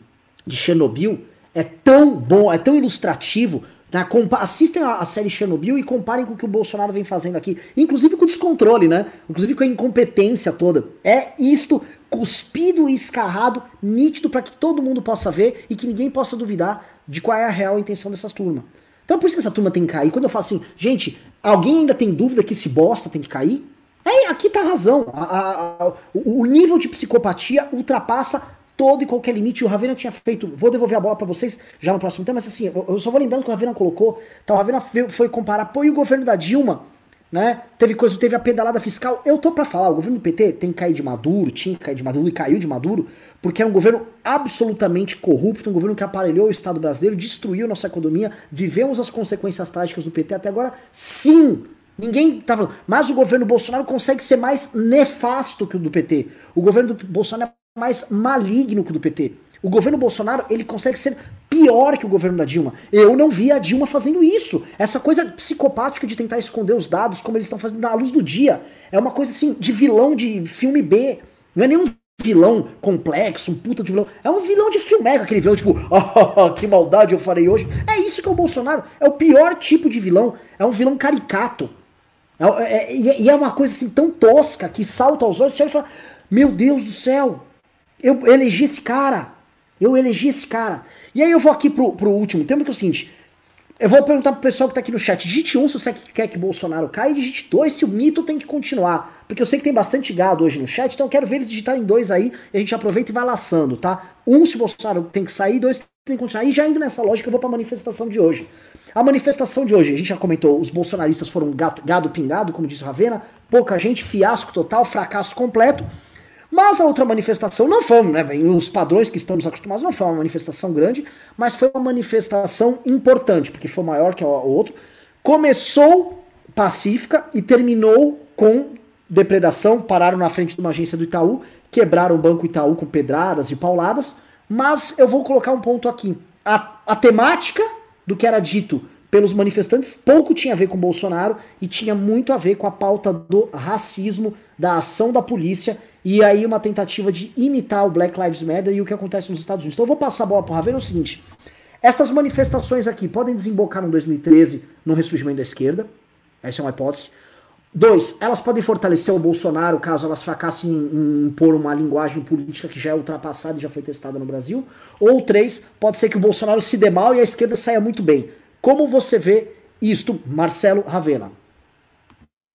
de Chernobyl é tão bom, é tão ilustrativo. Tá? Assistem a, a, série Chernobyl e comparem com o que o Bolsonaro vem fazendo aqui, inclusive com o descontrole, né? Inclusive com a incompetência toda. É isto cuspido e escarrado, nítido para que todo mundo possa ver e que ninguém possa duvidar de qual é a real intenção dessas turmas. Então por isso que essa turma tem que cair. Quando eu falo assim, gente, alguém ainda tem dúvida que esse bosta tem que cair? É, aqui tá a razão. A, a, a, o nível de psicopatia ultrapassa todo e qualquer limite. O Ravena tinha feito. Vou devolver a bola para vocês já no próximo tema, mas assim, eu, só vou lembrando que o Ravena colocou. Tá, o Ravena foi comparar, pô, e o governo da Dilma, né? Teve coisa, teve a pedalada fiscal. Eu tô para falar, o governo do PT tem que cair de Maduro, tinha que cair de Maduro e caiu de Maduro, porque é um governo absolutamente corrupto, um governo que aparelhou o Estado brasileiro, destruiu nossa economia, vivemos as consequências trágicas do PT até agora. Sim, Ninguém tá falando. Mas o governo Bolsonaro consegue ser mais nefasto que o do PT. O governo do Bolsonaro é mais maligno que o do PT. O governo Bolsonaro, ele consegue ser pior que o governo da Dilma. Eu não vi a Dilma fazendo isso. Essa coisa psicopática de tentar esconder os dados, como eles estão fazendo na luz do dia. É uma coisa assim, de vilão de filme B. Não é nenhum vilão complexo, um puta de vilão. É um vilão de filmeca, aquele vilão tipo, oh, que maldade eu farei hoje. É isso que é o Bolsonaro. É o pior tipo de vilão. É um vilão caricato. É, é, é, e é uma coisa assim tão tosca que salta aos olhos e fala: Meu Deus do céu, eu elegi esse cara. Eu elegi esse cara. E aí eu vou aqui pro, pro último tema, que é o seguinte. Eu vou perguntar pro pessoal que tá aqui no chat. Digite um se você quer que Bolsonaro caia, e digite dois se o mito tem que continuar. Porque eu sei que tem bastante gado hoje no chat, então eu quero ver eles digitarem dois aí e a gente aproveita e vai laçando, tá? Um se Bolsonaro tem que sair, dois tem que continuar. E já indo nessa lógica, eu vou pra manifestação de hoje. A manifestação de hoje, a gente já comentou, os bolsonaristas foram gato, gado pingado, como disse o Ravena, pouca gente, fiasco total, fracasso completo. Mas a outra manifestação não foi, né, os padrões que estamos acostumados, não foi uma manifestação grande, mas foi uma manifestação importante, porque foi maior que o outro. Começou pacífica e terminou com depredação, pararam na frente de uma agência do Itaú, quebraram o Banco Itaú com pedradas e pauladas, mas eu vou colocar um ponto aqui. A, a temática do que era dito pelos manifestantes pouco tinha a ver com Bolsonaro e tinha muito a ver com a pauta do racismo, da ação da polícia e aí uma tentativa de imitar o Black Lives Matter e o que acontece nos Estados Unidos. Então eu vou passar a bola para o Ravena o seguinte: estas manifestações aqui podem desembocar no 2013 no ressurgimento da esquerda, essa é uma hipótese. Dois, elas podem fortalecer o Bolsonaro caso elas fracassem em impor uma linguagem política que já é ultrapassada e já foi testada no Brasil. Ou três, pode ser que o Bolsonaro se dê mal e a esquerda saia muito bem. Como você vê isto, Marcelo Ravena?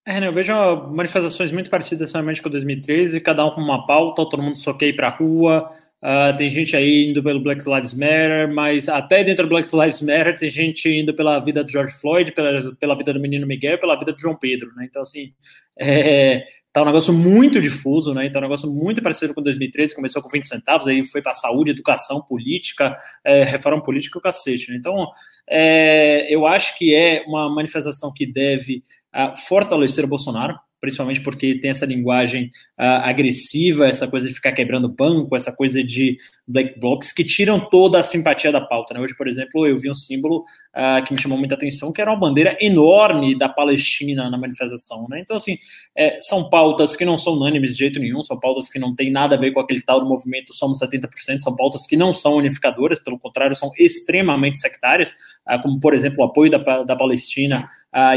É, né, eu vejo manifestações muito parecidas realmente com 2013, cada um com uma pauta, todo mundo só quer ir pra rua, Uh, tem gente aí indo pelo Black Lives Matter, mas até dentro do Black Lives Matter tem gente indo pela vida do George Floyd, pela, pela vida do menino Miguel, pela vida do João Pedro, né? Então, assim, é, tá um negócio muito difuso, né? Então, um negócio muito parecido com 2013, começou com 20 centavos, aí foi para saúde, educação, política, é, reforma política o cacete, né? Então, é, eu acho que é uma manifestação que deve uh, fortalecer o Bolsonaro, principalmente porque tem essa linguagem uh, agressiva, essa coisa de ficar quebrando banco, essa coisa de black blocs que tiram toda a simpatia da pauta. Né? Hoje, por exemplo, eu vi um símbolo uh, que me chamou muita atenção, que era uma bandeira enorme da Palestina na manifestação. Né? Então, assim, é, são pautas que não são unânimes de jeito nenhum, são pautas que não têm nada a ver com aquele tal do movimento Somos 70%, são pautas que não são unificadoras, pelo contrário, são extremamente sectárias, como, por exemplo, o apoio da, da Palestina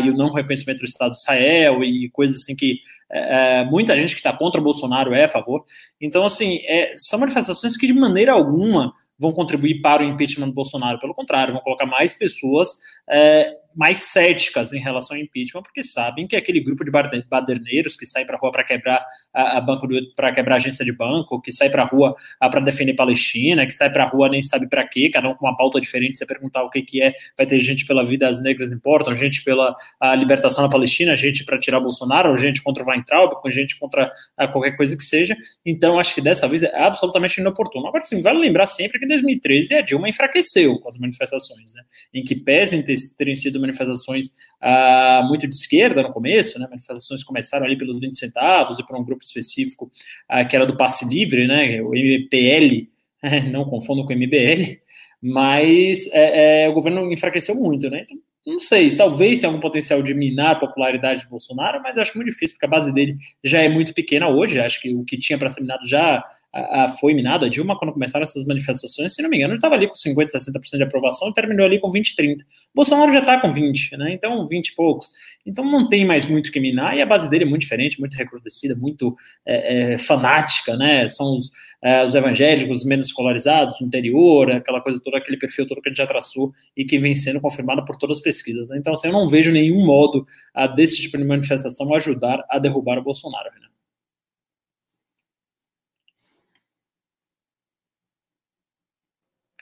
e o não reconhecimento do Estado de Israel e coisas assim que é, é, muita gente que está contra o Bolsonaro é a favor. Então, assim, é, são manifestações que de maneira alguma vão contribuir para o impeachment do Bolsonaro. Pelo contrário, vão colocar mais pessoas é, mais céticas em relação ao impeachment, porque sabem que aquele grupo de baderneiros que sai para a rua para quebrar a, banco para quebrar a agência de banco, que sai para a rua para defender Palestina, que sai para a rua nem sabe para quê, cada um com uma pauta diferente. Você perguntar o que que é, vai ter gente pela vida das negras importam, gente pela a libertação da Palestina, gente para tirar Bolsonaro, gente contra o Weintraub, gente contra a, qualquer coisa que seja. Então, acho que dessa vez é absolutamente inoportuno. Agora, sim, vale lembrar sempre que 2013 a Dilma enfraqueceu com as manifestações, né? em que pesem ter, terem sido manifestações ah, muito de esquerda no começo, né? manifestações começaram ali pelos 20 centavos e por um grupo específico ah, que era do passe livre, né? o MPL, não confundo com o MBL, mas é, é, o governo enfraqueceu muito, né? Então, não sei, talvez tenha algum potencial de minar a popularidade de Bolsonaro, mas acho muito difícil, porque a base dele já é muito pequena hoje. Acho que o que tinha para ser minado já a, a, foi minado. A Dilma, quando começaram essas manifestações, se não me engano, ele estava ali com 50%, 60% de aprovação e terminou ali com 20%, 30%. Bolsonaro já está com 20%, né? Então, 20 e poucos. Então, não tem mais muito que minar, e a base dele é muito diferente, muito recrudescida, muito é, é, fanática, né? São os é, os evangélicos menos escolarizados, do interior, aquela coisa toda, aquele perfil todo que a gente já traçou e que vem sendo confirmado por todas as pesquisas. Né? Então, assim, eu não vejo nenhum modo a, desse tipo de manifestação ajudar a derrubar o Bolsonaro. Né?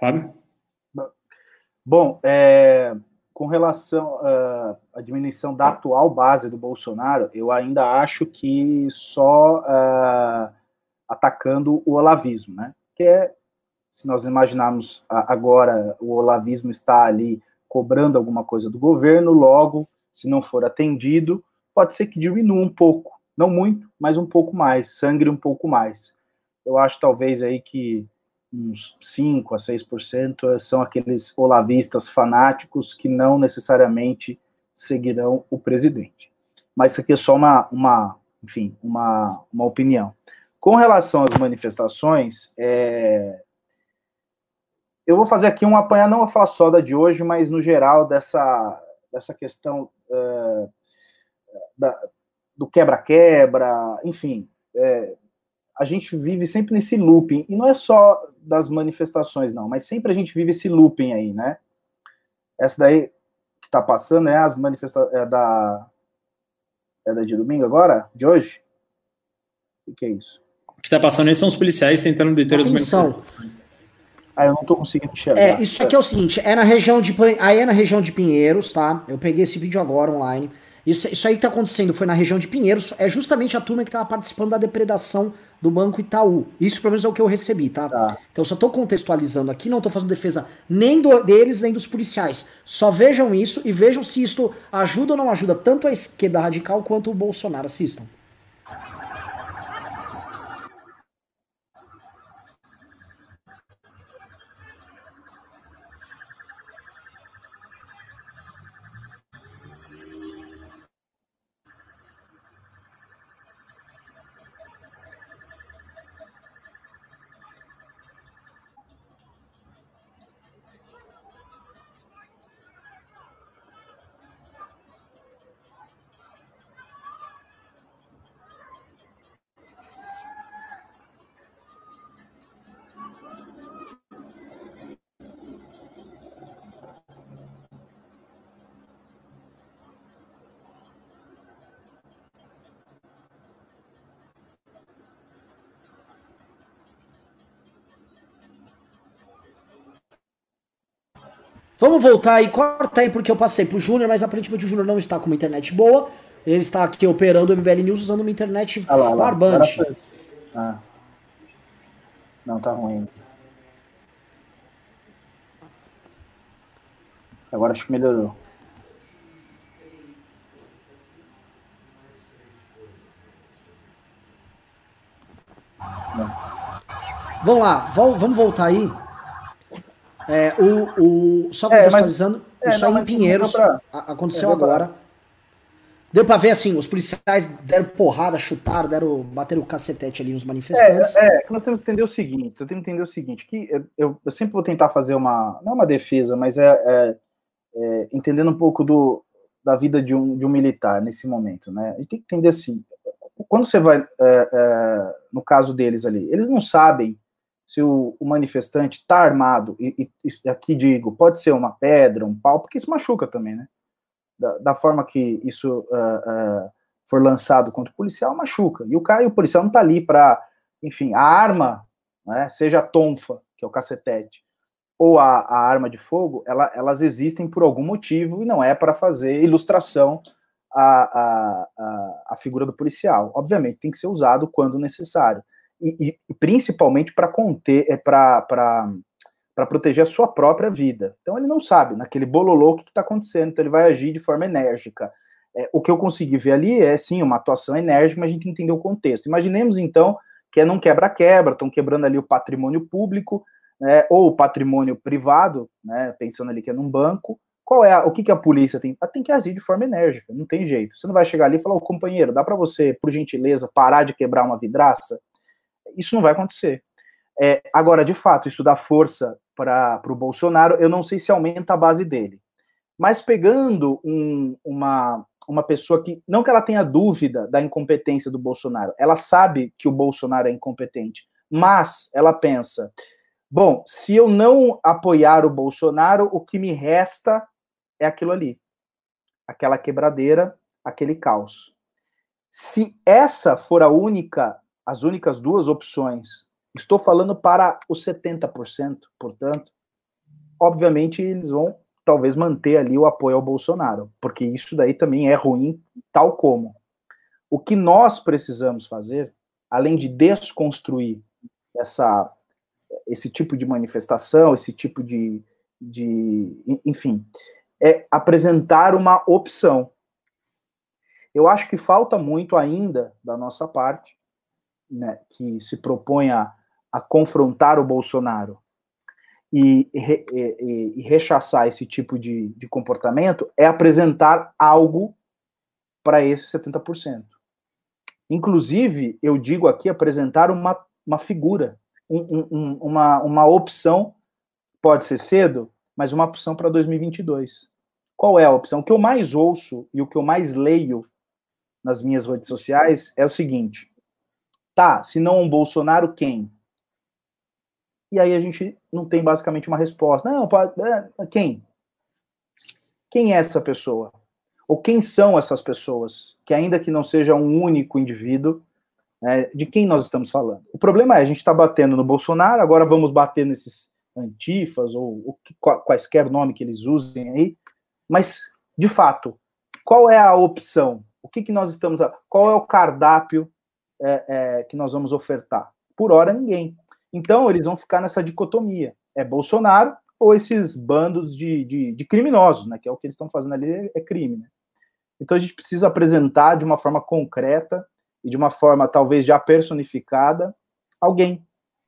Fábio? Bom, é, com relação à diminuição da atual base do Bolsonaro, eu ainda acho que só uh, atacando o olavismo, né? Que é, se nós imaginarmos agora o olavismo está ali cobrando alguma coisa do governo, logo, se não for atendido, pode ser que diminua um pouco, não muito, mas um pouco mais, sangre um pouco mais. Eu acho talvez aí que uns 5 a 6% são aqueles olavistas fanáticos que não necessariamente seguirão o presidente. Mas isso aqui é só uma, uma enfim, uma, uma opinião. Com relação às manifestações, é... eu vou fazer aqui um apanhado, não vou falar só da de hoje, mas no geral dessa, dessa questão é... da, do quebra-quebra, enfim. É... a gente vive sempre nesse looping, e não é só das manifestações, não, mas sempre a gente vive esse looping aí, né? Essa daí que tá passando é as manifestações é da. É da de domingo agora? De hoje? O que é isso? O que está passando aí são os policiais tentando deter os manifestantes. Ah, eu não estou conseguindo enxergar. É, isso aqui é o seguinte, é na região de aí é na região de Pinheiros, tá? Eu peguei esse vídeo agora online. Isso, isso aí que tá acontecendo foi na região de Pinheiros, é justamente a turma que estava participando da depredação do Banco Itaú. Isso pelo menos é o que eu recebi, tá? tá. Então só tô contextualizando aqui, não tô fazendo defesa nem do, deles, nem dos policiais. Só vejam isso e vejam se isso ajuda ou não ajuda tanto a esquerda radical quanto o Bolsonaro. Assistam. Vamos voltar aí, corta aí, porque eu passei pro Júnior, mas aparentemente o Júnior não está com uma internet boa. Ele está aqui operando o MBL News usando uma internet ah lá, barbante. Ah. Não, tá ruim. Agora acho que melhorou. Vamos lá, vamos voltar aí. É, o, o, só contextualizando, é, mas, isso é, aí em Pinheiros pra... aconteceu é, agora. Deu pra ver assim, os policiais deram porrada, chutaram, deram, bateram o cacetete ali nos manifestantes. É, é, nós temos que entender o seguinte, eu tenho que entender o seguinte, que eu, eu sempre vou tentar fazer uma, não uma defesa, mas é, é, é, entendendo um pouco do, da vida de um, de um militar nesse momento, né? A gente tem que entender assim, quando você vai, é, é, no caso deles ali, eles não sabem se o, o manifestante está armado, e, e, aqui digo, pode ser uma pedra, um pau, porque isso machuca também, né? Da, da forma que isso uh, uh, for lançado contra o policial, machuca. E o cara e o policial não está ali para, enfim, a arma, né, seja a tonfa, que é o cacetete, ou a, a arma de fogo, ela, elas existem por algum motivo e não é para fazer ilustração à, à, à figura do policial. Obviamente, tem que ser usado quando necessário e, e principalmente para conter, é para proteger a sua própria vida. Então ele não sabe, naquele bololô, o que está acontecendo, então ele vai agir de forma enérgica. É, o que eu consegui ver ali é, sim, uma atuação enérgica, mas a gente entendeu o contexto. Imaginemos, então, que é num quebra-quebra, estão quebrando ali o patrimônio público, né, ou patrimônio privado, né, pensando ali que é num banco, qual é a, o que, que a polícia tem? Ela tem que agir de forma enérgica, não tem jeito. Você não vai chegar ali e falar, ô companheiro, dá para você, por gentileza, parar de quebrar uma vidraça? Isso não vai acontecer. É, agora, de fato, isso dá força para o Bolsonaro, eu não sei se aumenta a base dele. Mas pegando um, uma, uma pessoa que, não que ela tenha dúvida da incompetência do Bolsonaro, ela sabe que o Bolsonaro é incompetente, mas ela pensa: bom, se eu não apoiar o Bolsonaro, o que me resta é aquilo ali, aquela quebradeira, aquele caos. Se essa for a única, as únicas duas opções, estou falando para os 70%, portanto, obviamente eles vão talvez manter ali o apoio ao Bolsonaro, porque isso daí também é ruim, tal como. O que nós precisamos fazer, além de desconstruir essa, esse tipo de manifestação, esse tipo de, de enfim, é apresentar uma opção. Eu acho que falta muito ainda da nossa parte, né, que se propõe a, a confrontar o Bolsonaro e, e, e, e rechaçar esse tipo de, de comportamento, é apresentar algo para esses 70%. Inclusive, eu digo aqui apresentar uma, uma figura, um, um, uma, uma opção, pode ser cedo, mas uma opção para 2022. Qual é a opção? O que eu mais ouço e o que eu mais leio nas minhas redes sociais é o seguinte: tá, se não um Bolsonaro, quem? E aí a gente não tem basicamente uma resposta. Não, pode, é, quem? Quem é essa pessoa? Ou quem são essas pessoas? Que ainda que não seja um único indivíduo, né, de quem nós estamos falando? O problema é, a gente está batendo no Bolsonaro, agora vamos bater nesses antifas, ou, ou quaisquer nome que eles usem aí, mas, de fato, qual é a opção? O que, que nós estamos. Qual é o cardápio é, é, que nós vamos ofertar? Por hora, ninguém. Então, eles vão ficar nessa dicotomia: é Bolsonaro ou esses bandos de, de, de criminosos, né? Que é o que eles estão fazendo ali, é crime. Né? Então, a gente precisa apresentar de uma forma concreta e de uma forma talvez já personificada alguém,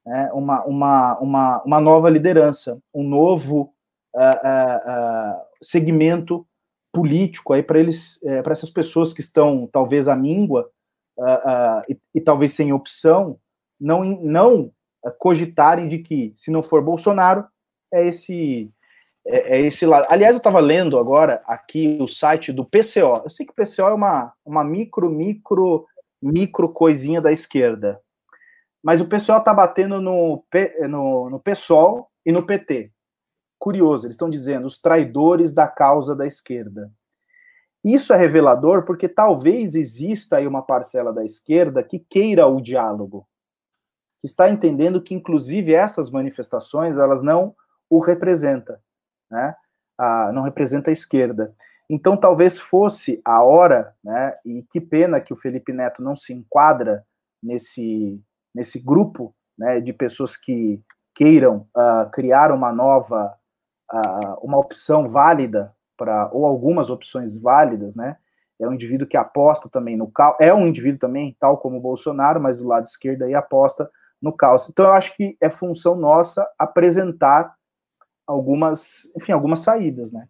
né? uma, uma, uma, uma nova liderança, um novo uh, uh, uh, segmento político aí para eles, é, para essas pessoas que estão talvez à míngua uh, e, e, talvez sem opção, não, não cogitarem de que se não for Bolsonaro é esse é, é esse lado. Aliás, eu estava lendo agora aqui o site do PCO. Eu sei que o PCO é uma, uma micro, micro, micro coisinha da esquerda. Mas o PCO está batendo no, no, no PSOL e no PT curioso, eles estão dizendo os traidores da causa da esquerda. Isso é revelador porque talvez exista aí uma parcela da esquerda que queira o diálogo, que está entendendo que inclusive essas manifestações elas não o representam, né? Ah, não representa a esquerda. Então talvez fosse a hora, né? E que pena que o Felipe Neto não se enquadra nesse nesse grupo, né? De pessoas que queiram uh, criar uma nova uma opção válida para ou algumas opções válidas, né? É um indivíduo que aposta também no caos, é um indivíduo também, tal como o Bolsonaro, mas do lado esquerdo aí aposta no caos. Então eu acho que é função nossa apresentar algumas, enfim, algumas saídas, né?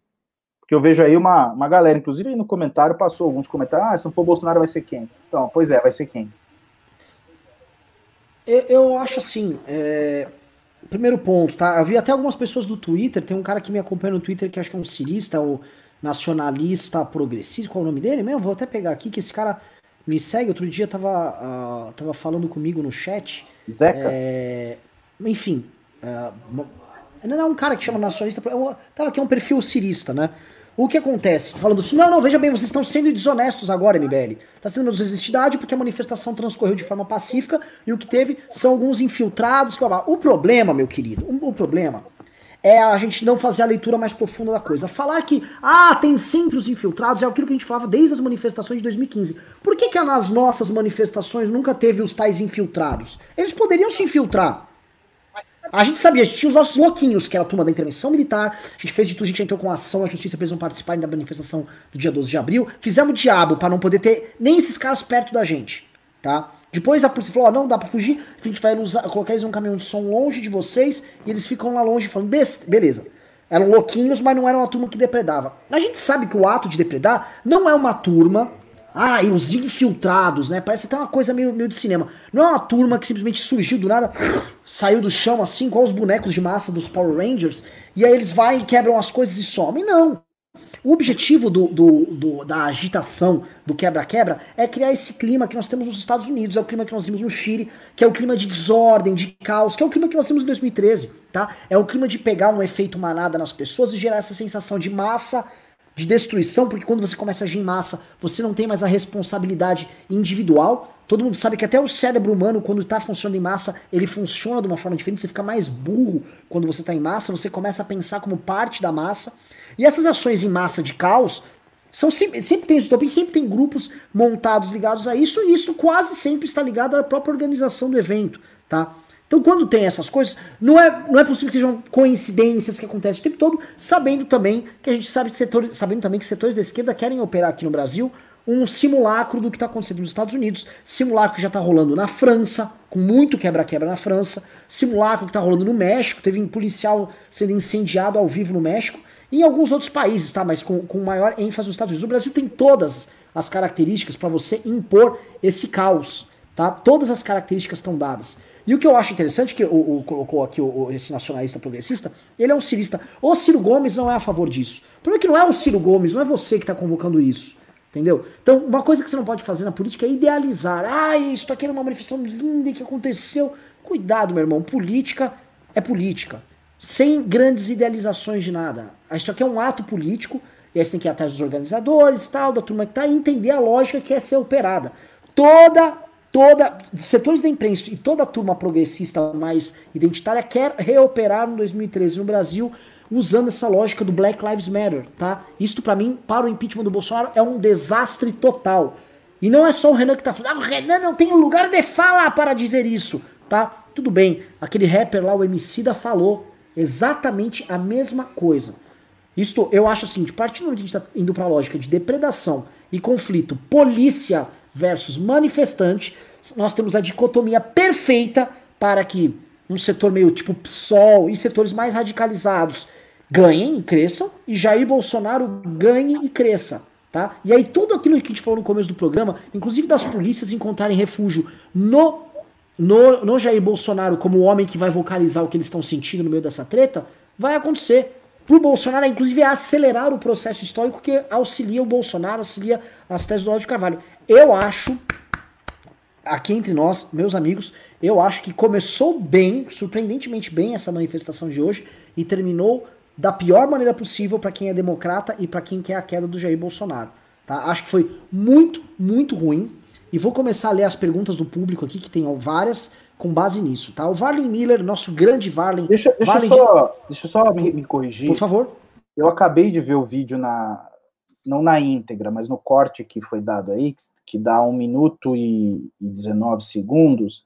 Porque eu vejo aí uma, uma galera, inclusive aí no comentário passou alguns comentários, ah, se não for Bolsonaro vai ser quem? Então, pois é, vai ser quem? Eu, eu acho assim, é, Primeiro ponto, tá? Eu vi até algumas pessoas do Twitter, tem um cara que me acompanha no Twitter que acho que é um cirista ou nacionalista progressista, qual é o nome dele mesmo? Vou até pegar aqui, que esse cara me segue. Outro dia tava, uh, tava falando comigo no chat. Zeca? É, enfim, uh, não é um cara que chama nacionalista, é tava aqui é um perfil cirista, né? O que acontece? Falando assim, não, não, veja bem, vocês estão sendo desonestos agora, MBL. Está sendo desonestidade porque a manifestação transcorreu de forma pacífica e o que teve são alguns infiltrados. O problema, meu querido, o problema é a gente não fazer a leitura mais profunda da coisa. Falar que, ah, tem sempre os infiltrados, é aquilo que a gente falava desde as manifestações de 2015. Por que, que nas nossas manifestações nunca teve os tais infiltrados? Eles poderiam se infiltrar. A gente sabia, a gente tinha os nossos louquinhos, que era a turma da intervenção militar, a gente fez de tudo, a gente entrou com ação, a justiça pra eles não participarem da manifestação do dia 12 de abril, fizemos diabo para não poder ter nem esses caras perto da gente, tá? Depois a polícia falou, ó, não dá pra fugir, a gente vai usar, colocar eles num caminhão de som longe de vocês, e eles ficam lá longe falando, beleza. Eram louquinhos, mas não eram uma turma que depredava. A gente sabe que o ato de depredar não é uma turma, ah, e os infiltrados, né? Parece até uma coisa meio, meio de cinema. Não é uma turma que simplesmente surgiu do nada, saiu do chão assim, igual os bonecos de massa dos Power Rangers, e aí eles vai e quebram as coisas e somem. Não. O objetivo do, do, do, da agitação, do quebra-quebra, é criar esse clima que nós temos nos Estados Unidos, é o clima que nós vimos no Chile, que é o clima de desordem, de caos, que é o clima que nós temos em 2013, tá? É o clima de pegar um efeito manada nas pessoas e gerar essa sensação de massa, de destruição, porque quando você começa a agir em massa, você não tem mais a responsabilidade individual. Todo mundo sabe que até o cérebro humano, quando está funcionando em massa, ele funciona de uma forma diferente, você fica mais burro quando você está em massa, você começa a pensar como parte da massa. E essas ações em massa de caos são sempre, sempre tem utopia, sempre tem grupos montados ligados a isso, e isso quase sempre está ligado à própria organização do evento, tá? Então, quando tem essas coisas, não é, não é possível que sejam coincidências que acontecem o tempo todo, sabendo também que a gente sabe que setores, sabendo também que setores da esquerda querem operar aqui no Brasil um simulacro do que está acontecendo nos Estados Unidos, simulacro que já está rolando na França, com muito quebra-quebra na França, simulacro que está rolando no México, teve um policial sendo incendiado ao vivo no México, e em alguns outros países, tá? Mas com, com maior ênfase nos Estados Unidos. O Brasil tem todas as características para você impor esse caos, tá? Todas as características estão dadas. E o que eu acho interessante, que o, o colocou aqui o, esse nacionalista progressista, ele é um cirista. O Ciro Gomes não é a favor disso. O problema é que não é o Ciro Gomes, não é você que está convocando isso. Entendeu? Então, uma coisa que você não pode fazer na política é idealizar. Ah, isso aqui era uma manifestação linda que aconteceu. Cuidado, meu irmão. Política é política sem grandes idealizações de nada. Isso aqui é um ato político, e aí você tem que ir atrás dos organizadores, tal, da turma que tá, e entender a lógica que é ser operada. Toda, toda, setores da imprensa e toda a turma progressista mais identitária quer reoperar no 2013 no Brasil, usando essa lógica do Black Lives Matter, tá? Isto para mim, para o impeachment do Bolsonaro, é um desastre total. E não é só o Renan que tá falando, ah, o Renan não tem lugar de fala para dizer isso, tá? Tudo bem, aquele rapper lá, o Emicida, falou, Exatamente a mesma coisa. Isto, eu acho assim, de partir do momento que a gente está indo para a lógica de depredação e conflito, polícia versus manifestante, nós temos a dicotomia perfeita para que um setor meio tipo PSOL e setores mais radicalizados ganhem e cresçam, e Jair Bolsonaro ganhe e cresça. Tá? E aí tudo aquilo que a gente falou no começo do programa, inclusive das polícias encontrarem refúgio no no, no Jair Bolsonaro como o homem que vai vocalizar o que eles estão sentindo no meio dessa treta, vai acontecer. Pro Bolsonaro, inclusive, é acelerar o processo histórico que auxilia o Bolsonaro, auxilia as teses do Olavo Carvalho. Eu acho, aqui entre nós, meus amigos, eu acho que começou bem, surpreendentemente bem, essa manifestação de hoje e terminou da pior maneira possível para quem é democrata e para quem quer a queda do Jair Bolsonaro. Tá? Acho que foi muito, muito ruim. E vou começar a ler as perguntas do público aqui, que tem várias, com base nisso, tá? O Varley Miller, nosso grande Varley. Deixa, deixa, Varley só, de... deixa eu só me, me, corrigir. Por favor. Eu acabei de ver o vídeo na. Não na íntegra, mas no corte que foi dado aí, que dá 1 minuto e 19 segundos.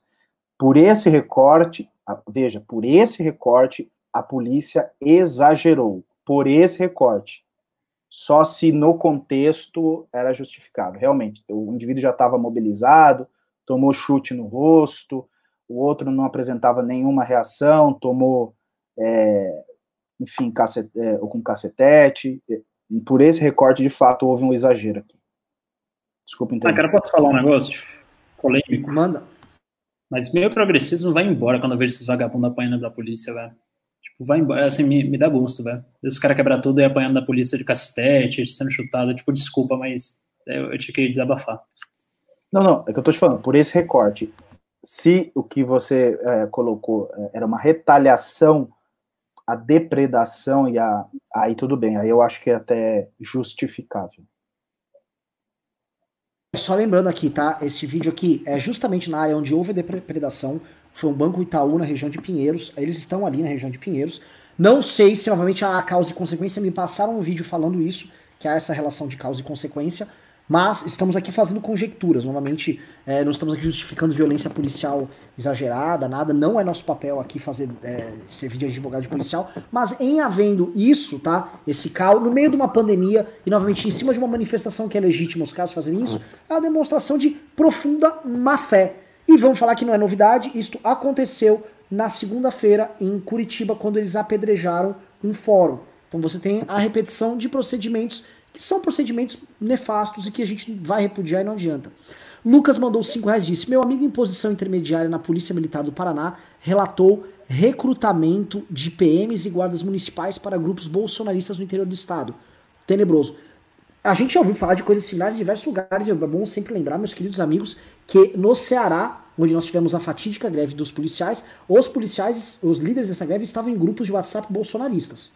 Por esse recorte, veja, por esse recorte, a polícia exagerou. Por esse recorte só se no contexto era justificado. Realmente, o indivíduo já estava mobilizado, tomou chute no rosto, o outro não apresentava nenhuma reação, tomou, é, enfim, cacete, é, com cacetete. E por esse recorte, de fato, houve um exagero aqui. Desculpa entender. Ah, cara, posso falar um negócio polêmico? Manda. Mas meu progressismo vai embora quando eu vejo esses vagabundos apanhando da polícia, velho vai embora, assim, me, me dá gosto, velho. Esse cara quebrar tudo e apanhando da polícia de cacetete, sendo chutado, tipo, desculpa, mas eu, eu tinha que desabafar. Não, não, é que eu tô te falando, por esse recorte, se o que você é, colocou é, era uma retaliação à depredação e a aí tudo bem, aí eu acho que é até justificável. Só lembrando aqui, tá? Esse vídeo aqui é justamente na área onde houve depredação, foi um banco Itaú na região de Pinheiros. Eles estão ali na região de Pinheiros. Não sei se novamente há causa e consequência. Me passaram um vídeo falando isso, que há essa relação de causa e consequência. Mas estamos aqui fazendo conjecturas. Novamente, é, não estamos aqui justificando violência policial exagerada, nada. Não é nosso papel aqui fazer é, servir de advogado de policial. Mas em havendo isso, tá? Esse caos, no meio de uma pandemia, e novamente em cima de uma manifestação que é legítima os casos fazerem isso, é uma demonstração de profunda má fé E vamos falar que não é novidade, isto aconteceu na segunda-feira em Curitiba, quando eles apedrejaram um fórum. Então você tem a repetição de procedimentos que são procedimentos nefastos e que a gente vai repudiar e não adianta. Lucas mandou 5 reais disse: Meu amigo em posição intermediária na Polícia Militar do Paraná relatou recrutamento de PMs e guardas municipais para grupos bolsonaristas no interior do estado. Tenebroso. A gente já ouviu falar de coisas similares em diversos lugares, e é bom sempre lembrar, meus queridos amigos, que no Ceará, onde nós tivemos a fatídica greve dos policiais, os policiais, os líderes dessa greve estavam em grupos de WhatsApp bolsonaristas.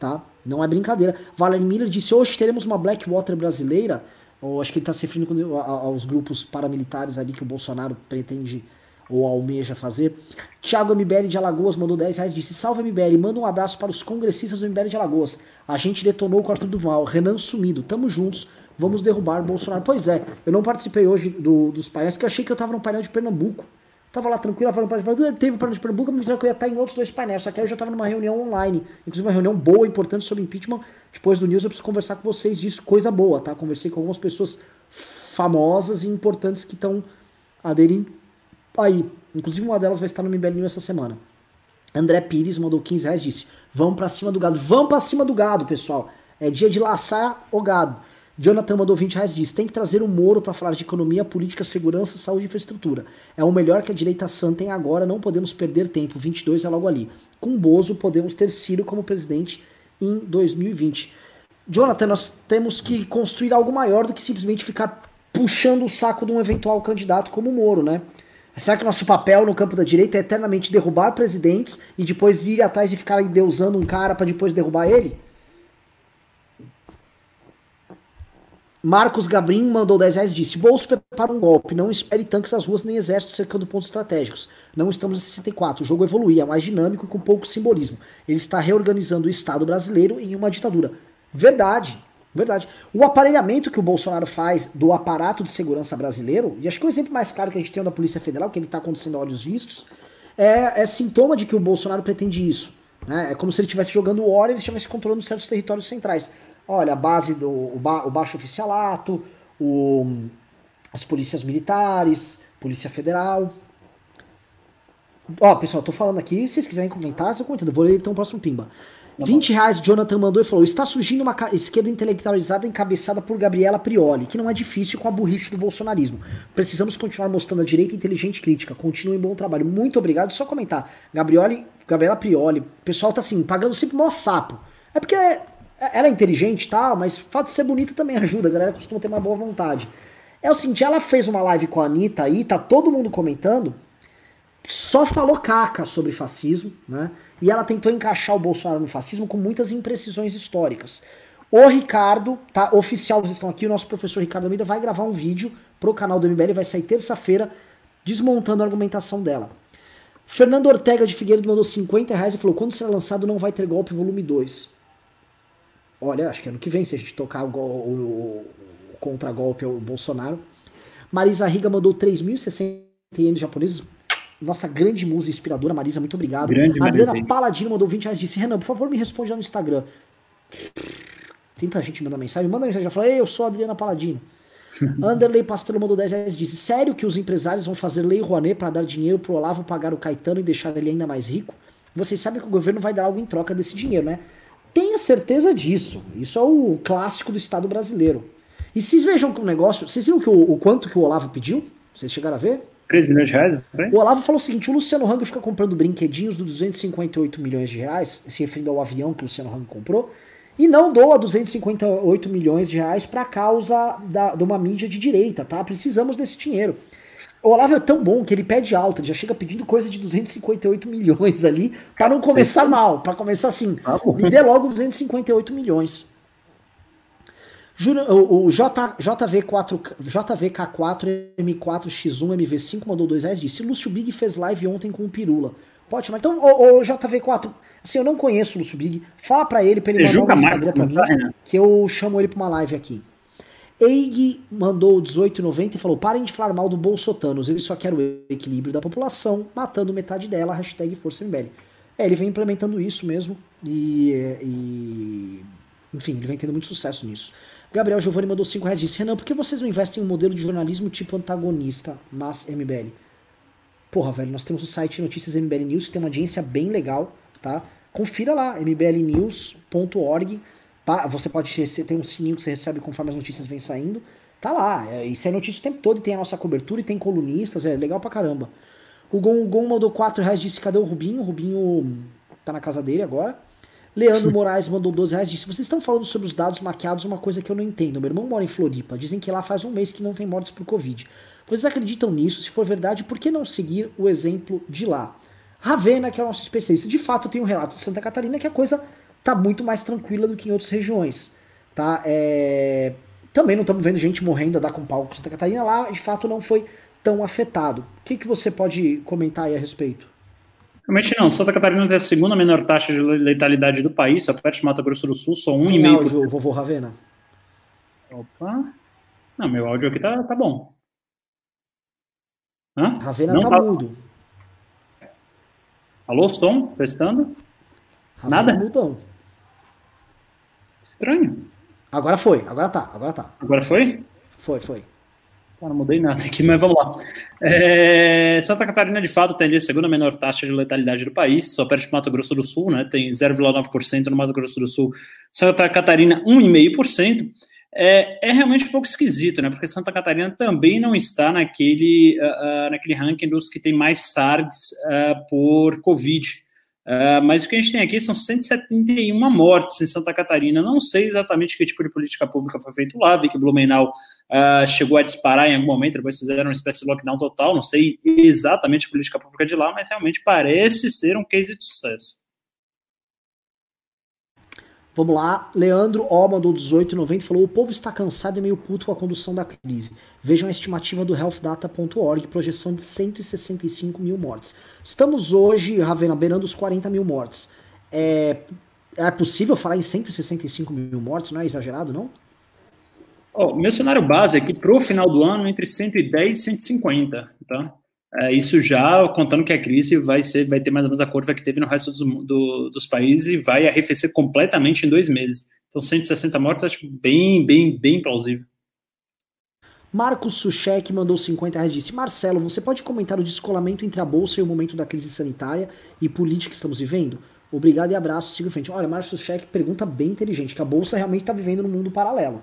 Tá? Não é brincadeira. Valerie Miller disse: hoje teremos uma Blackwater brasileira. Ou acho que ele está se referindo aos grupos paramilitares ali que o Bolsonaro pretende ou almeja fazer. Thiago MBL de Alagoas mandou 10 reais, disse, salve MBL, manda um abraço para os congressistas do MBL de Alagoas. A gente detonou o Arthur Duval, Renan sumido, tamo juntos, vamos derrubar Bolsonaro. Pois é, eu não participei hoje do, dos painéis, porque eu achei que eu tava no painel de Pernambuco. Tava lá tranquilo, falando para Pernambuco, teve o painel de Pernambuco, mas que eu ia estar em outros dois painéis, só que aí eu já tava numa reunião online, inclusive uma reunião boa, importante sobre impeachment. Depois do News eu preciso conversar com vocês disso, coisa boa, tá? Conversei com algumas pessoas famosas e importantes que estão aderindo aí. Inclusive uma delas vai estar no MBL News essa semana. André Pires mandou 15 reais disse: Vamos pra cima do gado. Vamos pra cima do gado, pessoal. É dia de laçar o gado. Jonathan mandou 20 reais disse: Tem que trazer o Moro para falar de economia, política, segurança, saúde e infraestrutura. É o melhor que a direita sã tem agora, não podemos perder tempo. 22 é logo ali. Com Bozo, podemos ter Ciro como presidente em 2020. Jonathan, nós temos que construir algo maior do que simplesmente ficar puxando o saco de um eventual candidato como o Moro, né? Será que nosso papel no campo da direita é eternamente derrubar presidentes e depois ir atrás de ficar endeusando um cara para depois derrubar ele? Marcos Gabrin mandou 10 reais disse: Bolso prepara um golpe, não espere tanques nas ruas nem exército cercando pontos estratégicos. Não estamos em 64. O jogo evoluía, mais dinâmico e com pouco simbolismo. Ele está reorganizando o Estado brasileiro em uma ditadura. Verdade. Verdade. O aparelhamento que o Bolsonaro faz do aparato de segurança brasileiro, e acho que o exemplo mais claro que a gente tem é da Polícia Federal, que ele está acontecendo a olhos vistos, é, é, sintoma de que o Bolsonaro pretende isso. Né? É como se ele estivesse jogando War e ele estivesse controlando certos territórios centrais. Olha, a base do o, ba, o baixo oficialato, o, as polícias militares, Polícia Federal. Ó, pessoal, tô falando aqui, se vocês quiserem comentar, eu comentando. Vou ler então o próximo pimba. 20 tá reais Jonathan mandou e falou: está surgindo uma esquerda intelectualizada encabeçada por Gabriela Prioli, que não é difícil com a burrice do bolsonarismo. Precisamos continuar mostrando a direita inteligente e crítica. Continuem bom trabalho. Muito obrigado. Só comentar. Gabrioli, Gabriela Prioli, o pessoal tá assim, pagando sempre mó sapo. É porque ela é inteligente e tal, mas o fato de ser bonita também ajuda. A galera costuma ter uma boa vontade. É o seguinte, ela fez uma live com a Anitta aí, tá todo mundo comentando, só falou caca sobre fascismo, né? E ela tentou encaixar o Bolsonaro no fascismo com muitas imprecisões históricas. O Ricardo, tá oficial, vocês estão aqui, o nosso professor Ricardo Almeida vai gravar um vídeo pro canal do MBL, vai sair terça-feira, desmontando a argumentação dela. Fernando Ortega de Figueiredo mandou 50 reais e falou: quando será lançado não vai ter golpe volume 2. Olha, acho que ano que vem, se a gente tocar o, o, o contra-golpe ao Bolsonaro. Marisa Riga mandou 3.060 ienes japoneses nossa grande musa inspiradora, Marisa, muito obrigado. Grande Adriana Marisa. Paladino mandou 20 reais disse: Renan, por favor, me responde lá no Instagram. Tenta gente mandar mensagem. Manda mensagem, já fala, eu sou a Adriana Paladino. Anderley Pastrello mandou 10 reais disse: Sério que os empresários vão fazer lei Rouanet para dar dinheiro pro Olavo pagar o Caetano e deixar ele ainda mais rico? Vocês sabem que o governo vai dar algo em troca desse dinheiro, né? Tenha certeza disso. Isso é o clássico do Estado brasileiro. E vocês vejam que o negócio. Vocês viram que o, o quanto que o Olavo pediu? Vocês chegaram a ver? 3 milhões de reais? Foi? O Olavo falou o seguinte: o Luciano Hang fica comprando brinquedinhos de 258 milhões de reais, se referindo ao avião que o Luciano Hang comprou, e não doa 258 milhões de reais para causa da, de uma mídia de direita, tá? Precisamos desse dinheiro. O Olavo é tão bom que ele pede alto, ele já chega pedindo coisa de 258 milhões ali, para não começar mal, para começar assim, ah, me dê logo 258 milhões. O, o J, JV4, JVK4 M4X1 MV5 mandou 2 reais disse: Lúcio Big fez live ontem com o Pirula. Pode chamar. Então, o, o JV4, assim, eu não conheço o Lúcio Big. Fala pra ele, pra ele mandar um Instagram pra mim, tá, que eu chamo ele pra uma live aqui. Eig mandou 18,90 e falou: parem de falar mal do Bolsotanos, ele só quer o equilíbrio da população, matando metade dela, hashtag Força MBL. É, ele vem implementando isso mesmo e, e enfim, ele vem tendo muito sucesso nisso. Gabriel Giovanni mandou 5 reais disse: Renan, por que vocês não investem em um modelo de jornalismo tipo antagonista, mas MBL? Porra, velho, nós temos o site Notícias MBL News, que tem uma audiência bem legal, tá? Confira lá, mblnews.org. Você pode ter um sininho que você recebe conforme as notícias vêm saindo. Tá lá, é, isso é notícia o tempo todo, e tem a nossa cobertura, e tem colunistas, é legal pra caramba. O Gon, o Gon mandou 4 reais, disse, cadê o Rubinho? O Rubinho tá na casa dele agora. Leandro Moraes mandou 12 reais, disse, vocês estão falando sobre os dados maquiados, uma coisa que eu não entendo. Meu irmão mora em Floripa, dizem que lá faz um mês que não tem mortes por Covid. Vocês acreditam nisso? Se for verdade, por que não seguir o exemplo de lá? Ravena, que é o nosso especialista, de fato tem um relato de Santa Catarina que a coisa tá muito mais tranquila do que em outras regiões. Tá? É... Também não estamos vendo gente morrendo a dar com pau com Santa Catarina. Lá, de fato, não foi tão afetado. O que, que você pode comentar aí a respeito? Realmente não. Santa Catarina tem a segunda menor taxa de letalidade do país, só perto de Mato Grosso do Sul, só um e meio. áudio, vovô Ravena? Opa. Não, meu áudio aqui tá, tá bom. Hã? Ravena não tá, tá mudo. Alô, som? Testando? Ravena Nada? Mudão. Estranho. Agora foi, agora tá, agora tá. Agora foi? Foi, foi. Ah, não mudei nada aqui, mas vamos lá. É, Santa Catarina, de fato, tem a segunda menor taxa de letalidade do país, só perto de Mato Grosso do Sul, né? Tem 0,9% no Mato Grosso do Sul. Santa Catarina, 1,5%. É, é realmente um pouco esquisito, né? Porque Santa Catarina também não está naquele, uh, uh, naquele ranking dos que tem mais SARS uh, por Covid. Uh, mas o que a gente tem aqui são 171 mortes em Santa Catarina. Não sei exatamente que tipo de política pública foi feito lá. Vi que Blumenau uh, chegou a disparar em algum momento, depois fizeram uma espécie de lockdown total. Não sei exatamente a política pública de lá, mas realmente parece ser um case de sucesso. Vamos lá, Leandro O mandou 18,90 falou: o povo está cansado e meio puto com a condução da crise. Vejam a estimativa do healthdata.org, projeção de 165 mil mortes. Estamos hoje, Ravena, beirando os 40 mil mortes. É, é possível falar em 165 mil mortes? Não é exagerado, não? Oh, meu cenário base é que para o final do ano, entre 110 e 150, tá? É, isso já contando que a crise vai ser, vai ter mais ou menos a curva que teve no resto dos, do, dos países e vai arrefecer completamente em dois meses. Então, 160 mortes, acho bem, bem, bem plausível. Marcos Suchek mandou 50 reais disse: Marcelo, você pode comentar o descolamento entre a bolsa e o momento da crise sanitária e política que estamos vivendo? Obrigado e abraço, siga em frente. Olha, Marcos Suchek pergunta bem inteligente, que a bolsa realmente está vivendo num mundo paralelo.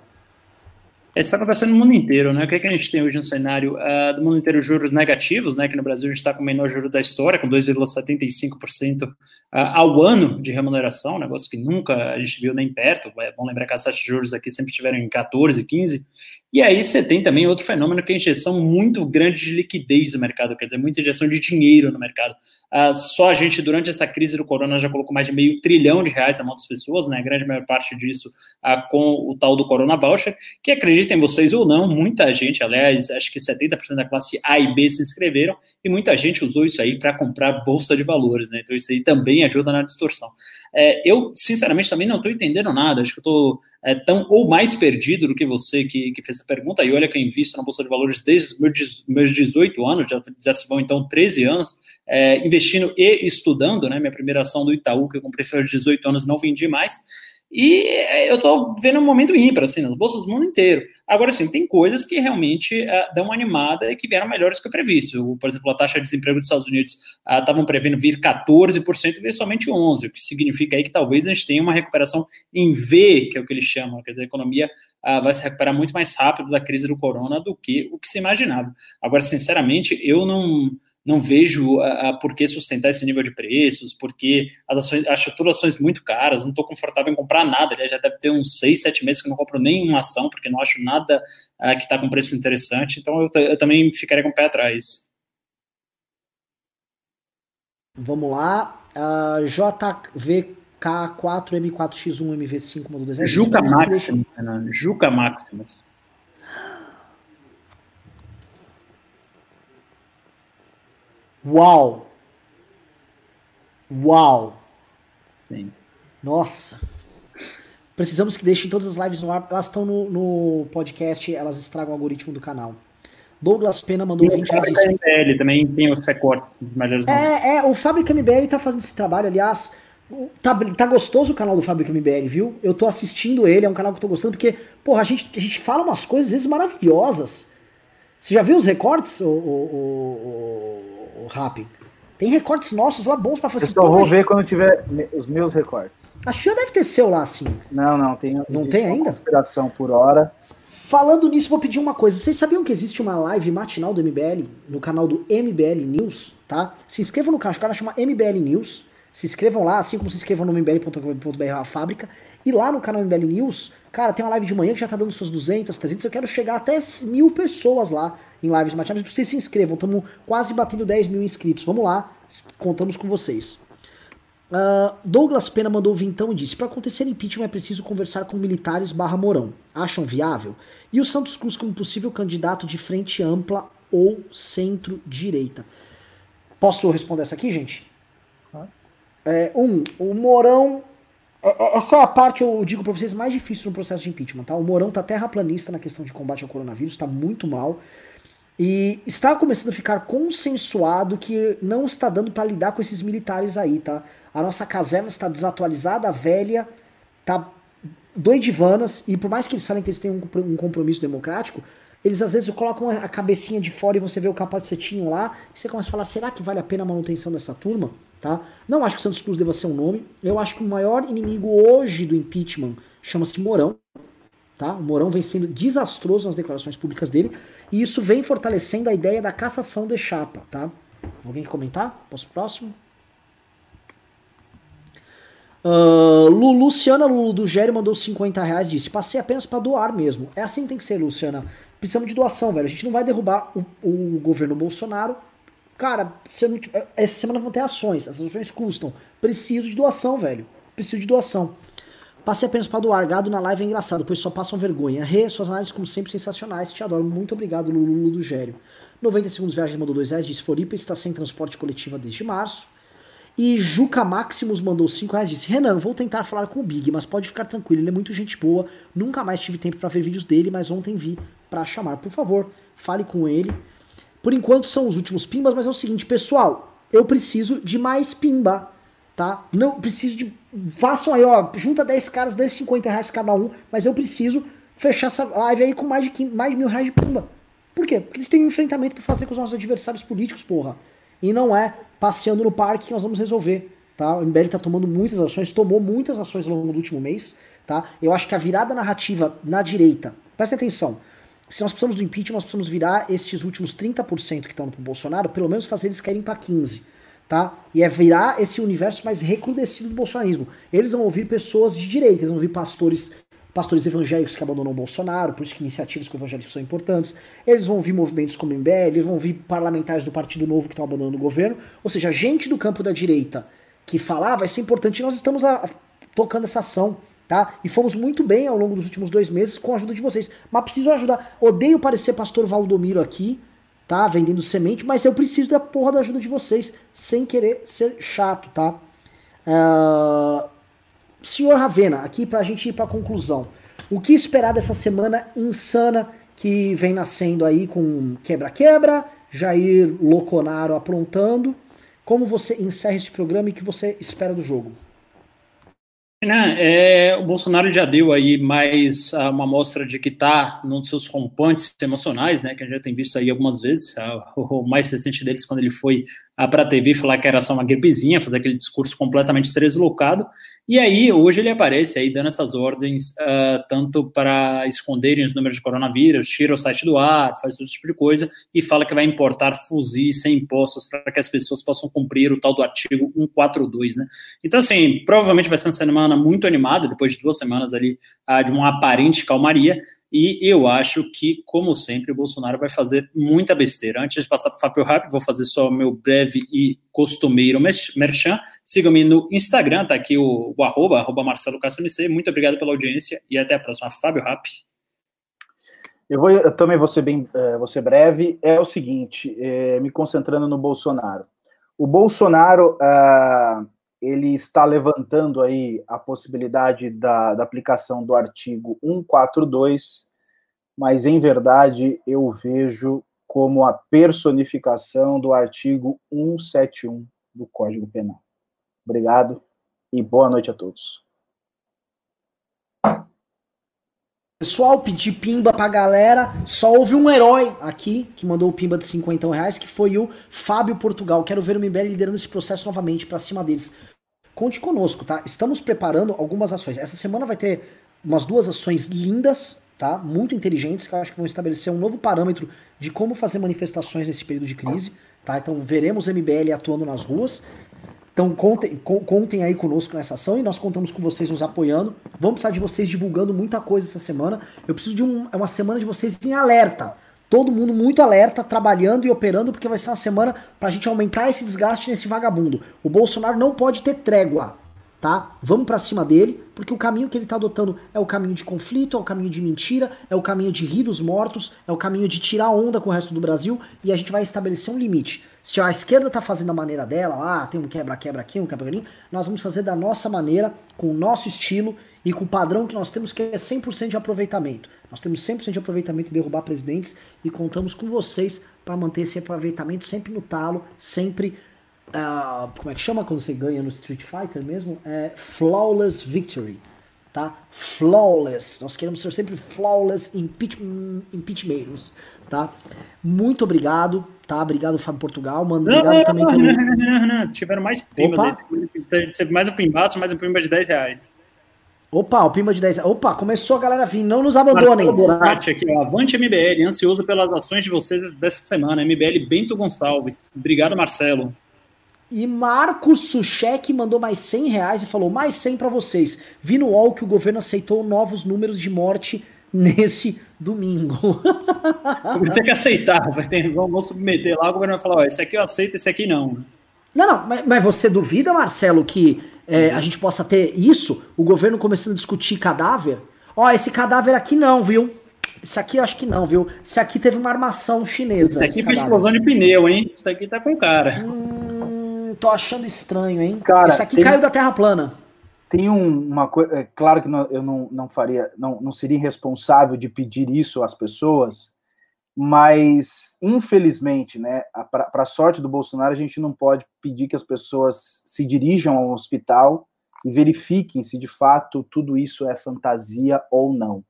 Isso está acontecendo no mundo inteiro, né? O que, é que a gente tem hoje no cenário uh, do mundo inteiro? Juros negativos, né? Que no Brasil a gente está com o menor juro da história, com 2,75% uh, ao ano de remuneração, um negócio que nunca a gente viu nem perto. É bom lembrar que as taxas de juros aqui sempre estiveram em 14, 15. E aí você tem também outro fenômeno que é a injeção muito grande de liquidez no mercado, quer dizer, muita injeção de dinheiro no mercado. Uh, só a gente, durante essa crise do corona, já colocou mais de meio trilhão de reais na mão das pessoas, né? A grande maior parte disso uh, com o tal do Corona Voucher, que acreditem vocês ou não, muita gente, aliás, acho que 70% da classe A e B se inscreveram, e muita gente usou isso aí para comprar bolsa de valores, né? Então isso aí também ajuda na distorção. É, eu, sinceramente, também não estou entendendo nada. Acho que estou é, tão ou mais perdido do que você que, que fez essa pergunta. E olha que eu invisto na Bolsa de Valores desde meus, meus 18 anos, já, já se vão então 13 anos, é, investindo e estudando. Né? Minha primeira ação do Itaú, que eu comprei foi aos 18 anos, não vendi mais. E eu estou vendo um momento ímpar, assim, nas bolsas do mundo inteiro. Agora, sim, tem coisas que realmente uh, dão uma animada e que vieram melhores que o previsto. Por exemplo, a taxa de desemprego dos Estados Unidos estavam uh, prevendo vir 14% e veio somente 11%, o que significa aí que talvez a gente tenha uma recuperação em V, que é o que eles chamam, quer dizer, a economia uh, vai se recuperar muito mais rápido da crise do corona do que o que se imaginava. Agora, sinceramente, eu não não vejo a, a, por que sustentar esse nível de preços, porque as ações, acho todas as ações muito caras, não estou confortável em comprar nada, aliás, já deve ter uns seis, sete meses que eu não compro nenhuma ação, porque não acho nada uh, que está com preço interessante, então eu, eu, também ficaria com o pé atrás. Vamos lá, uh, JVK4M4X1MV5 modelo 2 Juca deixa... Juca Maximus. Uau! Uau! Sim. Nossa! Precisamos que deixem todas as lives no ar. Elas estão no, no podcast, elas estragam o algoritmo do canal. Douglas Pena mandou 20 reais. MBL também tem os recortes dos melhores É, é, o Fábrica MBL está fazendo esse trabalho. Aliás, Tá, tá gostoso o canal do Fábrica MBL, viu? Eu tô assistindo ele, é um canal que eu tô gostando, porque, porra, a gente, a gente fala umas coisas às vezes maravilhosas. Você já viu os recortes, o, o, o, o Rap? Tem recortes nossos lá bons pra fazer. Eu só vou ver quando tiver os meus recortes. Que já deve ter seu lá, sim. Não, não, tem. Não tem ainda? Operação por hora. Falando nisso, vou pedir uma coisa. Vocês sabiam que existe uma live matinal do MBL no canal do MBL News, tá? Se inscrevam no canal, o canal chama MBL News. Se inscrevam lá, assim como se inscrevam no mbl.com.br a fábrica. E lá no canal MBL News, cara, tem uma live de manhã que já tá dando suas 200, 300. Eu quero chegar até mil pessoas lá em lives matinais. Vocês se inscrevam, estamos quase batendo 10 mil inscritos. Vamos lá, contamos com vocês. Uh, Douglas Pena mandou vintão e disse: Para acontecer impeachment é preciso conversar com militares barra Morão. Acham viável? E o Santos Cruz como possível candidato de frente ampla ou centro-direita? Posso responder essa aqui, gente? É, um, o Morão. É, é, essa é a parte, eu digo pra vocês, mais difícil no processo de impeachment, tá? O Morão tá terraplanista na questão de combate ao coronavírus, tá muito mal. E está começando a ficar consensuado que não está dando para lidar com esses militares aí, tá? A nossa caserna está desatualizada, velha, tá doidivanas, e por mais que eles falem que eles têm um compromisso democrático, eles às vezes colocam a cabecinha de fora e você vê o capacetinho lá, e você começa a falar, será que vale a pena a manutenção dessa turma? Tá? Não acho que Santos Cruz deva ser um nome. Eu acho que o maior inimigo hoje do impeachment chama-se Mourão. Tá? O Mourão vem sendo desastroso nas declarações públicas dele. E isso vem fortalecendo a ideia da cassação de chapa. Tá? Alguém quer comentar? Posso próximo? Uh, Lu, Luciana Lulu do Gério mandou 50 reais disse: Passei apenas para doar mesmo. É assim que tem que ser, Luciana. Precisamos de doação, velho. A gente não vai derrubar o, o governo Bolsonaro Cara, se não, essa semana vão ter ações. Essas ações custam. Preciso de doação, velho. Preciso de doação. Passei apenas para doar. Gado na live é engraçado, pois só passam vergonha. Rê, suas análises, como sempre, sensacionais. Te adoro. Muito obrigado, Lulu do Gério. 90 segundos viagem mandou 2 reais. Disse Floripa está sem transporte coletivo desde março. E Juca Maximus mandou 5 reais. Disse: Renan, vou tentar falar com o Big, mas pode ficar tranquilo. Ele é muito gente boa. Nunca mais tive tempo para ver vídeos dele, mas ontem vi para chamar. Por favor, fale com ele. Por enquanto são os últimos pimbas, mas é o seguinte, pessoal, eu preciso de mais pimba, tá? Não preciso de. Façam aí, ó, junta 10 caras, 10, 50 reais cada um, mas eu preciso fechar essa live aí com mais de, 15, mais de mil reais de pimba. Por quê? Porque tem um enfrentamento pra fazer com os nossos adversários políticos, porra. E não é passeando no parque que nós vamos resolver, tá? O MBL tá tomando muitas ações, tomou muitas ações ao longo do último mês, tá? Eu acho que a virada narrativa na direita, presta atenção, se nós precisamos do impeachment, nós precisamos virar estes últimos 30% que estão pro Bolsonaro, pelo menos fazer eles caírem para 15%. Tá? E é virar esse universo mais recrudescido do bolsonarismo. Eles vão ouvir pessoas de direita, eles vão ouvir pastores pastores evangélicos que abandonam o Bolsonaro, por isso que iniciativas com evangélicos são importantes. Eles vão ouvir movimentos como o MBL, eles vão ouvir parlamentares do Partido Novo que estão abandonando o governo. Ou seja, gente do campo da direita que falar vai ser importante. Nós estamos a, a, tocando essa ação tá? E fomos muito bem ao longo dos últimos dois meses com a ajuda de vocês. Mas preciso ajudar. Odeio parecer pastor Valdomiro aqui, tá? Vendendo semente, mas eu preciso da porra da ajuda de vocês, sem querer ser chato, tá? Uh... Senhor Ravena, aqui pra gente ir pra conclusão. O que esperar dessa semana insana que vem nascendo aí com quebra-quebra, Jair Loconaro aprontando? Como você encerra esse programa e o que você espera do jogo? Né, é, o Bolsonaro já deu aí mais uh, uma amostra de que está num dos seus rompantes emocionais, né, que a gente já tem visto aí algumas vezes, uh, o, mais recente deles quando ele foi para a TV falar que era só uma gripezinha, fazer aquele discurso completamente deslocado, e aí, hoje ele aparece aí dando essas ordens uh, tanto para esconderem os números de coronavírus, tira o site do ar, faz todo tipo de coisa, e fala que vai importar fuzis sem impostos para que as pessoas possam cumprir o tal do artigo 142, né? Então, assim, provavelmente vai ser uma semana muito animada, depois de duas semanas ali uh, de uma aparente calmaria, e eu acho que, como sempre, o Bolsonaro vai fazer muita besteira. Antes de passar para o Fábio Rápido, vou fazer só o meu breve e costumeiro merchan. Sigam-me no Instagram, tá aqui o, o arroba, arroba Marcelo MC. Muito obrigado pela audiência e até a próxima. Fábio Rap. Eu, vou, eu também vou ser, bem, uh, vou ser breve. É o seguinte, é, me concentrando no Bolsonaro. O Bolsonaro, uh, ele está levantando aí a possibilidade da, da aplicação do artigo 142, mas em verdade eu vejo como a personificação do artigo 171 do Código Penal. Obrigado e boa noite a todos. Pessoal, pedi pimba pra galera. Só houve um herói aqui que mandou o pimba de 50 reais, que foi o Fábio Portugal. Quero ver o MBL liderando esse processo novamente pra cima deles. Conte conosco, tá? Estamos preparando algumas ações. Essa semana vai ter umas duas ações lindas, tá? Muito inteligentes, que eu acho que vão estabelecer um novo parâmetro de como fazer manifestações nesse período de crise, tá? Então veremos MBL atuando nas ruas. Então contem, contem aí conosco nessa ação e nós contamos com vocês nos apoiando. Vamos precisar de vocês divulgando muita coisa essa semana. Eu preciso de um, é uma semana de vocês em alerta. Todo mundo muito alerta, trabalhando e operando, porque vai ser uma semana pra gente aumentar esse desgaste nesse vagabundo. O Bolsonaro não pode ter trégua, tá? Vamos para cima dele, porque o caminho que ele tá adotando é o caminho de conflito, é o caminho de mentira, é o caminho de rir dos mortos, é o caminho de tirar onda com o resto do Brasil e a gente vai estabelecer um limite. Se a esquerda está fazendo a maneira dela, ah, tem um quebra-quebra aqui, um quebra ali, nós vamos fazer da nossa maneira, com o nosso estilo e com o padrão que nós temos, que é 100% de aproveitamento. Nós temos 100% de aproveitamento e derrubar presidentes e contamos com vocês para manter esse aproveitamento sempre no talo, sempre. Uh, como é que chama quando você ganha no Street Fighter mesmo? É flawless victory. Tá? Flawless. Nós queremos ser sempre flawless impeachmentos, tá? Muito obrigado Tá, obrigado, Fábio Portugal. Mano, obrigado não, também não, pelo. Não, não, Tiveram mais pimba. Teve mais um pimbaço, mais um pimba de 10 reais. Opa, o pimba de 10 Opa, começou a galera vir. Não nos abandonem. Borati aqui, ó. Avante MBL, ansioso pelas ações de vocês dessa semana. MBL Bento Gonçalves. Obrigado, Marcelo. E Marcos Suchek mandou mais 100 reais e falou: mais 100 para vocês. Vi no UOL que o governo aceitou novos números de morte nesse domingo. Vai ter que aceitar, vai ter, vamos submeter lá, o governo vai falar, ó, esse aqui eu aceito, esse aqui não. Não, não, mas, mas você duvida, Marcelo, que é, a gente possa ter isso, o governo começando a discutir cadáver? Ó, esse cadáver aqui não, viu? Esse aqui eu acho que não, viu? Esse aqui teve uma armação chinesa. Esse aqui foi explosão de pneu, hein? Isso aqui tá com cara. Hum, tô achando estranho, hein? Cara, esse aqui tem... caiu da terra plana tem um, uma coisa. É claro que não, eu não, não faria, não, não seria responsável de pedir isso às pessoas, mas infelizmente, né, para a sorte do Bolsonaro, a gente não pode pedir que as pessoas se dirijam ao hospital e verifiquem se de fato tudo isso é fantasia ou não.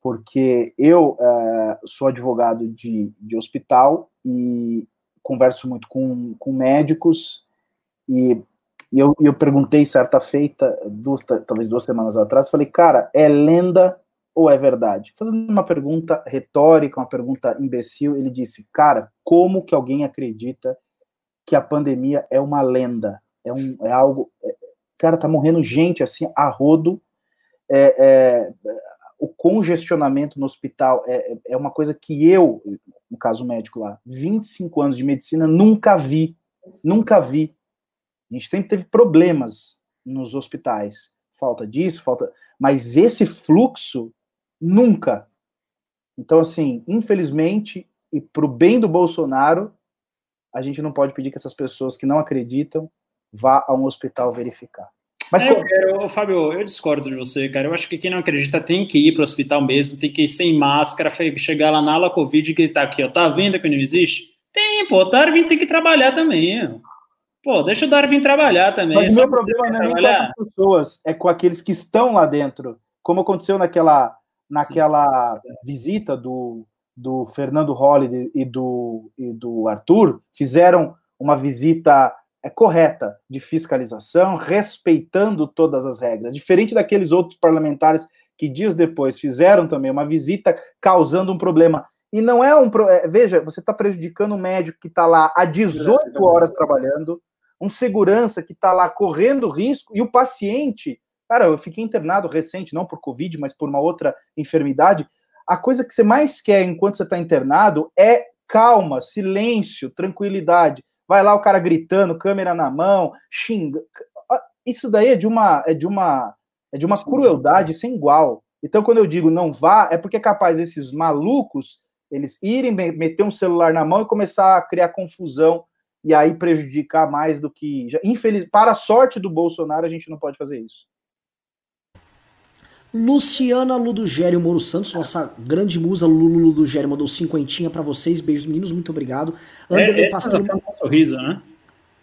Porque eu é, sou advogado de, de hospital e converso muito com, com médicos e e eu, eu perguntei certa feita, duas, talvez duas semanas atrás, falei, cara, é lenda ou é verdade? Fazendo uma pergunta retórica, uma pergunta imbecil, ele disse, cara, como que alguém acredita que a pandemia é uma lenda? É, um, é algo. É, cara, tá morrendo gente assim, a rodo. É, é, o congestionamento no hospital é, é uma coisa que eu, no caso médico lá, 25 anos de medicina, nunca vi. Nunca vi. A gente sempre teve problemas nos hospitais. Falta disso, falta. Mas esse fluxo, nunca. Então, assim, infelizmente, e para o bem do Bolsonaro, a gente não pode pedir que essas pessoas que não acreditam vá a um hospital verificar. Mas, é, eu, Fábio, eu discordo de você, cara. Eu acho que quem não acredita tem que ir para o hospital mesmo, tem que ir sem máscara, chegar lá na ala Covid e gritar aqui, ó, tá vendo que não existe? Tem, pô, o Darwin tem que trabalhar também. Ó. Pô, deixa o Darwin trabalhar também. Mas o meu problema não é nem com as pessoas, é com aqueles que estão lá dentro. Como aconteceu naquela, naquela visita do, do Fernando Holliday e do, e do Arthur, fizeram uma visita é, correta de fiscalização, respeitando todas as regras. Diferente daqueles outros parlamentares que dias depois fizeram também uma visita causando um problema. E não é um. É, veja, você está prejudicando um médico que está lá há 18 horas trabalhando, um segurança que está lá correndo risco e o paciente, cara, eu fiquei internado recente, não por Covid, mas por uma outra enfermidade. A coisa que você mais quer enquanto você está internado é calma, silêncio, tranquilidade. Vai lá o cara gritando, câmera na mão, xinga. Isso daí é de uma é de uma é de uma crueldade sem igual. Então, quando eu digo não vá, é porque é capaz esses malucos eles irem meter um celular na mão e começar a criar confusão e aí prejudicar mais do que. Infeliz, para a sorte do Bolsonaro, a gente não pode fazer isso. Luciana Ludogério Moro Santos, nossa grande musa Lulu Ludogério, mandou cinquentinha para vocês. Beijos, meninos, muito obrigado. Anderley é, Pastor. Um sorriso, né?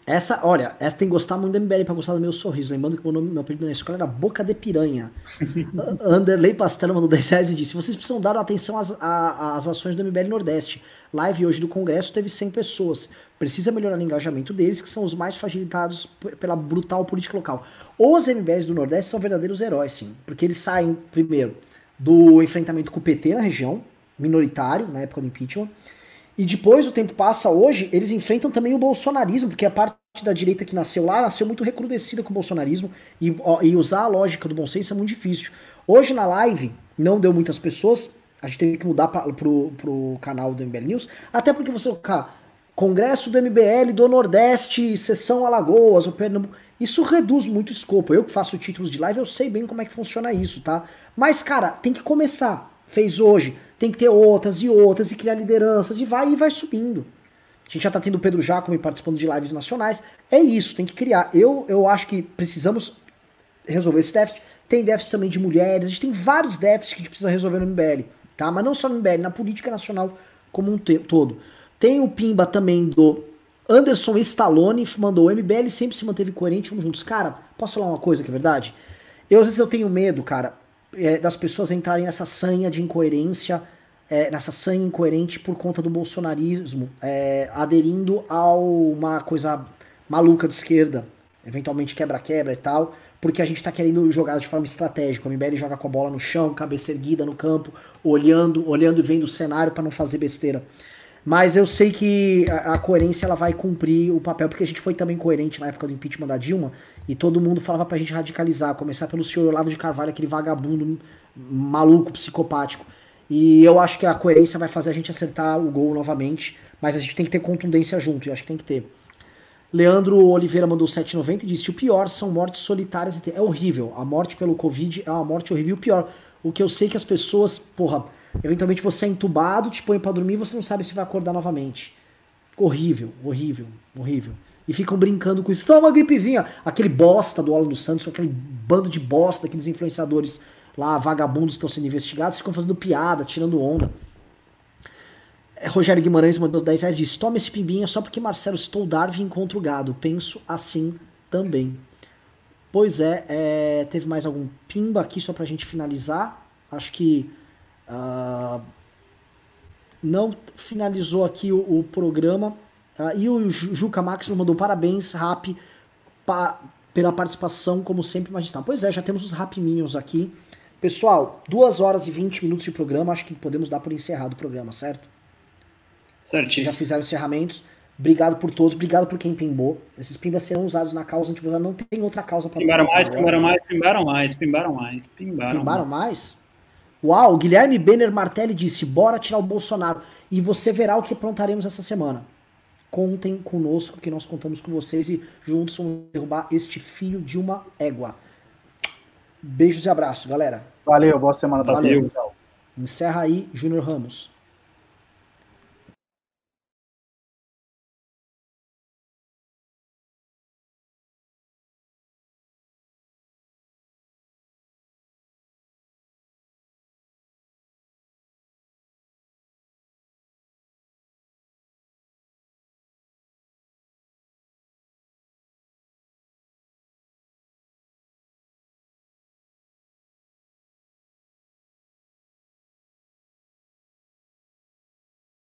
Essa, olha, essa tem que gostar muito do MBL pra gostar do meu sorriso. Lembrando que meu, nome, meu apelido na escola era Boca de Piranha. Anderley Pastelo mandou 10 reais e disse: vocês precisam dar atenção às, às ações do MBL Nordeste. Live hoje do Congresso teve 100 pessoas. Precisa melhorar o engajamento deles, que são os mais fragilizados pela brutal política local. Os MBLs do Nordeste são verdadeiros heróis, sim. Porque eles saem, primeiro, do enfrentamento com o PT na região, minoritário, na época do impeachment e depois o tempo passa hoje, eles enfrentam também o bolsonarismo, porque a parte da direita que nasceu lá nasceu muito recrudescida com o bolsonarismo e, e usar a lógica do bom senso é muito difícil. Hoje na live não deu muitas pessoas, a gente teve que mudar pra, pro, pro canal do MBL News, até porque você colocar Congresso do MBL do Nordeste, sessão Alagoas, o Pernambuco, isso reduz muito o escopo. Eu que faço títulos de live, eu sei bem como é que funciona isso, tá? Mas, cara, tem que começar. Fez hoje tem que ter outras e outras e criar lideranças e vai e vai subindo. A gente já tá tendo o Pedro Jacome participando de lives nacionais. É isso, tem que criar. Eu, eu acho que precisamos resolver esse déficit. Tem déficit também de mulheres, a gente tem vários déficits que a gente precisa resolver no MBL, tá? Mas não só no MBL, na política nacional como um todo. Tem o Pimba também do Anderson Stallone, mandou o MBL sempre se manteve coerente, vamos juntos. Cara, posso falar uma coisa que é verdade? Eu às vezes eu tenho medo, cara, é, das pessoas entrarem nessa sanha de incoerência, é, nessa sanha incoerente por conta do bolsonarismo, é, aderindo a uma coisa maluca de esquerda, eventualmente quebra-quebra e tal, porque a gente está querendo jogar de forma estratégica. O MBL joga com a bola no chão, cabeça erguida no campo, olhando, olhando e vendo o cenário para não fazer besteira. Mas eu sei que a, a, coerência ela vai cumprir o papel, porque a gente foi também coerente na época do impeachment da Dilma, e todo mundo falava pra gente radicalizar, começar pelo senhor Olavo de Carvalho, aquele vagabundo maluco, psicopático. E eu acho que a coerência vai fazer a gente acertar o gol novamente, mas a gente tem que ter contundência junto, e acho que tem que ter. Leandro Oliveira mandou 7,90 e disse: o pior são mortes solitárias. É horrível. A morte pelo Covid é uma morte horrível. E o pior, o que eu sei que as pessoas, porra, Eventualmente você é entubado, te põe para dormir você não sabe se vai acordar novamente. Horrível, horrível, horrível. E ficam brincando com isso. Só uma gripezinha. Aquele bosta do Alan dos Santos, aquele bando de bosta, aqueles influenciadores lá, vagabundos estão sendo investigados, ficam fazendo piada, tirando onda. É, Rogério Guimarães mandou 10 reais e disse: Toma esse pimbinha só porque Marcelo estou Darwin encontra o gado. Penso assim também. Pois é, é, teve mais algum pimba aqui só pra gente finalizar. Acho que Uh, não finalizou aqui o, o programa. Uh, e o Juca Máximo mandou parabéns, Rap, pa, pela participação, como sempre, magistral. Pois é, já temos os Rap Minions aqui. Pessoal, 2 horas e 20 minutos de programa. Acho que podemos dar por encerrado o programa, certo? Certíssimo. Já fizeram encerramentos. Obrigado por todos, obrigado por quem pimbou. Esses pimbas serão usados na causa antibolsonaro. Não tem outra causa para Pimbaram mais, pimbaram mais, pimbaram mais, pimbaram mais, pimbaram, pimbaram mais. Uau, Guilherme Benner Martelli disse: bora tirar o Bolsonaro. E você verá o que aprontaremos essa semana. Contem conosco, que nós contamos com vocês e juntos vamos derrubar este filho de uma égua. Beijos e abraços, galera. Valeu, boa semana pra Valeu. Encerra aí, Júnior Ramos.